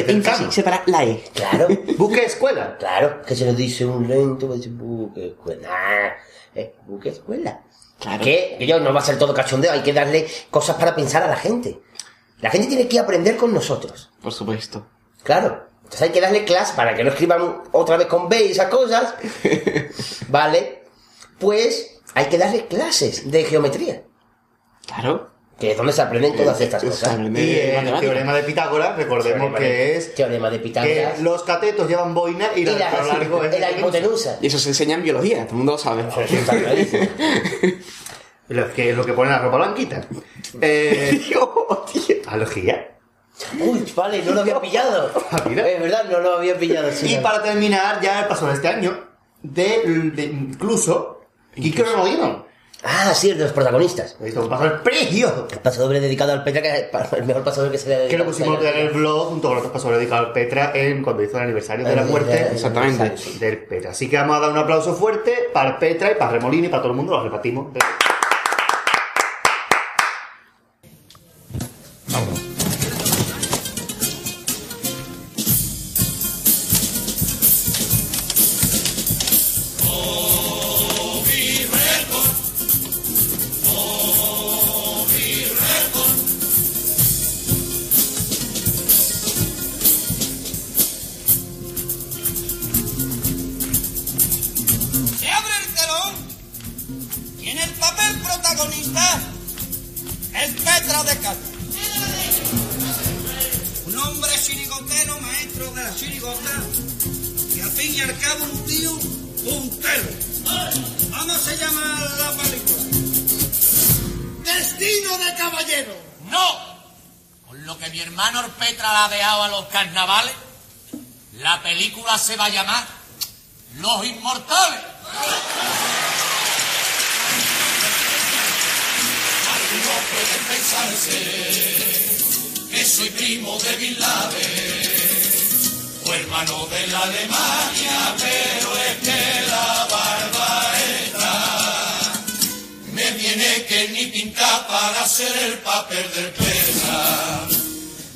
Énfasis, separar la E. Claro. (laughs) Buque escuela. Claro, que se lo dice un lento, a decir buque escuela. Nah, es buque escuela. Claro. Que, que yo no va a ser todo cachondeo, hay que darle cosas para pensar a la gente. La gente tiene que aprender con nosotros. Por supuesto. Claro. Entonces hay que darle clase para que no escriban otra vez con B y esas cosas. (laughs) ¿Vale? Pues hay que darle clases de geometría. Claro. Que es donde se aprenden todas estas cosas. aprende Y el matemática. teorema de Pitágoras, recordemos Teorema que de- es Teorema de que Pitágoras. los catetos llevan boina y, Y la, la, a lo largo es y la hipotenusa. Y eso se enseña en biología, todo el mundo lo sabe. Está clarísimo. (laughs) lo que es lo que pone la ropa blanquita. Eh, (laughs) Alogía. Uy, vale, no lo había (laughs) pillado. Mira. Es verdad, no lo había pillado. sí, Y no. para terminar ya el paso de este año, de, de incluso Kike Remolino. Ah, sí, el de los protagonistas. Hizo un paso del precioso. El paso doble dedicado al Petra, que es el mejor paso doble que se le ha Que lo pusimos en el blog junto con otros pasos dedicados al Petra en, cuando hizo el aniversario de la muerte Exactamente. del Petra. Así que vamos a dar un aplauso fuerte para el Petra y para Remolino y para todo el mundo, los repartimos. está caballero. No. Con lo que mi hermano Orpetra la ha dejado a los carnavales, la película se va a llamar Los Inmortales. Algunos pueden pensarse que soy primo de Bin Laden o hermano de la Alemania, pero es que la barba ni pinta para hacer el papel del Petra.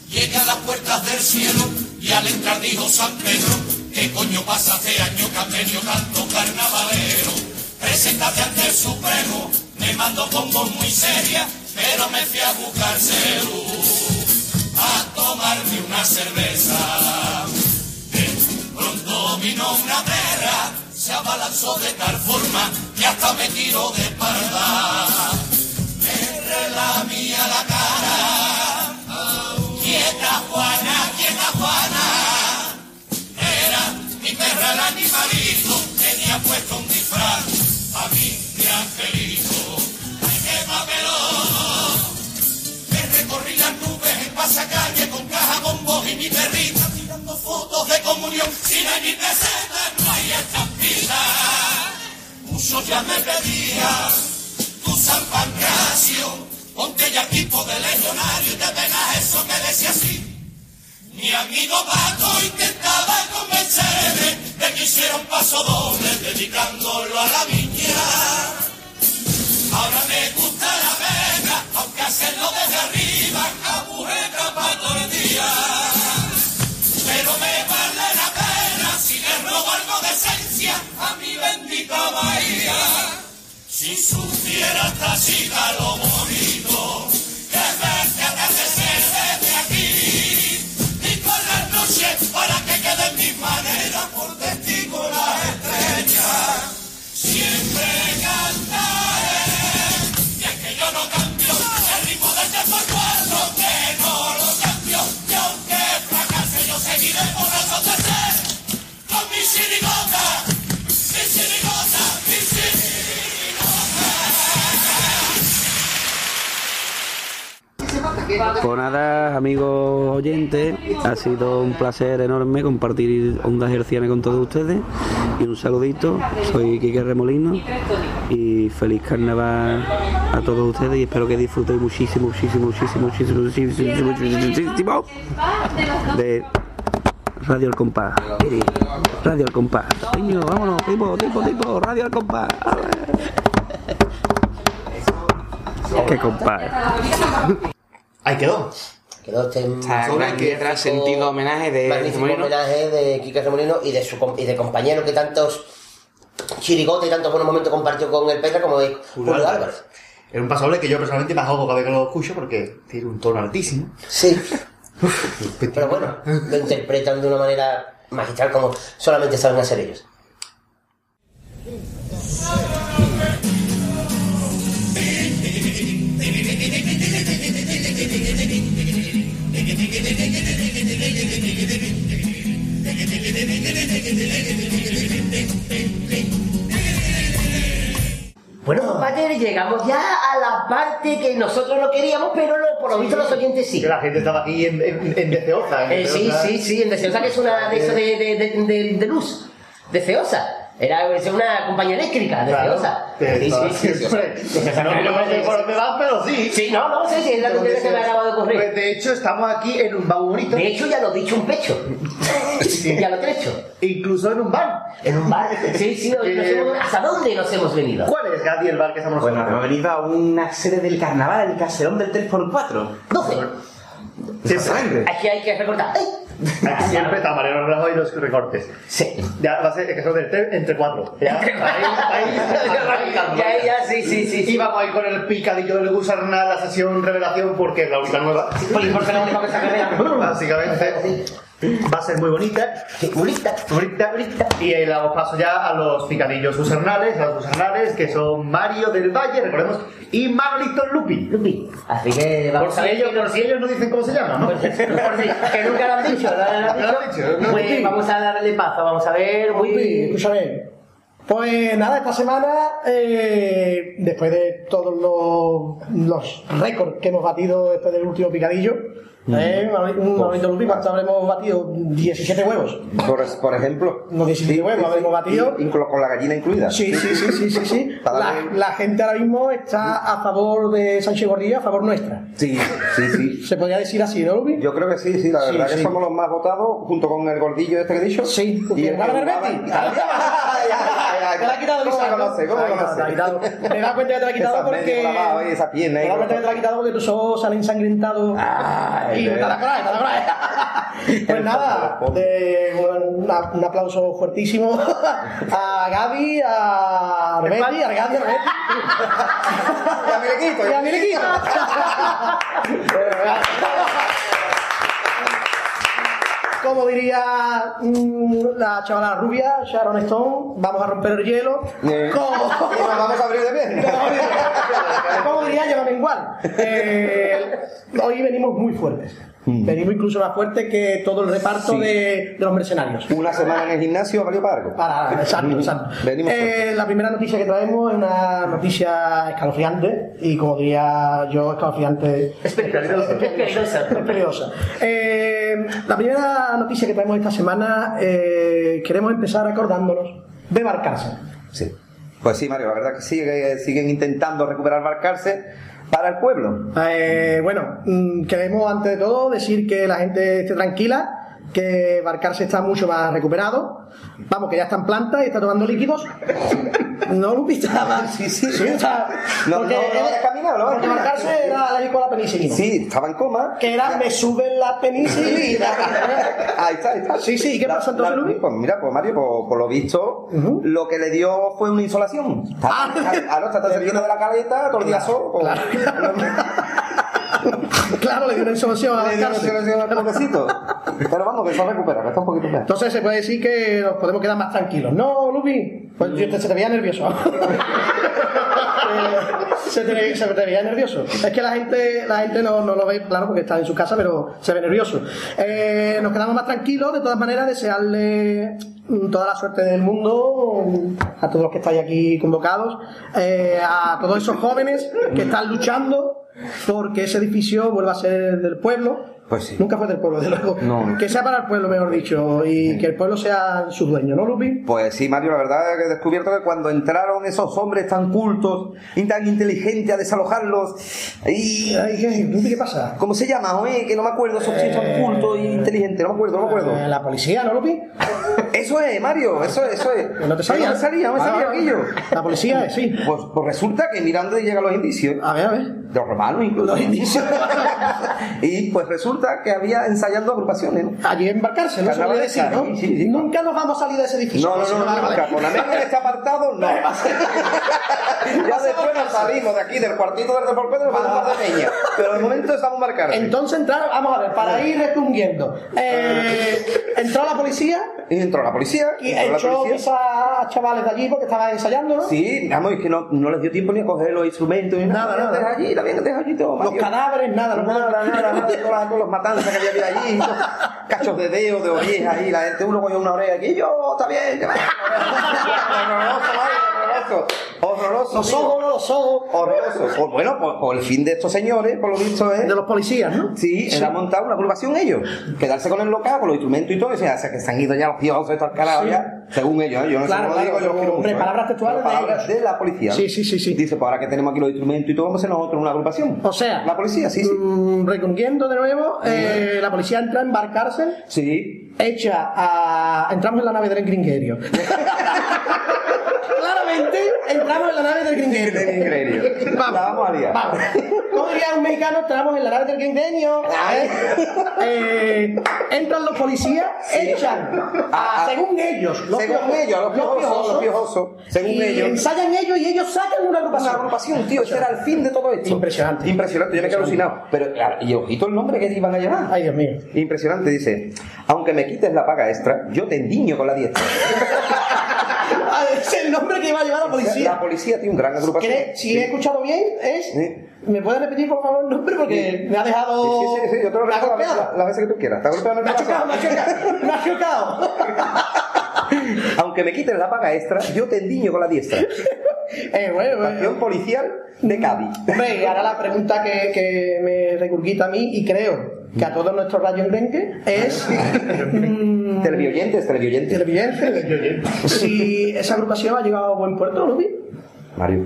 Llegué a las puertas del cielo y al entrar dijo San Pedro, ¿qué coño pasa hace años que han venido tanto carnavalero? Preséntate ante el Supremo, me mandó con voz muy seria, pero me fui a buscar celu, a tomarme una cerveza. Pronto vino una perra, se abalanzó de tal forma que hasta me tiró de espalda. Me relamía la cara. Quieta Juana, quieta Juana. Era mi perra el animalito, tenía puesto un disfraz a mí mi angelito. ¡Ay, qué papelón! Me recorrí las nubes en pasacalle con caja, voz y mi perrita tirando fotos de comunión. Si no hay ni peseta, no hay estampida. Muchos ya me pedían San Pancracio, ponte ya tipo de legionario y te pegas eso que decía así. Mi amigo Paco intentaba convencerme de que hiciera un paso doble dedicándolo a la viña. Ahora me gusta la vega, aunque hacerlo desde arriba, agujeta para todo el día. Pero me vale la pena si le robo algo de esencia a mi bendita bahía. Si supiera esta chica lo bonito que es verte atardecer desde aquí y por las noches para que queden mis maneras por testigo las estrellas. Siempre cantaré y es que yo no cambio el ritmo tres por cuatro que no lo cambio y aunque fracase yo seguiré por razón de ser con mi chirigota, Pues nada, amigos oyentes, ha sido un placer enorme compartir ondas hercianas con todos ustedes y un saludito, soy Quique Remolino y feliz carnaval a todos ustedes y espero que disfrutéis muchísimo, muchísimo, muchísimo, muchísimo, muchísimo, muchísimo, de Radio El Compás. Radio El Compás. Radio El Compás. Qué compás. Ahí quedó. Quedó este gran piedra, sentido homenaje de magnífico Remolino. homenaje de Quique Remolino y de su com- y de compañero que tantos chirigotes y tantos buenos momentos compartió con el Petra como es Julio Álvarez. Es un pasable que yo personalmente me ahogo cada vez que lo escucho porque tiene un tono altísimo. Sí. (laughs) Pero bueno, lo interpretan de una manera magistral como solamente saben hacer ellos. Bueno, compañeros, llegamos ya a la parte que nosotros no queríamos, pero lo- por lo visto los oyentes sí. Que la gente estaba aquí en, en, en deseosa. en Eh, sí, deseosa. sí, sí, en Deseosa, que es una de de, de, de, de- de luz. Deseosa. Era es una compañía eléctrica, Claro. Sí, claro, sí, sí. siempre. Deseosa No, no- no sé por dónde van, pero sí. Sí, no, no sé si es la que me acaba de ocurrir. Pues, de hecho, estamos aquí en un bar bonito. De hecho, ya lo he dicho un pecho. ya lo he hecho. Incluso en un bar. En un bar. Sí, sí, nos Eh, hemos- ¿hasta dónde nos hemos venido? ¿Cuál es, Gadi, el bar que estamos Bueno, hemos venido a una sede del carnaval, el caserón del 3x4. 12. Exactamente. Aquí hay que recordar. ¡Ay! Siempre está Mariano Rajoy y los recortes. Sí. Ya va a ser que son del tres entre cuatro. Ya, ahí, ahí, (laughs) Ya, ya, sí, sí, sí. Y vamos a ir con el picadillo del Gusarna, la sesión revelación, porque es la única nueva. Porque la única que se. (laughs) Básicamente. Va a ser muy bonita. Bonita, bonita, bonita. Y ahí damos paso ya a los picadillos usernales, a los usernales que son Mario del Valle, recordemos, y Marlito Lupi. Lupi. Así que vamos por a ver ellos, que- por si ellos no dicen cómo se llama, ¿no? Por si- que nunca lo han dicho, ¿no? (laughs) No lo han dicho, no. Pues vamos a darle paso, vamos a ver. Uy, Muy... escúchame. Pues nada, esta semana, eh, después de todos los, los récords que hemos batido después del último picadillo, eh, un momento Lupi, ¿cuánto habremos batido? 17 huevos. Por, por ejemplo. No 17 huevos habremos batido. Y- inclu- con la gallina incluida. Sí, sí, sí, sí, sí, sí. (laughs) La, la gente ahora mismo está a favor de Sánchez Gordillo, a favor nuestra. Sí, sí, sí. Se podría decir así, ¿no, Lupi? Yo creo que sí, sí, la Sí, verdad que sí. somos los más votados, junto con el gordillo este que he dicho. Sí, y el jugaba- (laughs) Te la ha quitado ¿Cómo lo ¿no? conoce? ¿Cómo lo conoce? (laughs) te das cuenta que te la ha quitado porque... Te das cuenta que te la ha quitado porque tus ojos han ensangrentado. y (laughs) Pues nada, de un, aplauso fuertísimo (laughs) a Gaby, a Arbetti, a Gaby, a Arbetti. (laughs) Y a Miriquito, Y a Miriquito. Como diría mm, la chavala rubia, Sharon Stone, vamos a romper el hielo. Eh, (laughs) Como- y nos vamos a abrir de bien. Como diría, llévame igual. Eh, hoy venimos muy fuertes. Venimos incluso más fuertes que todo el reparto Sí. de, de los mercenarios. Una semana en el gimnasio valió para algo. Para, (laughs) exacto, exacto. Venimos Eh, la primera noticia que traemos es una noticia escalofriante y como diría yo, escalofriante. Es peligrosa. Es peligrosa. Es peligrosa. Eh, la primera noticia que traemos esta semana, eh, queremos empezar acordándonos de Barcarse. Sí. Pues sí, Mario, la verdad que sigue, siguen intentando recuperar Barcarse para el pueblo. Eh, bueno, mm, queremos antes de todo decir que la gente esté tranquila, que Barcarse está mucho más recuperado. Vamos, que ya está en planta y está tomando líquidos. No lo pistaba. Sí, sí. está. No, porque no, no vaya a caminar, no porque. Barcarse era alérgico a la penicilina. Sí, estaba en coma. Que era, me suben la penicilina. (laughs) Ahí está, ahí está. Sí, sí, ¿y qué La- pasó entonces, Luis? Pues mira, pues Mario, por, por lo visto, lo que le dio fue una insolación. Está, Ah. ah, no, está cerquita (laughs) de la caleta, todo el día solo. pues, (laughs) claro, le dio una insolación a Le dio una Barcarse. insolación al pobrecito. Pero vamos, que se recupera, que está un poquito mejor. Entonces se puede decir que nos podemos quedar más tranquilos. ¿No, Lupi? Pues yo te, se te veía nervioso. (laughs) Eh, se, te, se te veía nervioso. Es que la gente, la gente no, no lo ve, claro, porque está en su casa, pero se ve nervioso. Eh, nos quedamos más tranquilos, de todas maneras, desearle toda la suerte del mundo a todos los que estáis aquí convocados, eh, a todos esos jóvenes que están luchando porque ese edificio vuelva a ser del pueblo. Pues sí. Nunca fue del pueblo, de luego. No. Que sea para el pueblo, mejor dicho, y que el pueblo sea su dueño, ¿no, Lupi? Pues sí, Mario, la verdad es que he descubierto que cuando entraron esos hombres tan cultos y tan inteligentes a desalojarlos. Y... Ay, ¿qué, Lupi, ¿qué pasa? ¿Cómo se llama, joder? Que no me acuerdo, esos tíos tan cultos e inteligentes, no me acuerdo, no me acuerdo. Eh, La policía, ¿no, Lupi? (laughs) Eso es, Mario, eso es, eso es. No te salía. No me salía, no me Ah, salía ah, aquello. La policía, eh, sí. Pues, pues resulta que mirando y llegan los indicios. A ver, a ver. De los romanos incluso. Los indicios. (laughs) y pues resulta que había ensayando agrupaciones, ¿no? Allí embarcarse, no se puede decir, ¿no? Sí, sí, sí. Nunca nos vamos a salir de ese edificio. No, no, no, vale, nunca. Con la menos en este apartado, no. (laughs) ya después nos salimos de aquí, del cuartito del deporte, nos vamos a de peña. Pero de momento estamos marcados. Entonces entraron, vamos a ver, para ir retundiendo. Eh, entró la policía Y entró la policía. y echó a chavales de allí porque estaban ensayando, ¿no? Sí, vamos, es que no, no les dio tiempo ni a coger los instrumentos ni Nada, nada. nada. Deja allí, la habían dejado allí todo. Los cadáveres, nada, no Nada, nada, nada, todas las- todos los matanzas que había allí, cachos de dedo, de orejas ahí, la gente, uno cogió una oreja aquí, yo, está bien, que Mario, horroroso, horroroso. Los ojos, los ojos. Horroroso. Pues bueno, pues, pues el fin de estos señores, por lo visto es... De los policías, ¿no? Sí, era montar una agrupación ellos. Quedarse con el local, con los instrumentos y todo. O sea, que se han ido ya los piosos estos al Sí. ya, según ellos. ¿eh? Yo no Claro, sé cómo lo digo, yo lo quiero hombre, mucho. ¿eh? palabras textuales palabras de la policía. Sí, sí, sí, sí. Dice, pues ahora que tenemos aquí los instrumentos y todo, vamos a ser nosotros una agrupación. O sea, La policía, sí, sí. mm, reconquiendo de nuevo, eh, la policía entra a embarcarse, Sí. echa a... Entramos en la nave del gringuerio. (laughs) Claramente. Entramos en la nave del gringueño. Vamos, La vamos a liar. Vamos. Como diría un mexicano, entramos en la nave del gringueño. ¿eh? Entran los policías, echan, a, según ellos, los Según piojosos, ellos, los piojosos, los piojosos, según y ellos. ensayan ellos y ellos sacan una agrupación. Una agrupación, tío, ese era el fin de todo esto. Impresionante. Impresionante, yo me quedé alucinado. Pero, claro, y ojito el nombre que te iban a llamar. Ay, Dios mío. Impresionante, dice. Aunque me quites la paga extra, yo te endiño con la diestra. (laughs) Ah, Es el nombre que iba a llevar la policía. La policía tiene un gran agrupación. ¿Cree- Si he escuchado bien, es. Sí. ¿Me puedes repetir, por favor, el nombre? Porque me ha dejado. Sí, sí, sí, yo te lo repito las veces- las veces que tú quieras. ¿Te ha golpeado en el Me ha chocado, me ha chocado. Me ha chocado. (laughs) Aunque me quites la paga extra, yo te endiño con la diestra. (laughs) Eh, bueno, bueno. Estación policial de Cádiz. Hombre, y ahora la pregunta que, que me regurgita a mí y creo que a todos nuestros rayos rengue es. (laughs) mm, Televioyentes, televioyentes. Televidentes. Si esa agrupación ha llegado a buen puerto, ¿no? vi? Mario,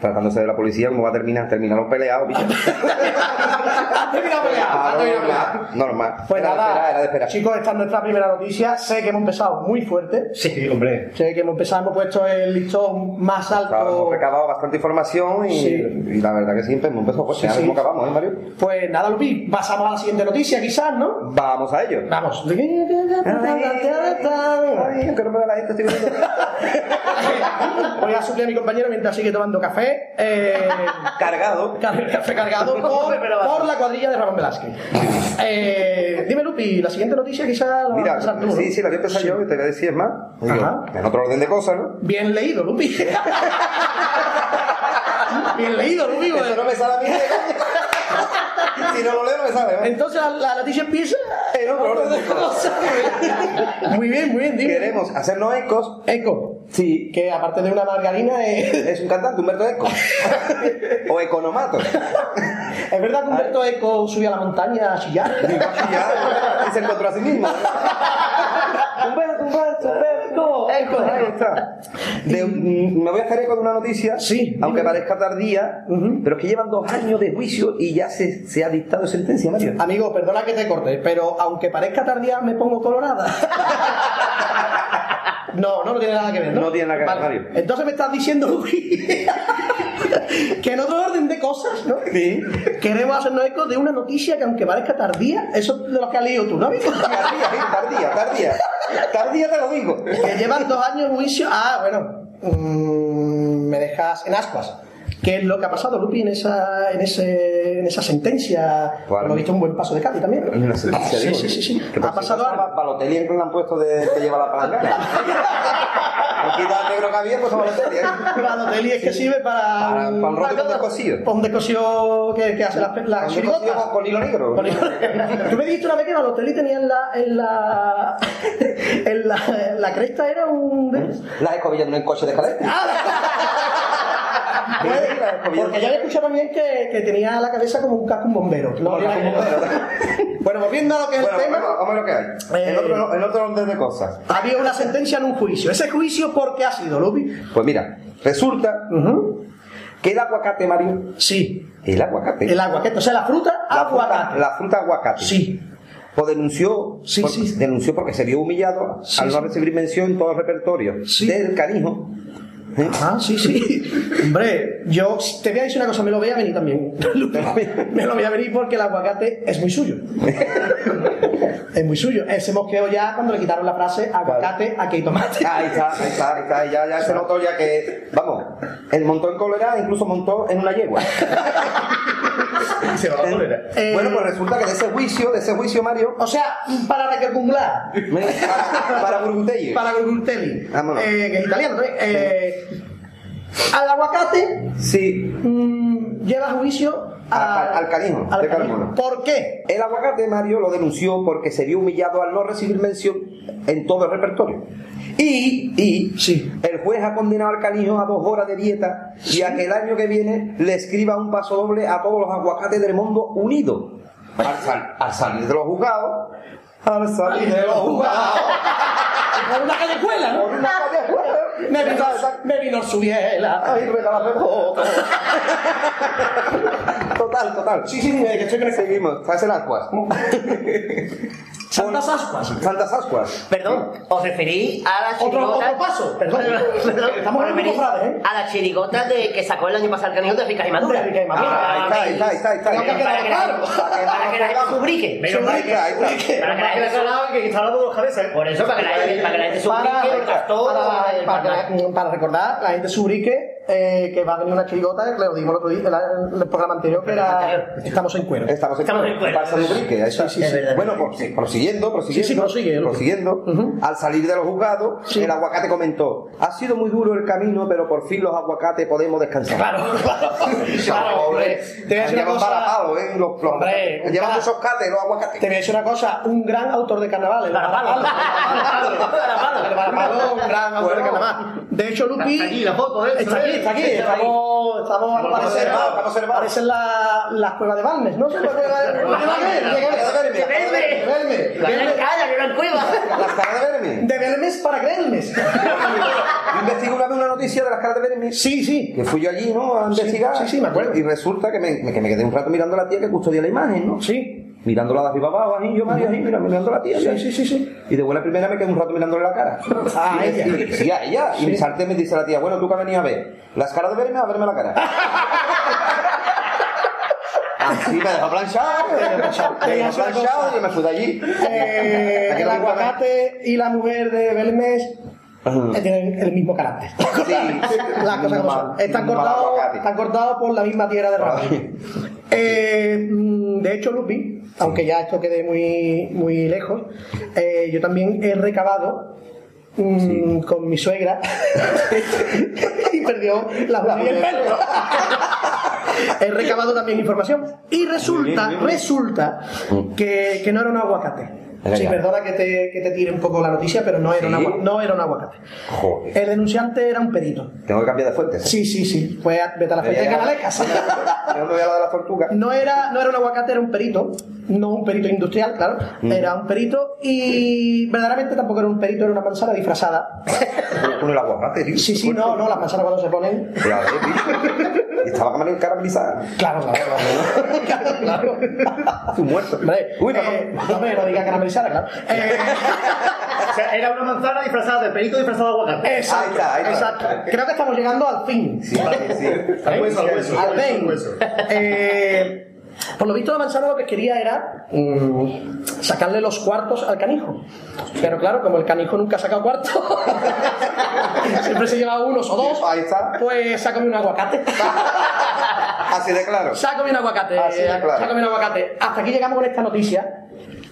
tratándose de la policía, ¿cómo va a terminar? Terminaron peleados, bicho. (laughs) Terminado peleado, terminado normal, normal. Pues Era de nada, esperar, era de esperar. chicos, esta es nuestra primera noticia. Sé que hemos empezado muy fuerte. Sí, hombre. Sé que hemos empezado, hemos puesto el listón más alto. Claro, hemos recabado bastante información y, Sí. y la verdad que siempre hemos empezado pues Sí, sí. acabamos, ¿eh, Mario? Pues nada, Lupi, pasamos a la siguiente noticia, quizás, ¿no? Vamos a ello. Vamos. Ay, (laughs) que no me vea la gente, estoy viendo. Voy a suplir a mi compañero mientras sigue tomando café. Eh, Cargado. car- café cargado (laughs) por, por la cuadrilla de Ramón Velázquez. Eh, dime, Lupi, la siguiente noticia quizás la vas a Mira, sí, sí, la voy a empezar yo, y te voy a decir es más. Ajá. en otro orden de cosas, ¿no? Bien leído, Lupi. (laughs) Bien leído, Lupi. Eso no me sale a mí. Si no lo leo, no me sale. ¿eh? Entonces la, la noticia empieza de cosas. (laughs) Muy bien, muy bien, dime. Queremos hacernos ecos. Eco. Sí. Que aparte de una margarina es... (laughs) Es un cantante, Humberto Eco. (laughs) o Economato. ¿Es verdad que Humberto Eco subió a la montaña a chillar? y se encontró a sí mismo. Humberto, Humberto, Humberto. Eco. Ahí está. (laughs) De- mm, me voy a hacer eco de una noticia, Sí, aunque dime. parezca tardía, pero es que llevan dos años de juicio y ya se, se ha dictado sentencia, Mario. Amigo, perdona que te corte, pero aunque parezca tardía, me pongo colorada. (laughs) No, no, no tiene nada que ver, ¿no? No tiene nada que ver, Vale. Mario. Entonces me estás diciendo, (laughs) (laughs) que en otro orden de cosas, ¿no? Sí. Queremos hacernos eco de una noticia que aunque parezca tardía, eso es de lo que has leído tú, ¿no? Tardía, tardía, tardía. Tardía te lo digo. que llevan dos años en juicio. Ah, bueno, mm, me dejas en ascuas. ¿Qué es lo que ha pasado, Lupi, en esa, en ese, en esa sentencia? Pues, Por lo visto, un buen paso de Cádiz también. En una sentencia, sí, digo. sí, sí, sí. Que por Ha pasado algo. Balotelli en le han puesto de que lleva la palangana. (laughs) Aquí está el negro que había, pues a Balotelli. ¿eh? Balotelli es que sirve para. Para- para un rollo con descosido. Para un descosido que, que hace las la Con chirigotas. con hilo negro. Con hilo negro. (laughs) Tú me dijiste una vez que Balotelli tenía en la. En la, (laughs) en la, en la cresta era un. Las escobillas de un coche de Pues, porque yo había escuchado también que, que tenía la cabeza como un casco un bombero. No. (laughs) Bueno, volviendo a lo que es Bueno, el tema. vamos, a ver lo que hay. Eh, En otro, en otro orden de cosas. Había una sentencia en un juicio. ¿Ese juicio por qué ha sido, Lupi? Pues mira, resulta que el aguacate, Mario. Sí. El aguacate. El aguacate, o sea, la fruta, la aguacate. Fruta, la fruta aguacate. Sí. Pues denunció, Sí, por- sí. denunció porque se vio humillado Sí, al no recibir mención en todo el repertorio Sí. del canijo. ¿Eh? Ah, sí, sí. Hombre, yo te voy a decir una cosa, me lo voy a venir también. me lo voy a venir porque el aguacate es muy suyo. es muy suyo. Ese mosqueo ya cuando le quitaron la frase aguacate, aquí hay tomate. Ahí está, ahí está, ahí está. Ya, ya se notó ya que, vamos, él montó en cólera, incluso montó en una yegua. (laughs) Se va la cólera. Eh, Bueno, pues resulta que de ese juicio, de ese juicio, Mario, O sea, para recalcular. para, para Burgundello. Para Gurguntelli. Vámonos. Eh, que es italiano también. Eh, al aguacate Sí, mm, lleva a juicio a- Al- al canijo, al de canijo. ¿Por qué? El aguacate Mario lo denunció porque se vio humillado al no recibir mención en todo el repertorio. Y, y Sí. el juez ha condenado al canijo a dos horas de dieta y a que el año que viene le escriba un paso doble a todos los aguacates del mundo unidos. Al, sal- al salir de los juzgados, al salir de los juzgados, (laughs) Por una callejuela, ¿no? por una callejuela, Me vino, me vino su biela. Ay, regálame foto. Total, total. Sí, sí, que estoy con el- Seguimos, hacen aguas. (laughs) Santas ascuas. Santas ascuas. Perdón, os referís a la Otro- chirigota. otro paso, perdón. Estamos Os en ¿eh? A la chirigota de que sacó el año pasado el canijo de Ricas y Maduras. De Ricas y Maduras. Ah, Ahí está, ahí está, ahí está, para que la- claro. Para que la gente se ubrique. Menos mal que- Ahí está. Para que la gente se que está hablando de los cabezas. Por eso, para que la gente, para que la se Para, el castor, recordar, la gente se ubrique eh, que va a venir una chirigota, que lo dijimos el otro día, en el programa anterior, que era Estamos en cuero. Estamos en, Estamos en cuero. Pasa de Ubrique, ahí está. Sí, sí, sí. Bueno, sí, prosiguiendo, prosiguiendo, Sí, sí, prosigue, prosiguiendo, al salir de los juzgados, el aguacate comentó, ha sido muy duro el camino, pero por fin los aguacates podemos descansar. Claro, (laughs) claro, claro, hombre. Te voy a decir una Llevan cosa. ¿eh? Los, los- Hombre, un llevan cara- muchos cates los aguacates. Te voy a decir una cosa, un gran autor de carnaval. El Barapalo. El Barapalo, un gran autor de carnaval. De hecho, Lupi... Está aquí la foto eso, Está aquí, ¿eh? Está aquí. Estamos... Estamos... Estamos observados. Parecen la- las cuevas de Balmes, ¿no? ¿Se la cueva de Balmes? De Belmes. Calla, que gran cueva. Las caras de Bermes. De Belmes para Grelmes. (laughs) Yo investigué una vez una noticia de las caras de Bermes. Sí, sí. Que fui yo allí, ¿no? A investigar. sí, sí, me acuerdo. Y resulta que me, que me quedé un rato mirando a la tía que custodia la imagen, ¿no? Sí. Mirándola de arriba abajo, así, yo, Mario, así, mira, mirando la tía. Sí, sí, sí, sí. Y de buena primera me quedé un rato mirándole la cara. A (laughs) Y- ella. y- sí, a ella. Y Sí. mi salte me dice la tía, bueno, ¿tú qué venías a ver? ¿Las caras de verme a verme la cara? (laughs) Así me dejó planchado, me dejó planchado, me y yo me fui de allí. Eh, el me aguacate y la mujer de Belmes tienen el mismo carácter. Las (laughs) cosas como son. Están cortados, están cortados por la misma tierra de rabia. Eh, mm, de hecho, Lupi, aunque ya esto quede muy, muy lejos, eh, yo también he recabado mm, con mi suegra. (laughs) Y perdió la uña y el pelo. he recabado también información. Y resulta, resulta que, que no era un aguacate. Sí, perdona que te, que te tire un poco la noticia, pero no era, un ¿Sí? agua- no era un aguacate. Joder. El denunciante era un perito. Tengo que cambiar de fuente. Sí, sí, sí. Fue a, vete a la fuente (laughs) de no la de tortuga. No era, no era un aguacate, era un perito. No un perito industrial, claro. Mm. Era un perito y verdaderamente tampoco era un perito, era una manzana disfrazada. (laughs) Con el aguacate, tío. Sí, sí, no, no, las manzanas cuando se ponen. Y (laughs) estaba camarón caramelizada. Claro, claro, claro. claro, claro. Tú muerto. Uy, no, eh, no me no diga caramelizada, claro. Eh, (laughs) O sea, era una manzana disfrazada de perito disfrazado de aguacate. exacto, Ahí está, ahí está. exacto. Creo que estamos llegando al fin. Sí, sí. Al hueso, al hueso. Al fin. Eh, por lo visto la manzana lo que quería era mm, sacarle los cuartos al canijo. Pero claro, como el canijo nunca ha sacado cuartos, (laughs) siempre se lleva unos o dos, Ahí está. pues sácame un aguacate. (laughs) Así de claro. Sácame un aguacate. Así de claro. Sácame un aguacate. Hasta aquí llegamos con esta noticia.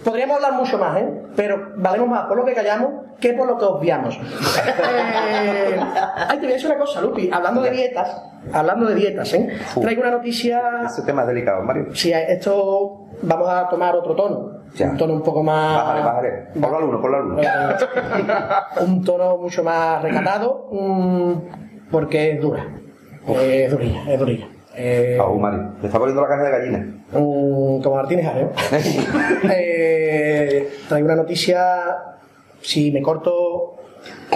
Podríamos hablar mucho más, ¿eh? Pero valemos más por lo que callamos que por lo que obviamos. Eh, (laughs) ay, te voy a decir una cosa, Lupi. Hablando de dietas, hablando de dietas, ¿eh? Traigo una noticia Ese tema es delicado, Mario. Sí, esto vamos a tomar otro tono. Ya. Un tono un poco más. Bájale, bájale. Ponlo al uno, ponlo al uno. un tono mucho más recatado. mm, porque es dura. Es durilla, es durilla. Eh, Aún, Mario. Me está poniendo la carne de gallina. mm, como Martínez Areo. (laughs) eh, traigo una noticia. Si me corto.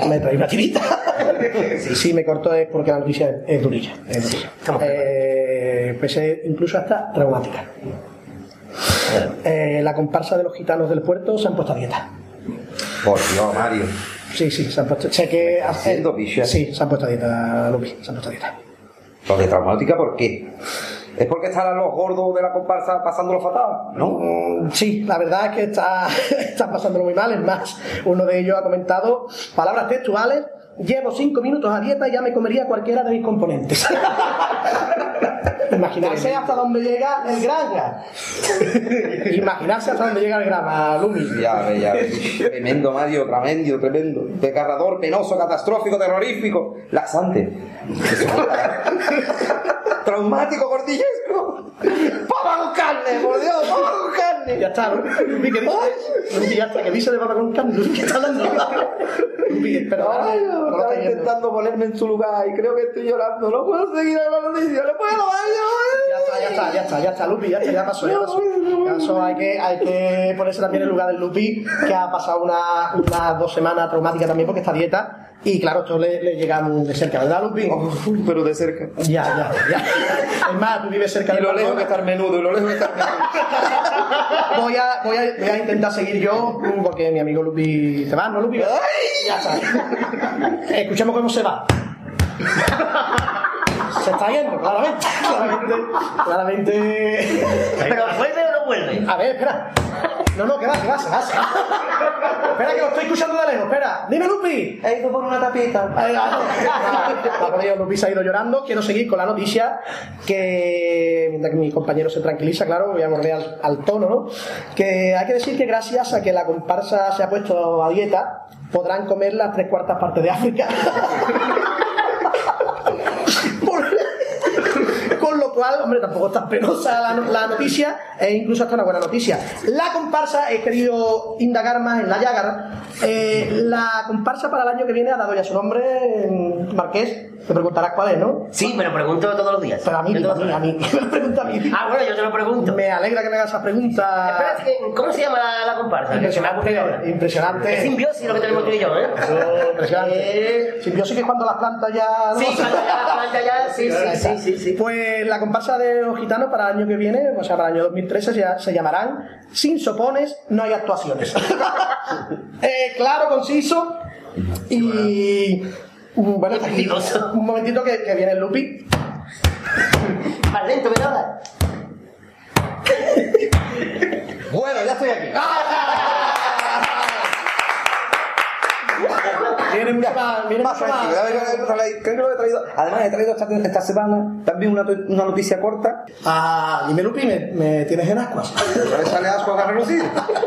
Me trae una tirita. (laughs) si, si me corto es porque la noticia es, es durilla. Es durilla. Eh, puede ser incluso hasta traumática. Eh, la comparsa de los gitanos del puerto se han puesto a dieta. Por Dios, Mario. Sí, sí, se han puesto. Sé que haciendo. Sí, se han puesto a dieta, Lupi, se han puesto a dieta. Traumática, ¿por qué? ¿Es porque están los gordos de la comparsa pasándolo fatal? ¿No? Mm, Sí, la verdad es que está, (laughs) están pasándolo muy mal. Es más, uno de ellos ha comentado palabras textuales. Llevo cinco minutos a dieta y ya me comería cualquiera de mis componentes. (laughs) Imaginarse hasta dónde llega el granja. Imaginarse hasta dónde llega el grama, Lumi. Ya ves, ya. Tremendo, Mario, tremendo, tremendo. Desgarrador, penoso, catastrófico, terrorífico. Laxante. (laughs) Traumático, gordillesco. ¡Papa con carne, por Dios! ¡Papa con carne! Ya está, Lupi, ¿qué dice? Ya está, ¿qué dice de papa con carne? ¿qué está hablando? Pero (laughs) Ay, no estaba está intentando ponerme en su lugar y creo que estoy llorando. No puedo seguir a la noticia, no puedo, Mario. Ya está, ya está, ya está, ya está, Lupi, ya está, ya pasó, ya pasó. Ya pasó, hay que, hay que ponerse también en el lugar del Lupi, que ha pasado una- unas dos semanas traumáticas también porque esta dieta Y claro, esto le, le llega muy de cerca, ¿verdad, Lupi? pero de cerca. Ya, ya, ya. Es más, tú vives cerca Y de lo lejos que está el menudo, y lo lejos que está el menudo. (laughs) voy a, voy, a, voy a intentar seguir yo, porque mi amigo Lupi se va, ¿no, Lupi? Ya está. Escuchemos cómo se va. Se está yendo, claramente. Claramente. claramente... ¿Pero vuelve o no vuelve? A ver, espera. No, no, que va, que va, se va, se va. Espera, que lo estoy escuchando de lejos, espera. Dime, Lupi. He ido por una tapita. Ahí va. (laughs) Lupi se ha ido llorando. Quiero seguir con la noticia que, mientras que mi compañero se tranquiliza, claro, voy a volver al, al tono, ¿no? Que hay que decir que gracias a que la comparsa se ha puesto a dieta, podrán comer las tres cuartas partes de África. (laughs) Por- Con lo hombre, tampoco está penosa la, no- la noticia, e incluso hasta una buena noticia. La comparsa, he querido indagar más en la llagar. eh, la comparsa para el año que viene ha dado ya su nombre, Marqués. Te preguntarás cuál es, ¿no? Sí, me lo pregunto todos los días. Pero a mí, a mí, a mí. Me lo pregunta a mí. Ah, bueno, yo te lo pregunto. Me alegra que me hagas esa pregunta. Que- ¿cómo se llama la, la comparsa? Que. Impresionante, impresionante. Es simbiosis lo que tenemos tú y yo, ¿eh? Eso, impresionante. Simbiosis que es cuando las plantas ya... Sí, cuando ya las plantas ya- sí, sí, sí, sí, sí. Pues la comparsa de los gitanos para el año que viene, o sea, para el año 2013, se, se llamarán Sin sopones no hay actuaciones. (laughs) Eh, claro, conciso. Y... Bueno, aquí. Un momentito que, que viene el Lupi. Más lento, ahora? Bueno, ya estoy aquí. Viene mucho más, viene Más tranquilo, creo que lo he traído. Además, he traído esta, esta semana también una, una noticia corta. Ah, dime Lupi, ¿me, me tienes en ascuas? (laughs) ¿No le sale ascua a relucir?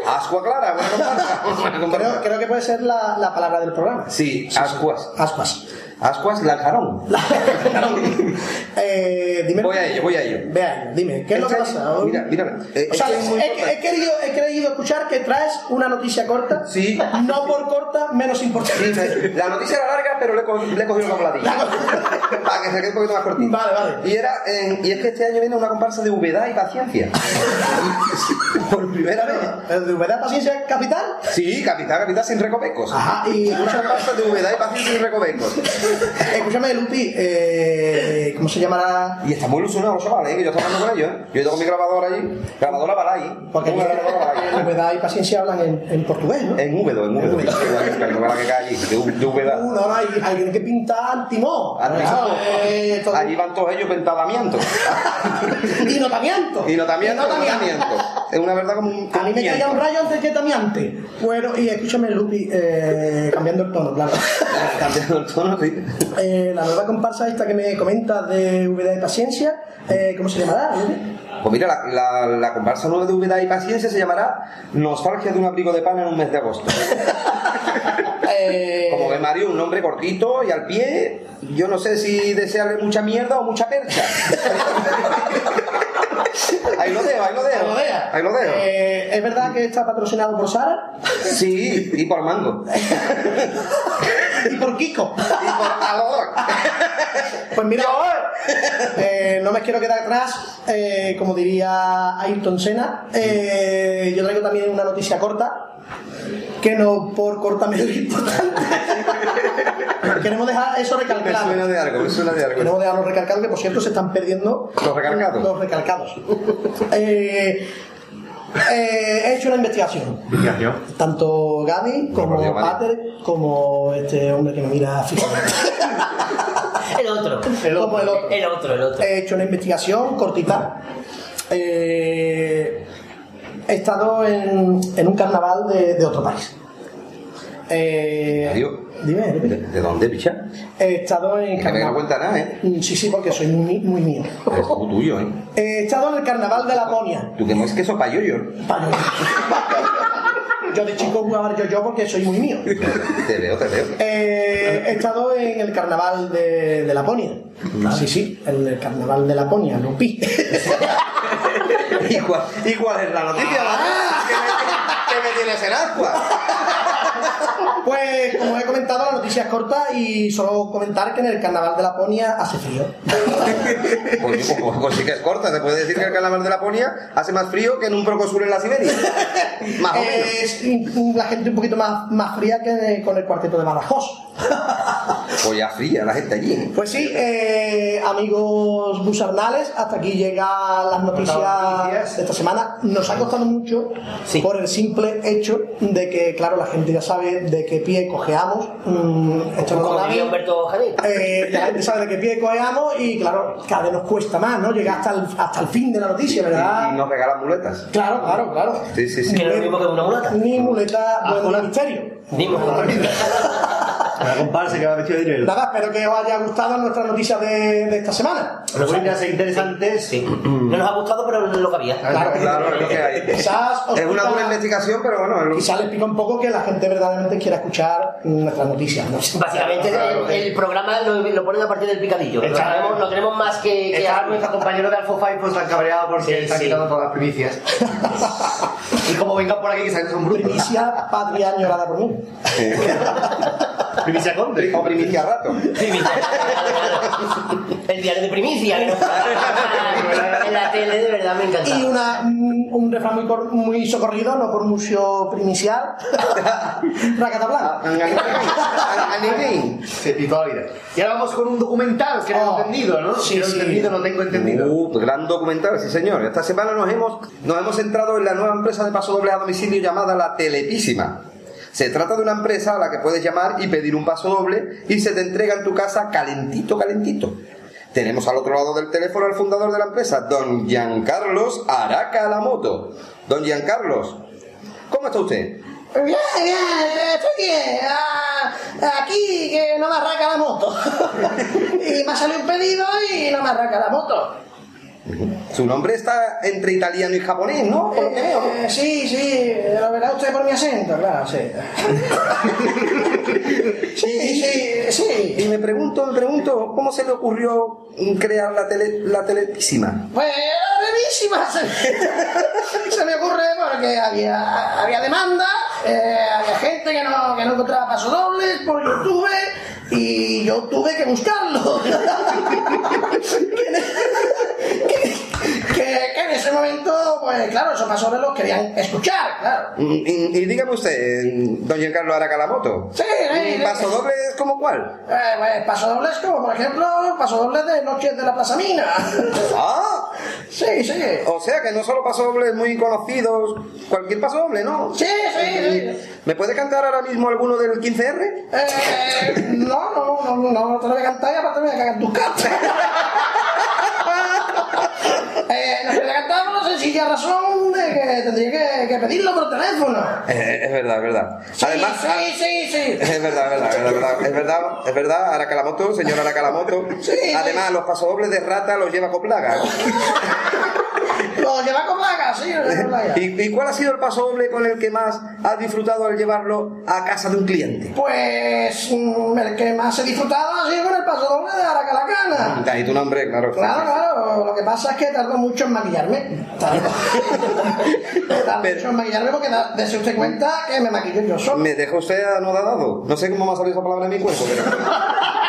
Ascua clara, buena. Creo, creo que puede ser la, la palabra del programa. Sí, ascuas. Ascuas. Ascuas lanjarón. (laughs) (laughs) Eh, dime Voy a ello, voy a ello. Ve a ello, dime, ¿qué es lo que pasa? Mira, mira. eh, O sea, he, he querido, he querido escuchar que traes una noticia corta. Sí. No por corta, menos importante. La noticia era larga, pero le, he co- le he cogido una coladilla. (laughs) Para que se quede un poquito más cortito. Vale, vale. Y, era, eh, y es que este año viene una comparsa de humedad y paciencia. Por primera vez. ¿El de humedad, paciencia, capital? Sí, capital, capital sin recovecos. Ajá, y Una comparsa de humedad y paciencia sin recovecos. Escúchame, Lupi, eh, ¿cómo se llamará? Y están muy ilusionados los chavales, ¿eh? que yo estoy hablando con ellos. ¿eh? Yo he ido con mi grabadora allí. Grabadora Balay. Porque Tengo grabadora en Balay. humedad y paciencia hablan en, en portugués, ¿no? En húmedo, en. Igual que- igual que cae allí, de, humedad. Uh, no, no, hay, hay que pintar timón. Antimón. Eh, todo- Allí van todos ellos pentadamientos. (laughs) Y notamiento. Y notamiento, Y notamiento. Es una verdad como un. A mí me caía un rayo antes que tamiante. Bueno, y escúchame, Lupi, eh, cambiando el tono, claro. (laughs) Cambiando el tono, sí. Eh, la nueva comparsa esta que me comentas de humedad y paciencia, eh, ¿cómo se llamará? Pues mira, la, la, la comparsa nueva de humedad y paciencia se llamará Nostalgia de un abrigo de pan en un mes de agosto. (laughs) Eh, Como ve Mario, un nombre cortito y al pie, yo no sé si desearle mucha mierda o mucha percha. (laughs) ahí lo dejo, ahí lo dejo. Ahí lo dejo. Eh, ¿Es verdad que está patrocinado por Sara? Sí, y por mango. (laughs) y por Kiko. Y por Alodor. Pues mira, eh, no me quiero quedar atrás, eh, como diría Ayrton Senna. Eh, yo traigo también una noticia corta, que no por corta menos importante. (laughs) Queremos dejar eso Me recalcado. suena de algo, me suena de algo. Queremos dejarlo recalcado, que por cierto se están perdiendo Los recalcados. los recalcados. Eh, eh, he hecho una investigación. Tanto Gaby como Dios. Pater, como este hombre que me mira fijamente. (laughs) El otro. Como el otro. El otro, el otro. He hecho una investigación cortita. Eh, he estado en, en un carnaval de, de otro país. Eh, Adiós. dime, dime. ¿De, de dónde, picha? He estado en Que me no carnaval. cuenta nada, ¿eh? Mm, Sí, sí, porque soy muy, muy mío. Es todo tuyo, ¿eh? He estado en el carnaval de Laponia. Tú que no es que eso pa' yo, de chico jugaba yo yo porque soy muy mío. Te veo, te veo. Eh, he estado en el carnaval de, de Laponia. Sí, sí, en el carnaval de Laponia, no pi. (laughs) ¿Y cuál, ¿Y cuál es la noticia? Ah. que, me, que me tienes en ascua? Pues, como he comentado, la noticia es corta y solo comentar que en el carnaval de Laponia hace frío. Pues, pues- pues sí que es corta. Se puede decir que el carnaval de Laponia hace más frío que en un proconsul en la Siberia. (laughs) Más o menos. Es la gente un poquito más, más fría que con el cuarteto de Badajoz. Pues ya fría la gente allí. Pues sí, eh, amigos busarnales, hasta aquí llegan las noticias de esta semana. Nos ha costado mucho por el simple hecho de que, claro, la gente ya sabe de qué pie cojeamos. Mm, esto no lo Como sabe. diría Humberto Javín. Eh, la gente sabe de qué pie cojeamos y, claro, cada vez nos cuesta más, ¿no? Llegar hasta el, hasta el fin de la noticia, ¿verdad? Y nos regalan muletas. Claro, claro, claro. Sí, sí, sí. Ni muleta. Ni muleta, bueno, ni misterio. Ni La comparsa que va vestido de dinero. Nada, espero que os haya gustado nuestras noticias de, de esta semana. Buenas e interesantes. Sí. No nos ha gustado, pero es lo que había. Claro, Claro, es lo que hay. Quizás os Es una dura investigación, pero bueno. lo- Quizás les pica un poco que la gente verdaderamente quiera escuchar nuestras noticias, ¿no? (laughs) Básicamente el, el programa lo, lo ponen a partir del picadillo. Lo tenemos, lo tenemos más que... que Está nuestro compañero de Alpha Five pues tan cabreado porque Sí, está sí. quitando todas las primicias. (laughs) y como vengan por aquí que saben que son brutos. Primicia patria añorada por mí. (laughs) Primicia conde. O primicia rato. El diario de primicia. (laughs) en la tele, de verdad me encanta. Y una, un, refrán muy, cor- muy socorrido, no por mucho primicial. Racatablan. Y toda la vida. Y ahora vamos con un documental que no Oh, he entendido, ¿no? sí, no he sí. entendido, no tengo entendido. Uh, gran documental, sí señor. Esta semana nos hemos, nos hemos centrado en la nueva empresa de paso doble a domicilio llamada La Telepísima. Se trata de una empresa a la que puedes llamar y pedir un paso doble y se te entrega en tu casa calentito, calentito. Tenemos al otro lado del teléfono al fundador de la empresa, don Giancarlos Araca la moto. Don Giancarlos, ¿cómo está usted? Bien, bien, estoy bien. Ah, aquí que no me arranca la moto. (laughs) y me ha salido un pedido y no me arranca la moto. Su nombre está entre italiano y japonés, ¿no? Por lo que veo. Eh, sí, sí, lo verá usted por mi acento, claro, (laughs) sí. sí, sí, sí. Y me pregunto, me pregunto, ¿cómo se le ocurrió crear la, tele, la telepísima? Pues brevísima se, (laughs) se me ocurre porque había, había demanda, eh, había gente que no, que no encontraba pasodobles por YouTube y yo tuve que buscarlo. (laughs) que, que- que en ese momento, pues claro, esos pasodobles los querían escuchar, claro. Mm, Y, y dígame usted, don Giancarlo Araca la moto. Sí, sí, ¿Un paso doble es como cuál? Eh, pues pasodobles como, por ejemplo, pasodobles de Noches de la Plaza Mina. (laughs) Ah, Sí, sí. o sea que no solo paso dobles muy conocidos, cualquier paso doble, ¿no? Sí, sí, sí. ¿Me puede cantar ahora mismo alguno del 15R? Eh, no, no, no, no, no te lo voy a cantar y aparte me voy a cagar en tus cartas. (laughs) eh, no te sencilla razón de que tendría que, que pedirlo por teléfono. Eh, es verdad, es verdad. Además, sí, ah, sí, sí. Es verdad, es verdad, es verdad, es verdad, es verdad, Aracalamoto, señor Aracalamoto. (laughs) Sí, Además, los pasodobles de rata los lleva Coplaga. Lo (laughs) lleva con plaga, sí, lo lleva con plaga. (laughs) ¿Y, y cuál ha sido el pasodoble con el que más has disfrutado al llevarlo a casa de un cliente? Pues mm, el que más he disfrutado ha sido con el paso doble de Aracalacana. Ahí tu nombre, claro. Claro, claro, lo que pasa es que tardó mucho en maquillarme. En maquillarme porque da- usted cuenta que me maquillo yo solo. ¿Me deja usted anodadado? No sé cómo me ha salido esa palabra en mi cuerpo, pero... (laughs)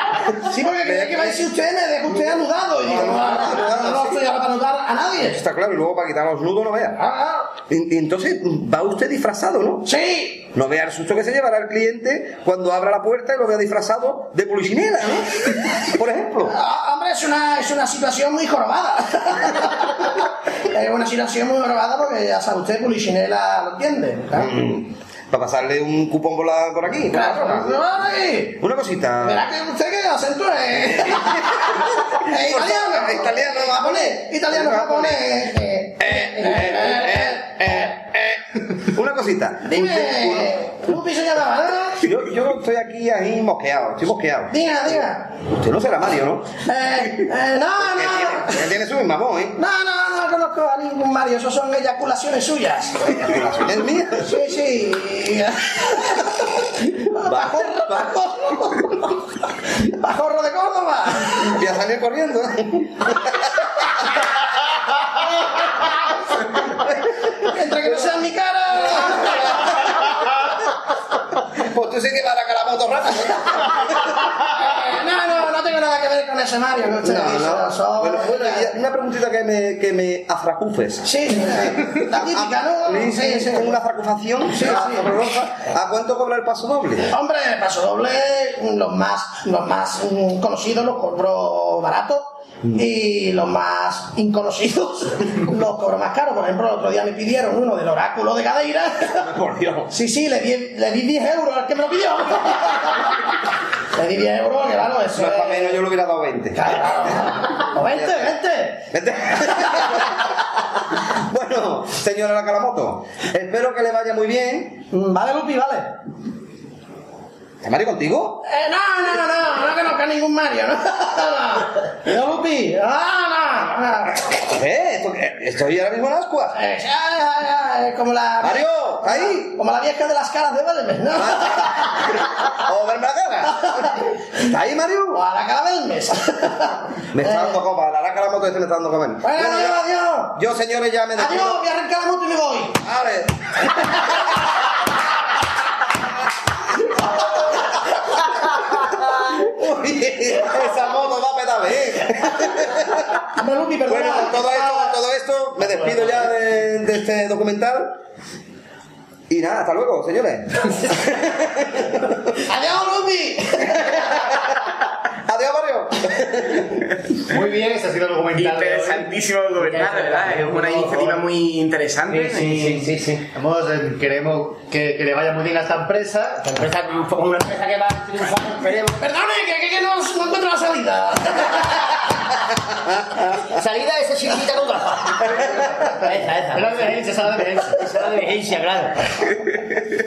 Sí, porque creía que iba a decir usted, me deja usted anudado. Y digo, no, no, no, estoy para anudar a nadie. Está claro, y luego para quitar los nudos no vea. Ah, Y, y entonces va usted disfrazado, ¿no? Sí. No vea el susto que se llevará el cliente cuando abra la puerta y lo vea disfrazado de polichinela, ¿no? Por ejemplo. Ah, hombre, es una, es una situación muy jorobada. es una situación muy jorobada porque ya sabe usted, Pulichinela lo entiende. claro. Para pasarle un cupón por, la- por aquí. por la Claro, zona. claro, ahí. Una cosita. Verá que usted que acento es. es (laughs) italiano. Italiano. japonés. Italiano, japonés. eh, eh, eh, Una cosita. Dime, llamaba, ¿no? Yo, yo estoy aquí ahí mosqueado, estoy mosqueado. Diga, diga. Usted no será Mario, ¿no? Eh, eh, no, no. Él tiene su mamón, ¿eh? No, no, no conozco a ningún Mario, eso son eyaculaciones suyas. ¿Es mía? Sí, sí. Bajorro, bajorro. Bajorro de Córdoba. Voy a salir corriendo. Entre que no sea en mi cara. Pues tú sí que vas a la moto rápido. No, no, no tengo nada que ver con ese Mario usted No, no. son- Bueno, bueno, una preguntita que me, que me afracufes. Sí, sí, la (laughs) típica, ¿no? Sí, sí, Sí. Tengo una afracufación. Sí, Ah, sí. ¿A cuánto cobra el paso doble? Hombre, paso doble, los más, los más mm, conocidos los cobro barato y los más inconocidos (laughs) los cobro más caro. Por ejemplo, el otro día me pidieron uno del oráculo de Cadeira. (laughs) Por Dios. Sí, sí, le di, le di 10 euros al que me lo pidió. (laughs) le di 10 euros, que claro, eso No es para menos, yo le hubiera dado 20. O 20, 20. Bueno, señora Lacalamoto, espero que le vaya muy bien. Vale, Lupi, vale. ¿Está Mario contigo? Eh, no, no, no, no, no conozco a ningún Mario, no. no. Lupi, ah, no, no. ¿Eh? Estoy ahora mismo en ascuas. Eh, es como la. Mario, ahí. Como la vieja de las caras de Belmes, ¿no? (laughs) ¿O verme la cara? ¿Está ahí, Mario? O a la cara Belmes. (laughs) Me está dando copa, la Lacalamoto este me está dando copa. Bueno, adiós, adiós. Yo, señores, ya me despido. Adiós, voy a arrancar la moto y me voy. Vale. (laughs) (laughs) esa moto va a pedal (laughs) bien. Hombre, Lupi, perdona. Bueno, con todo esto, con todo esto, me despido ya de, de este documental. Y nada, hasta luego, señores. (laughs) Adiós, Lupi. Adiós, Mario. (laughs) Muy bien, ese ha sido el documental. Interesantísimo documental, de verdad. Es una iniciativa muy interesante. Sí, sí, sí, sí. Vamos, eh, queremos que, que le vaya muy bien a esta empresa. Esta empresa, una empresa que va a triunfar. Perdone, que, que, que no, no encuentro la salida. (laughs) Salida de esa chiquitita con gafas. Esa, esa. Era de emergencia, esa era de emergencia. Esa era de emergencia, claro.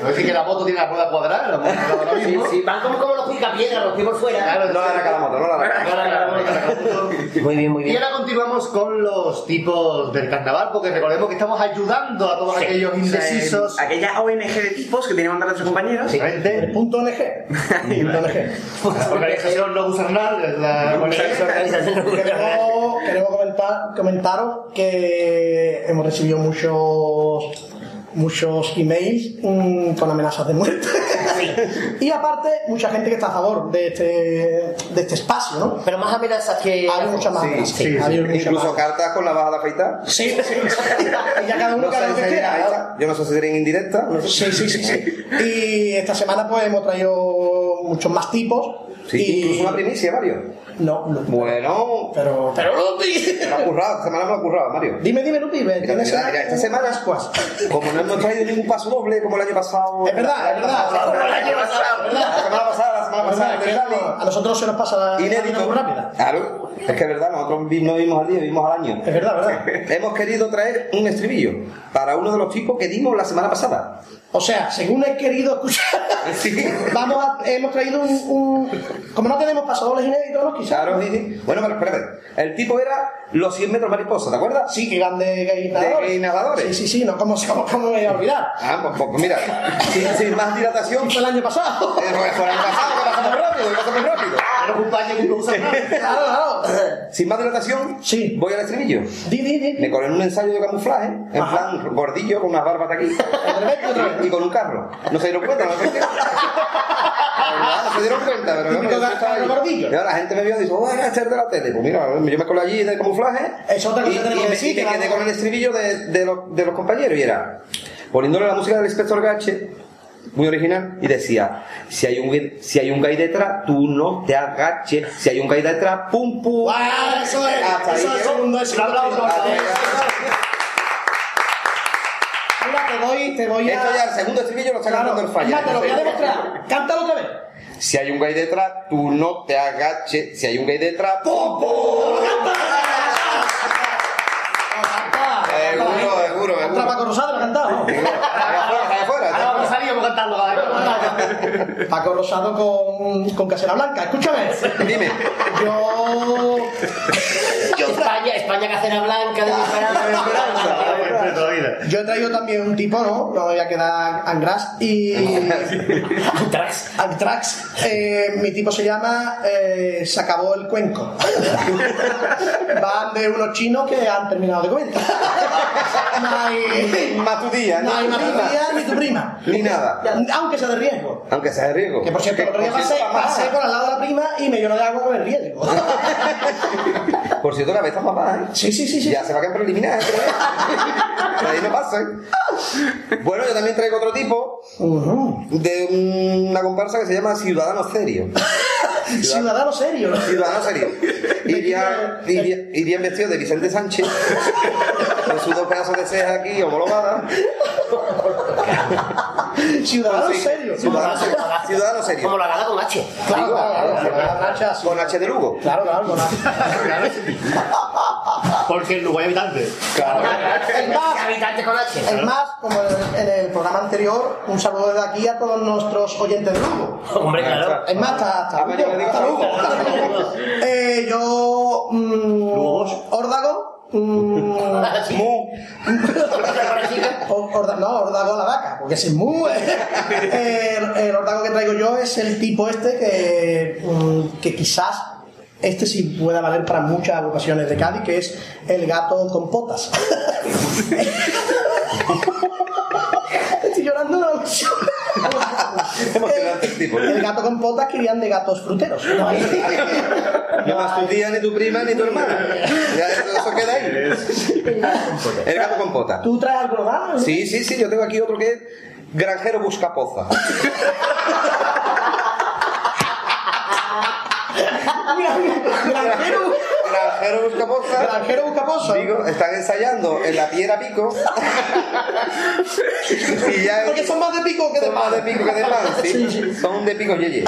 No es que la moto tiene la rueda cuadrada, la moto Sí, mismo. sí, van como, como los picapiedras, los pies por fuera. Claro, No la Lacalamoto, no la Lacalamoto. Muy bien, muy Y bien. ahora continuamos con los tipos del carnaval, porque recordemos que estamos ayudando a todos aquellos indecisos. Aquella ONG de tipos que tiene montar nuestros compañeros. Exactamente. Punto NG. (laughs) Punto NG. Organización no es la Queremos, (laughs) queremos comentar, comentaros que hemos recibido muchos muchos emails mm, con amenazas de muerte. (laughs) y aparte, mucha gente que está a favor de este, de este espacio, ¿no? Pero más amenazas que. Hay muchas más Sí, muchas Incluso más. cartas con la baja de afeitar. Sí, sí, sí. (laughs) Y ya cada uno No cada que quiera. Yo no sé si sería en indirecta. no sé. Sí, sí, sí, sí. Y esta semana pues hemos traído muchos más tipos. Sí, y... incluso una primicia, Mario. No, no. Bueno, Pero, pero Lupi. me lo ha currado, esta semana me lo ha currado, Mario. Dime, dime, Lupi. Mira, ¿tienes mira, mira, esta semana, Ascuas? como no hemos traído ningún paso doble como el año pasado. Es verdad, es verdad. El año pasado, La semana pasada, verdad. A nosotros se nos pasa Inédito. muy rápida. Claro, es que es verdad, nosotros no vimos al día, vimos al año. Es verdad, verdad. (laughs) Hemos querido traer un estribillo para uno de los tipos que dimos la semana pasada. O sea, según he querido escuchar, (laughs) vamos a, hemos traído un, un- Como no tenemos pasadores inéditos. Quizás. Claro, sí, sí. Bueno, pero espérate. El tipo era los 100 metros mariposa, ¿te acuerdas? Sí, que iban de nadadores. nadadores. Sí, sí, sí, no, ¿cómo, cómo, cómo me voy a olvidar? Ah, pues, pues mira, (laughs) sin, sin más dilatación. Fue el año pasado. Eh, pues, fue el año pasado, rápido, rápido. Un paño que no usa nada. (laughs) Claro, claro. Sin más dilatación, Sí. voy al estribillo. Di, di, di. Me colé en un ensayo de camuflaje, en Ajá. plan gordillo, con unas barbas de aquí, (laughs) y con un carro. No se dieron cuenta, ¿no? (laughs) No se dieron cuenta, pero bueno, yo ahora la gente me vio y dijo, voy a hacer de la tele. Pues mira, yo me colé allí de camuflaje Es otra cosa y, que y me, y me que quedé con el estribillo de, de los, de los compañeros y era poniéndole la música del inspector Gache muy original y decía si hay un si hay un gay detrás tú no te agaches si hay un gay detrás pum pum Ah, eso es. Hasta ahí Eso es segundo, es. Mira, te doy, te voy a. esto ya el segundo estribillo lo está Claro, cantando el falla mira, te lo voy a demostrar. Cántalo otra vez. si hay un gay detrás tú no te agaches si hay un gay detrás pum pum seguro seguro seguro Paco Rosado lo ha cantado. (laughs) Allá afuera, allá afuera. Ahora vamos a salir vamos cantando. Paco Rosado con con, Casera Blanca. Escúchame. Dime. Yo. España, España Casera Blanca de mi esperanza. (laughs) Yo he traído también un tipo, ¿no? No voy a quedar Angras y. (laughs) Antrax. Antrax. Eh, mi tipo se llama eh, Se acabó el cuenco. (laughs) Van de unos chinos que han terminado de comer. No hay. Más tu tía, No hay más tu tía ni tu prima. Ni nada. Aunque sea de riesgo. Aunque sea de riesgo. Que por cierto, el otro día por pasé, pasé por al lado de la prima y me lloró de agua con el riesgo. (laughs) Por cierto, la vez está mamá, ¿eh? Sí, sí, sí. sí. Ya se va a quedar preliminar, ¿eh? Ahí no pasa, ¿eh? Bueno, yo también traigo otro tipo de una comparsa que se llama Ciudadano Serio. (laughs) Ciudadano serio. ¿no? Ciudadano Serio. (laughs) Iría, iría, irían vestidos de Vicente Sánchez, con sus dos pedazos de ceja aquí homologadas. Ciudadano serio. Ciudadano serio. Ciudadano serio. Como la gana con H. Claro, claro, claro, claro. Con H de Lugo. Claro, claro, con Porque el Lugo hay habitantes. Es más, Habitante con H. es más, como en el, en programa anterior, un saludo desde aquí a todos nuestros oyentes de Lugo. Hombre, claro. Es más, hasta, hasta Ah, Lugo. (laughs) Eh, yo. mm, Órdago. Mm, Mu. Orda- no, Ordago la vaca, porque es muy. el, el Ordago que traigo yo es el tipo este que, mm, que quizás este sí pueda valer para muchas agrupaciones de Cádiz, que es el gato con potas. (laughs) Estoy llorando la el tipo. El gato con potas que irían de gatos fruteros. (laughs) No más tu tía, ni tu prima, ni tu hermana. Ya eso, queda ahí. El gato con pota. ¿Tú traes algo más? Sí, sí, sí, yo tengo aquí otro que es Granjero Buscapoza. (laughs) Granjero, Granjero Buscapoza. granjero buscaposo. Digo, están ensayando en la piedra pico. (laughs) y ya Porque son más de pico que de son más de pan. pico que de pan, ¿sí? Son de pico yeye.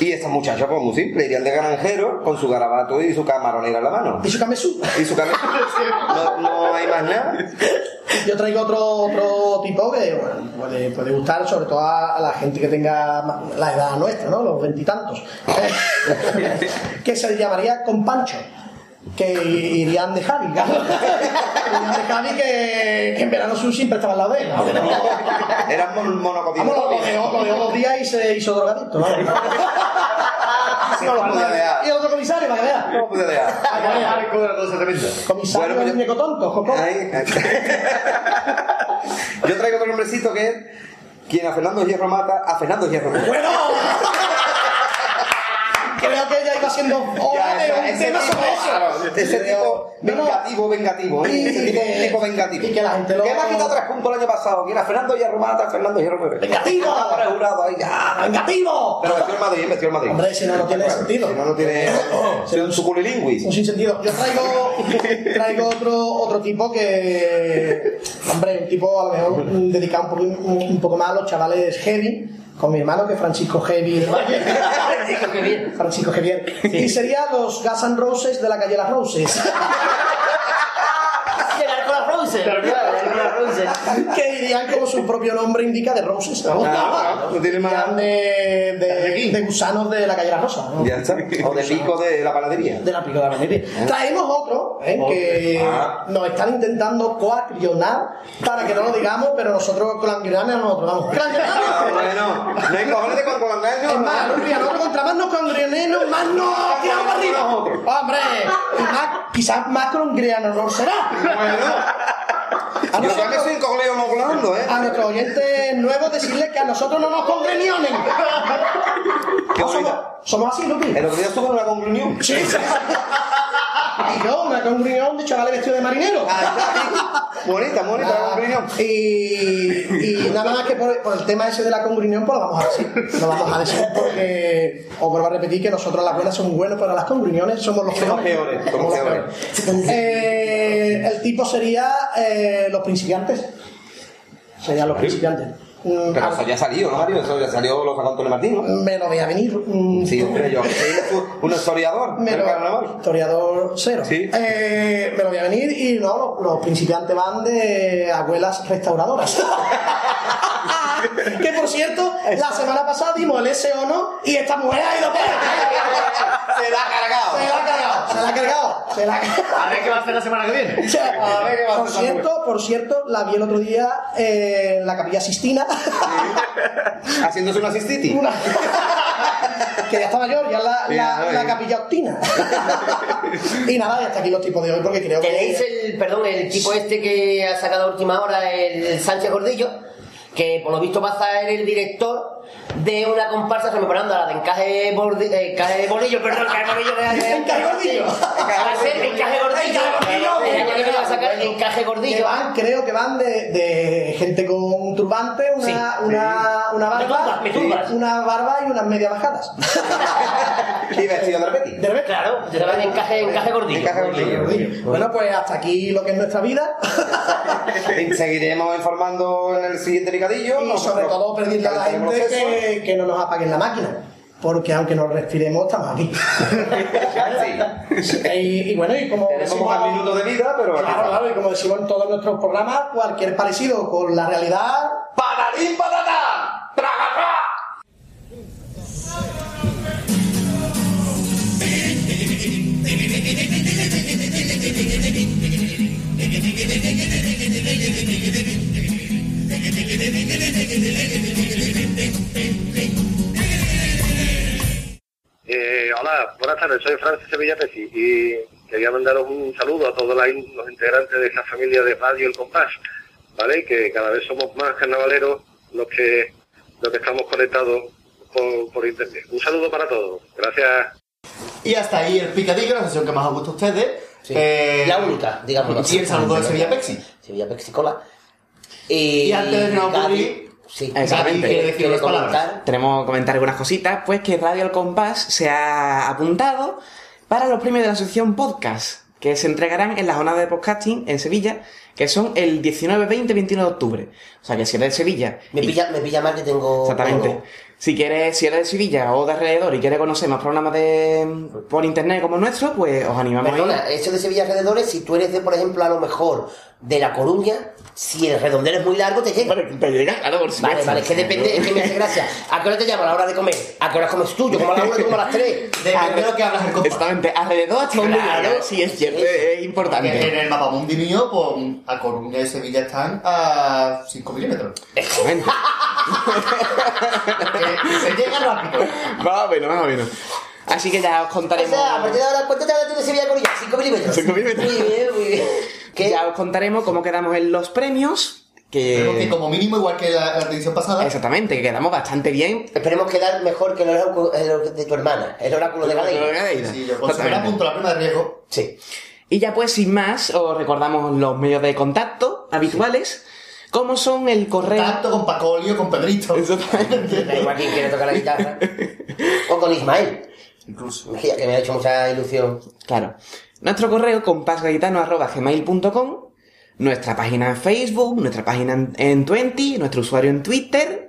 Y estos muchachos, pues muy simple, irían de granjero con su garabato y su camaronera en la mano. Y su camesú. Y su cabeza. (laughs) No, no hay más nada. Yo traigo otro, otro tipo que bueno, puede, puede gustar sobre todo a, a la gente que tenga la edad nuestra, ¿no? Los veintitantos. (laughs) que se llamaría con Pancho. Que irían de Javi, claro. (laughs) Irían de Javi que, que en verano su siempre estaba al lado de él. ¿no? (laughs) Eran mon- monocotitos. Vamos, lo dejó, dos días y se hizo drogadicto. ¿no? No (laughs) lo pude dejar. Y el otro comisario, para que vea. No lo pude dejar. Comisario Bueno, pues yo- muñeco tonto. Yo traigo otro nombrecito que es quien a Fernando Hierro mata, a Fernando Hierro mata. ¡Bueno! Creo que (laughs) ya iba siendo hora de esa- un ese tema tipo, sobre eso. claro, ese tipo vengativo, vengativo, ¿eh? Y- ese tipo, y tipo vengativo. y que la gente lo- ¿Qué me ha quitado tres puntos el año pasado? ¿Quién a Fernando Hierro mata, Fernando Hierro muere? ¡Vengativo! Ahora jurado ahí, ya. ¡Vengativo! Pero metió el Madrid, metió el Madrid. Hombre, si no, no tiene sentido. Si no, no tiene... (coughs) Si un suculilingüis. Un sinsentido. Yo traigo, (laughs) traigo otro, otro tipo que. Hombre, un tipo a lo mejor dedicado un poco, un, un poco más a los chavales heavy, con mi hermano que es Francisco Javier. (laughs) Francisco Javier. Y sería los Gas and Roses de la calle Las Roses. (laughs) Llegar con las roses. Claro, llegar con las roses. (laughs) que irían como su propio nombre indica de roses. ¿no? Ah, no tiene más- Irían de, de, de gusanos de la calle La Rosa. ¿no? Ya está. O del pico de la panadería. de la pico de la Veneria. Traemos otro ¿eh? que Ah. nos están intentando coaccionar para que no lo digamos, pero nosotros clangriones nosotros vamos. Ah, bueno, no hay cojones de con con Es más, nosotros contra más nos congrenenos, más nos tiramos para arriba. Hombre, más, quizás más congreanos no será. A Yo ya me nosotros, no hablando, ¿eh? a nuestros oyentes nuevos decirles que a nosotros no nos congrenionen. Qué No, somos, somos así, Lupi. El otro día estuve en una conclusión. Sí. Y yo, una congregación de chavales vestidos de marinero. Bonita, bonita la conclusión. Y, y nada más que por, por el tema ese de la congregación, pues lo vamos a decir. Lo vamos a decir porque os vuelvo a repetir que nosotros las buenas somos buenos, pero las congregaciones somos los Somos peores. peores, somos peores. Eh, el tipo sería eh, los principiantes. Serían los principiantes. Mm, Pero eso ya salió, ¿no, Mario? Eso ya salió, lo sacó Antonio Martín, ¿no? me lo voy a venir. mm, Sí, hombre, yo. ¿Eres tú un historiador Me lo- carnaval? Historiador cero. Sí. Eh, me lo voy a venir y no, los, los principiantes van de abuelas restauradoras. (laughs) (laughs) Que por cierto, la semana pasada dimos el ese o no y esta mujer ha ido para Se la ha cargado. Se la ha cargado, se la ha cargado. Se la ha cargado. A ver qué va a hacer la semana que viene. (laughs) O sea, A ver qué va a por hacer cierto, por cierto, la vi el otro día eh, en la capilla Sistina. Haciéndose una cistitis. Una- que ya está mayor, ya la, la, la capilla Octina. y nada, y hasta aquí los tipos de hoy porque creo que. Tenéis el, perdón, el tipo este que ha sacado a última hora, el Sánchez Gordillo, que por lo visto va a ser el director de una comparsa rememorando a la de Encaje, Bordi- eh, encaje Bolillo, perdón, Encaje Bolillo de Encaje Gordillo. Va a ser Encaje Gordillo. El año que viene va a sacar Encaje Que Gordillo. van, creo que van de, de gente con un turbante, una, Sí. una, una Me barba, me turbas. una barba y unas medias bajadas. (laughs) Y vestido de repeti. De repente, Claro, de verdad, Encaje, encaje Gordillo. Encaje gordillo. Bueno, pues hasta aquí lo que es nuestra vida. (laughs) Seguiremos informando en el siguiente picadillo. Y sobre todo pedirle a la gente que, que no nos apaguen la máquina. Porque aunque nos respiremos, estamos aquí. y, y bueno, y como decimos- más minutos de vida, pero Claro, y como decimos en todos nuestros programas, cualquier parecido con la realidad. ¡Patatín, patatán! ¡Traga, Eh, hola, buenas tardes, soy Francis Sevilla Pesi y quería mandaros un saludo a todos los integrantes de esta familia de Radio El Compás, ¿vale? Que cada vez somos más carnavaleros los que, los que estamos conectados por, por internet. Un saludo para todos, gracias. Y hasta ahí el picadillo, la sesión que más os gusta a ustedes. Eh, La única, digamos. Y el saludo de Sevilla Pexi. Sevilla Pepsi Cola. Y, Y antes de Gaby, ocurrir, sí, Exactamente. Gaby comentar. Tenemos que comentar algunas cositas, pues que Radio El Compás se ha apuntado para los premios de la asociación Podcast, que se entregarán en la jornada de podcasting en Sevilla, que son el 19, 20 y 21 de octubre. O sea que si eres de Sevilla... Me y- pilla, me pilla mal que tengo. Exactamente. Si quieres, si eres de Sevilla o de alrededor y quieres conocer más programas de por internet como el nuestro, pues os animamos a ir. Perdona, eso de Sevilla alrededores, si tú eres de, por ejemplo, a lo mejor de La Coruña, si el redondel es muy largo, te llega. Te llega, claro, por Vale, supuesto. vale, es que depende, es que me hace gracia. ¿A qué hora te llamo? A la hora de comer. ¿A qué hora comes tú? Yo como a la una, tú como a las tres. Depende de lo que hablas el compás. Exactamente, alrededor está muy Claro. Sí, es cierto, es En importante. el mapamundi mío, pues a Coruña y Sevilla están a 5 milímetros. Exactamente. (laughs) Que se llega rápido. Más o menos, más o menos. Así que ya os O contaremos. sea, a partir de ahora, ¿cuánto te hablas tú de Sevilla Coruña? 5 milímetros. Cinco milímetros. Muy bien, muy bien. ¿Qué? Ya os contaremos cómo quedamos en los premios. Pero que Que. como mínimo, igual que la, la edición pasada, Exactamente, que quedamos bastante bien. Esperemos quedar mejor que el oráculo de tu hermana, el oráculo de Galeina. sí, yo considero a punto la prima de riesgo. Sí. Y ya pues, sin más, os recordamos los medios de contacto habituales, como son el correo... Tanto con Pacolio, con Pedrito. Exactamente. Da igual quien quiere tocar la guitarra. (laughs) O con Ismael. Incluso. Mejía, que me ha hecho mucha ilusión. Claro. Nuestro correo compasgaitano.gmail.com Nuestra página en Facebook, nuestra página en, en Twenty, nuestro usuario en Twitter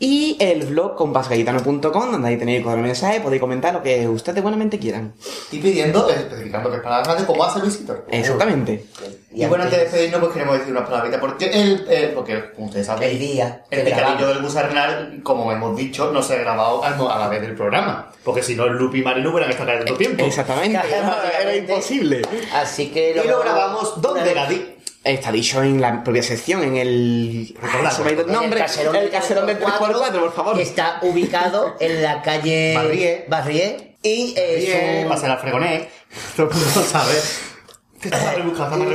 y el blog compasgaitano.com donde ahí tenéis el cuadro de mensaje, podéis comentar lo que ustedes buenamente quieran. Y pidiendo, eh, especificando que es para la radio, como hace Luisito. Exactamente. Y bueno, antes de despedirnos, pues queremos decir unas palabritas, porque el, eh, porque, como ustedes saben, El día el grabamos. del Busarnal, como hemos dicho, no se ha grabado a, a la vez del programa. Porque si no, el Lupi y Marilu hubieran estado cayendo tiempo. Exactamente. (laughs) Era imposible. Así que Y lo grabamos, ¿dónde, Gadi? Está dicho en la propia sección, en el... Recordad, Se me ha ido el nombre. El caserón, El caserón del 3x4, por favor. Que está ubicado en la calle Barrié. Barrié. Y eh, pasa la fregoné. (laughs) Todo el mundo sabe.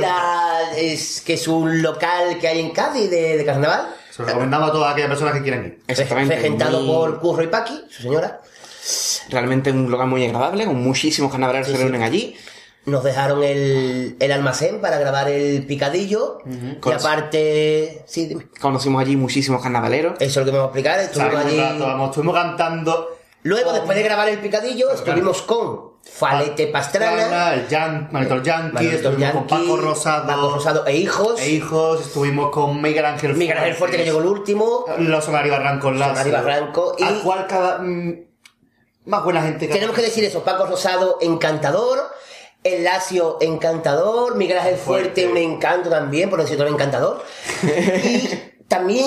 La- es que es un local que hay en Cádiz de, de carnaval. Se lo recomendamos a todas aquellas personas que quieran ir. Exactamente. Regentado muy- por Curro y Paqui, su señora. Realmente un lugar muy agradable, con muchísimos carnavaleros Sí, que se sí. reúnen allí. Nos dejaron el, el almacén para grabar el picadillo. Y Con- aparte. Sí, dime. Conocimos allí muchísimos carnavaleros. Eso es lo que me va a explicar. Estuvimos allí. rato, vamos, estuvimos cantando. Luego, después de grabar el picadillo, estuvimos con Falete Pastrana, el Yan, Manito Yankee, Manito estuvimos con Yankee, Paco Rosado, Paco Rosado e hijos. e hijos, estuvimos con Miguel Ángel Miguel Ángel Fuerte, que llegó el último. Los Sonari Barranco. Sonari Barranco y- Al cual cada... mm, más buena gente que... Tenemos que decir eso: Paco Rosado, encantador. El Lacio, encantador. Miguel Ángel Fuerte, Fuerte. un encanto también, por decirlo encantador. (laughs) y también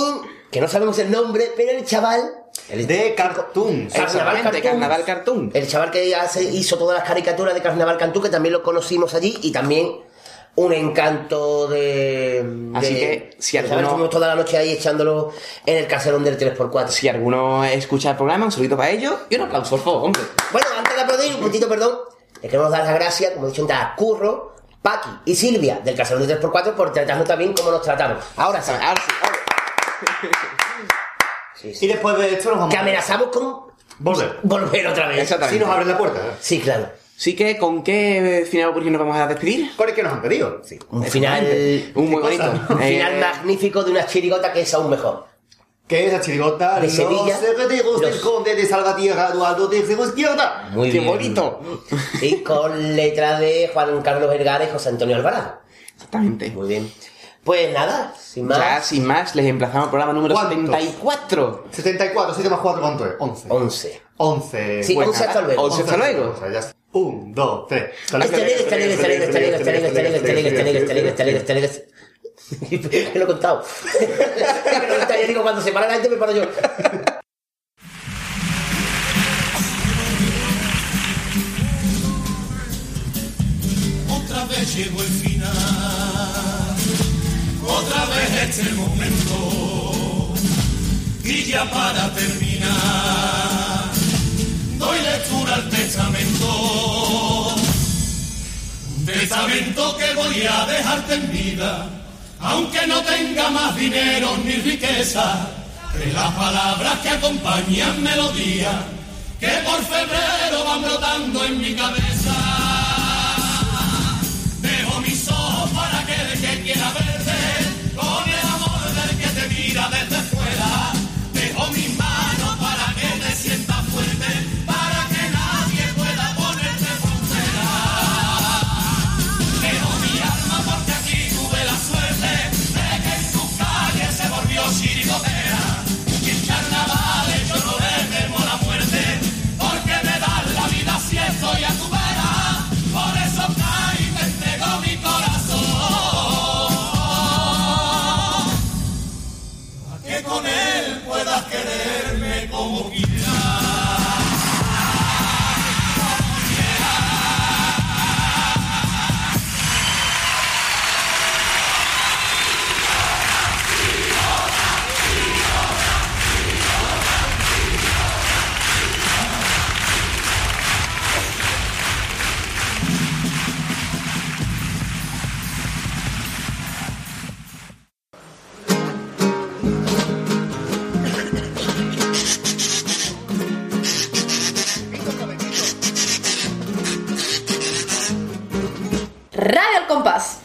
que no sabemos el nombre, pero el chaval... El de Cartoon. Exactamente, Carnaval Cartoon. El chaval que hace- hizo todas las caricaturas de Carnaval Cartoon, que también lo conocimos allí, y también un encanto de... Así de- que, si alguno- Estuvimos toda la noche ahí echándolo en el caserón del 3x4. Si alguno escucha el programa, un saludito para ellos y un aplauso, por favor, hombre. Bueno, antes de aplaudir, un puntito perdón, le queremos dar las gracias, como he dicho antes, a Curro, Paqui y Silvia del Caserón de 3x4 por tratarnos también como nos tratamos. Ahora sí. Ahora sí. (laughs) Y después de esto nos vamos Que amenazamos con Volver. volver otra vez. Exactamente. Si nos abren la puerta. Sí, claro. Así que, ¿con qué final por nos vamos a despedir? Con el que nos han pedido. Sí. Un final, Un muy bonito. un Eh, final magnífico de una chirigota que es aún mejor. Que es la chirigota De Los Sevilla. herederos del Los- conde de Salvatierra, Eduardo de Izquierda. Muy ¡Qué bien. bonito! Y con letra de Juan Carlos Vergara y José Antonio Alvarado. Exactamente. Muy bien. Pues nada, sin más. Ya, sin más, les emplazamos al programa número ¿Cuántos? 74. 74, 7 más 4, ¿cuánto es? 11. 11. 11. Sí, Pues 11 hasta luego. 11 hasta luego. 1, 2, 3. (laughs) lo he contado. (laughs) yo digo, cuando se para la gente me paro yo. Otra vez llegó el final, otra vez es el momento, y ya para terminar, doy lectura al testamento, un testamento que voy a dejarte en vida aunque no tenga más dinero ni riqueza, que las palabras que acompañan melodía, que por febrero van brotando en mi cabeza. Dejo mis ojos para que el que quiera verte, con el amor del que te mira desde Radio al compás.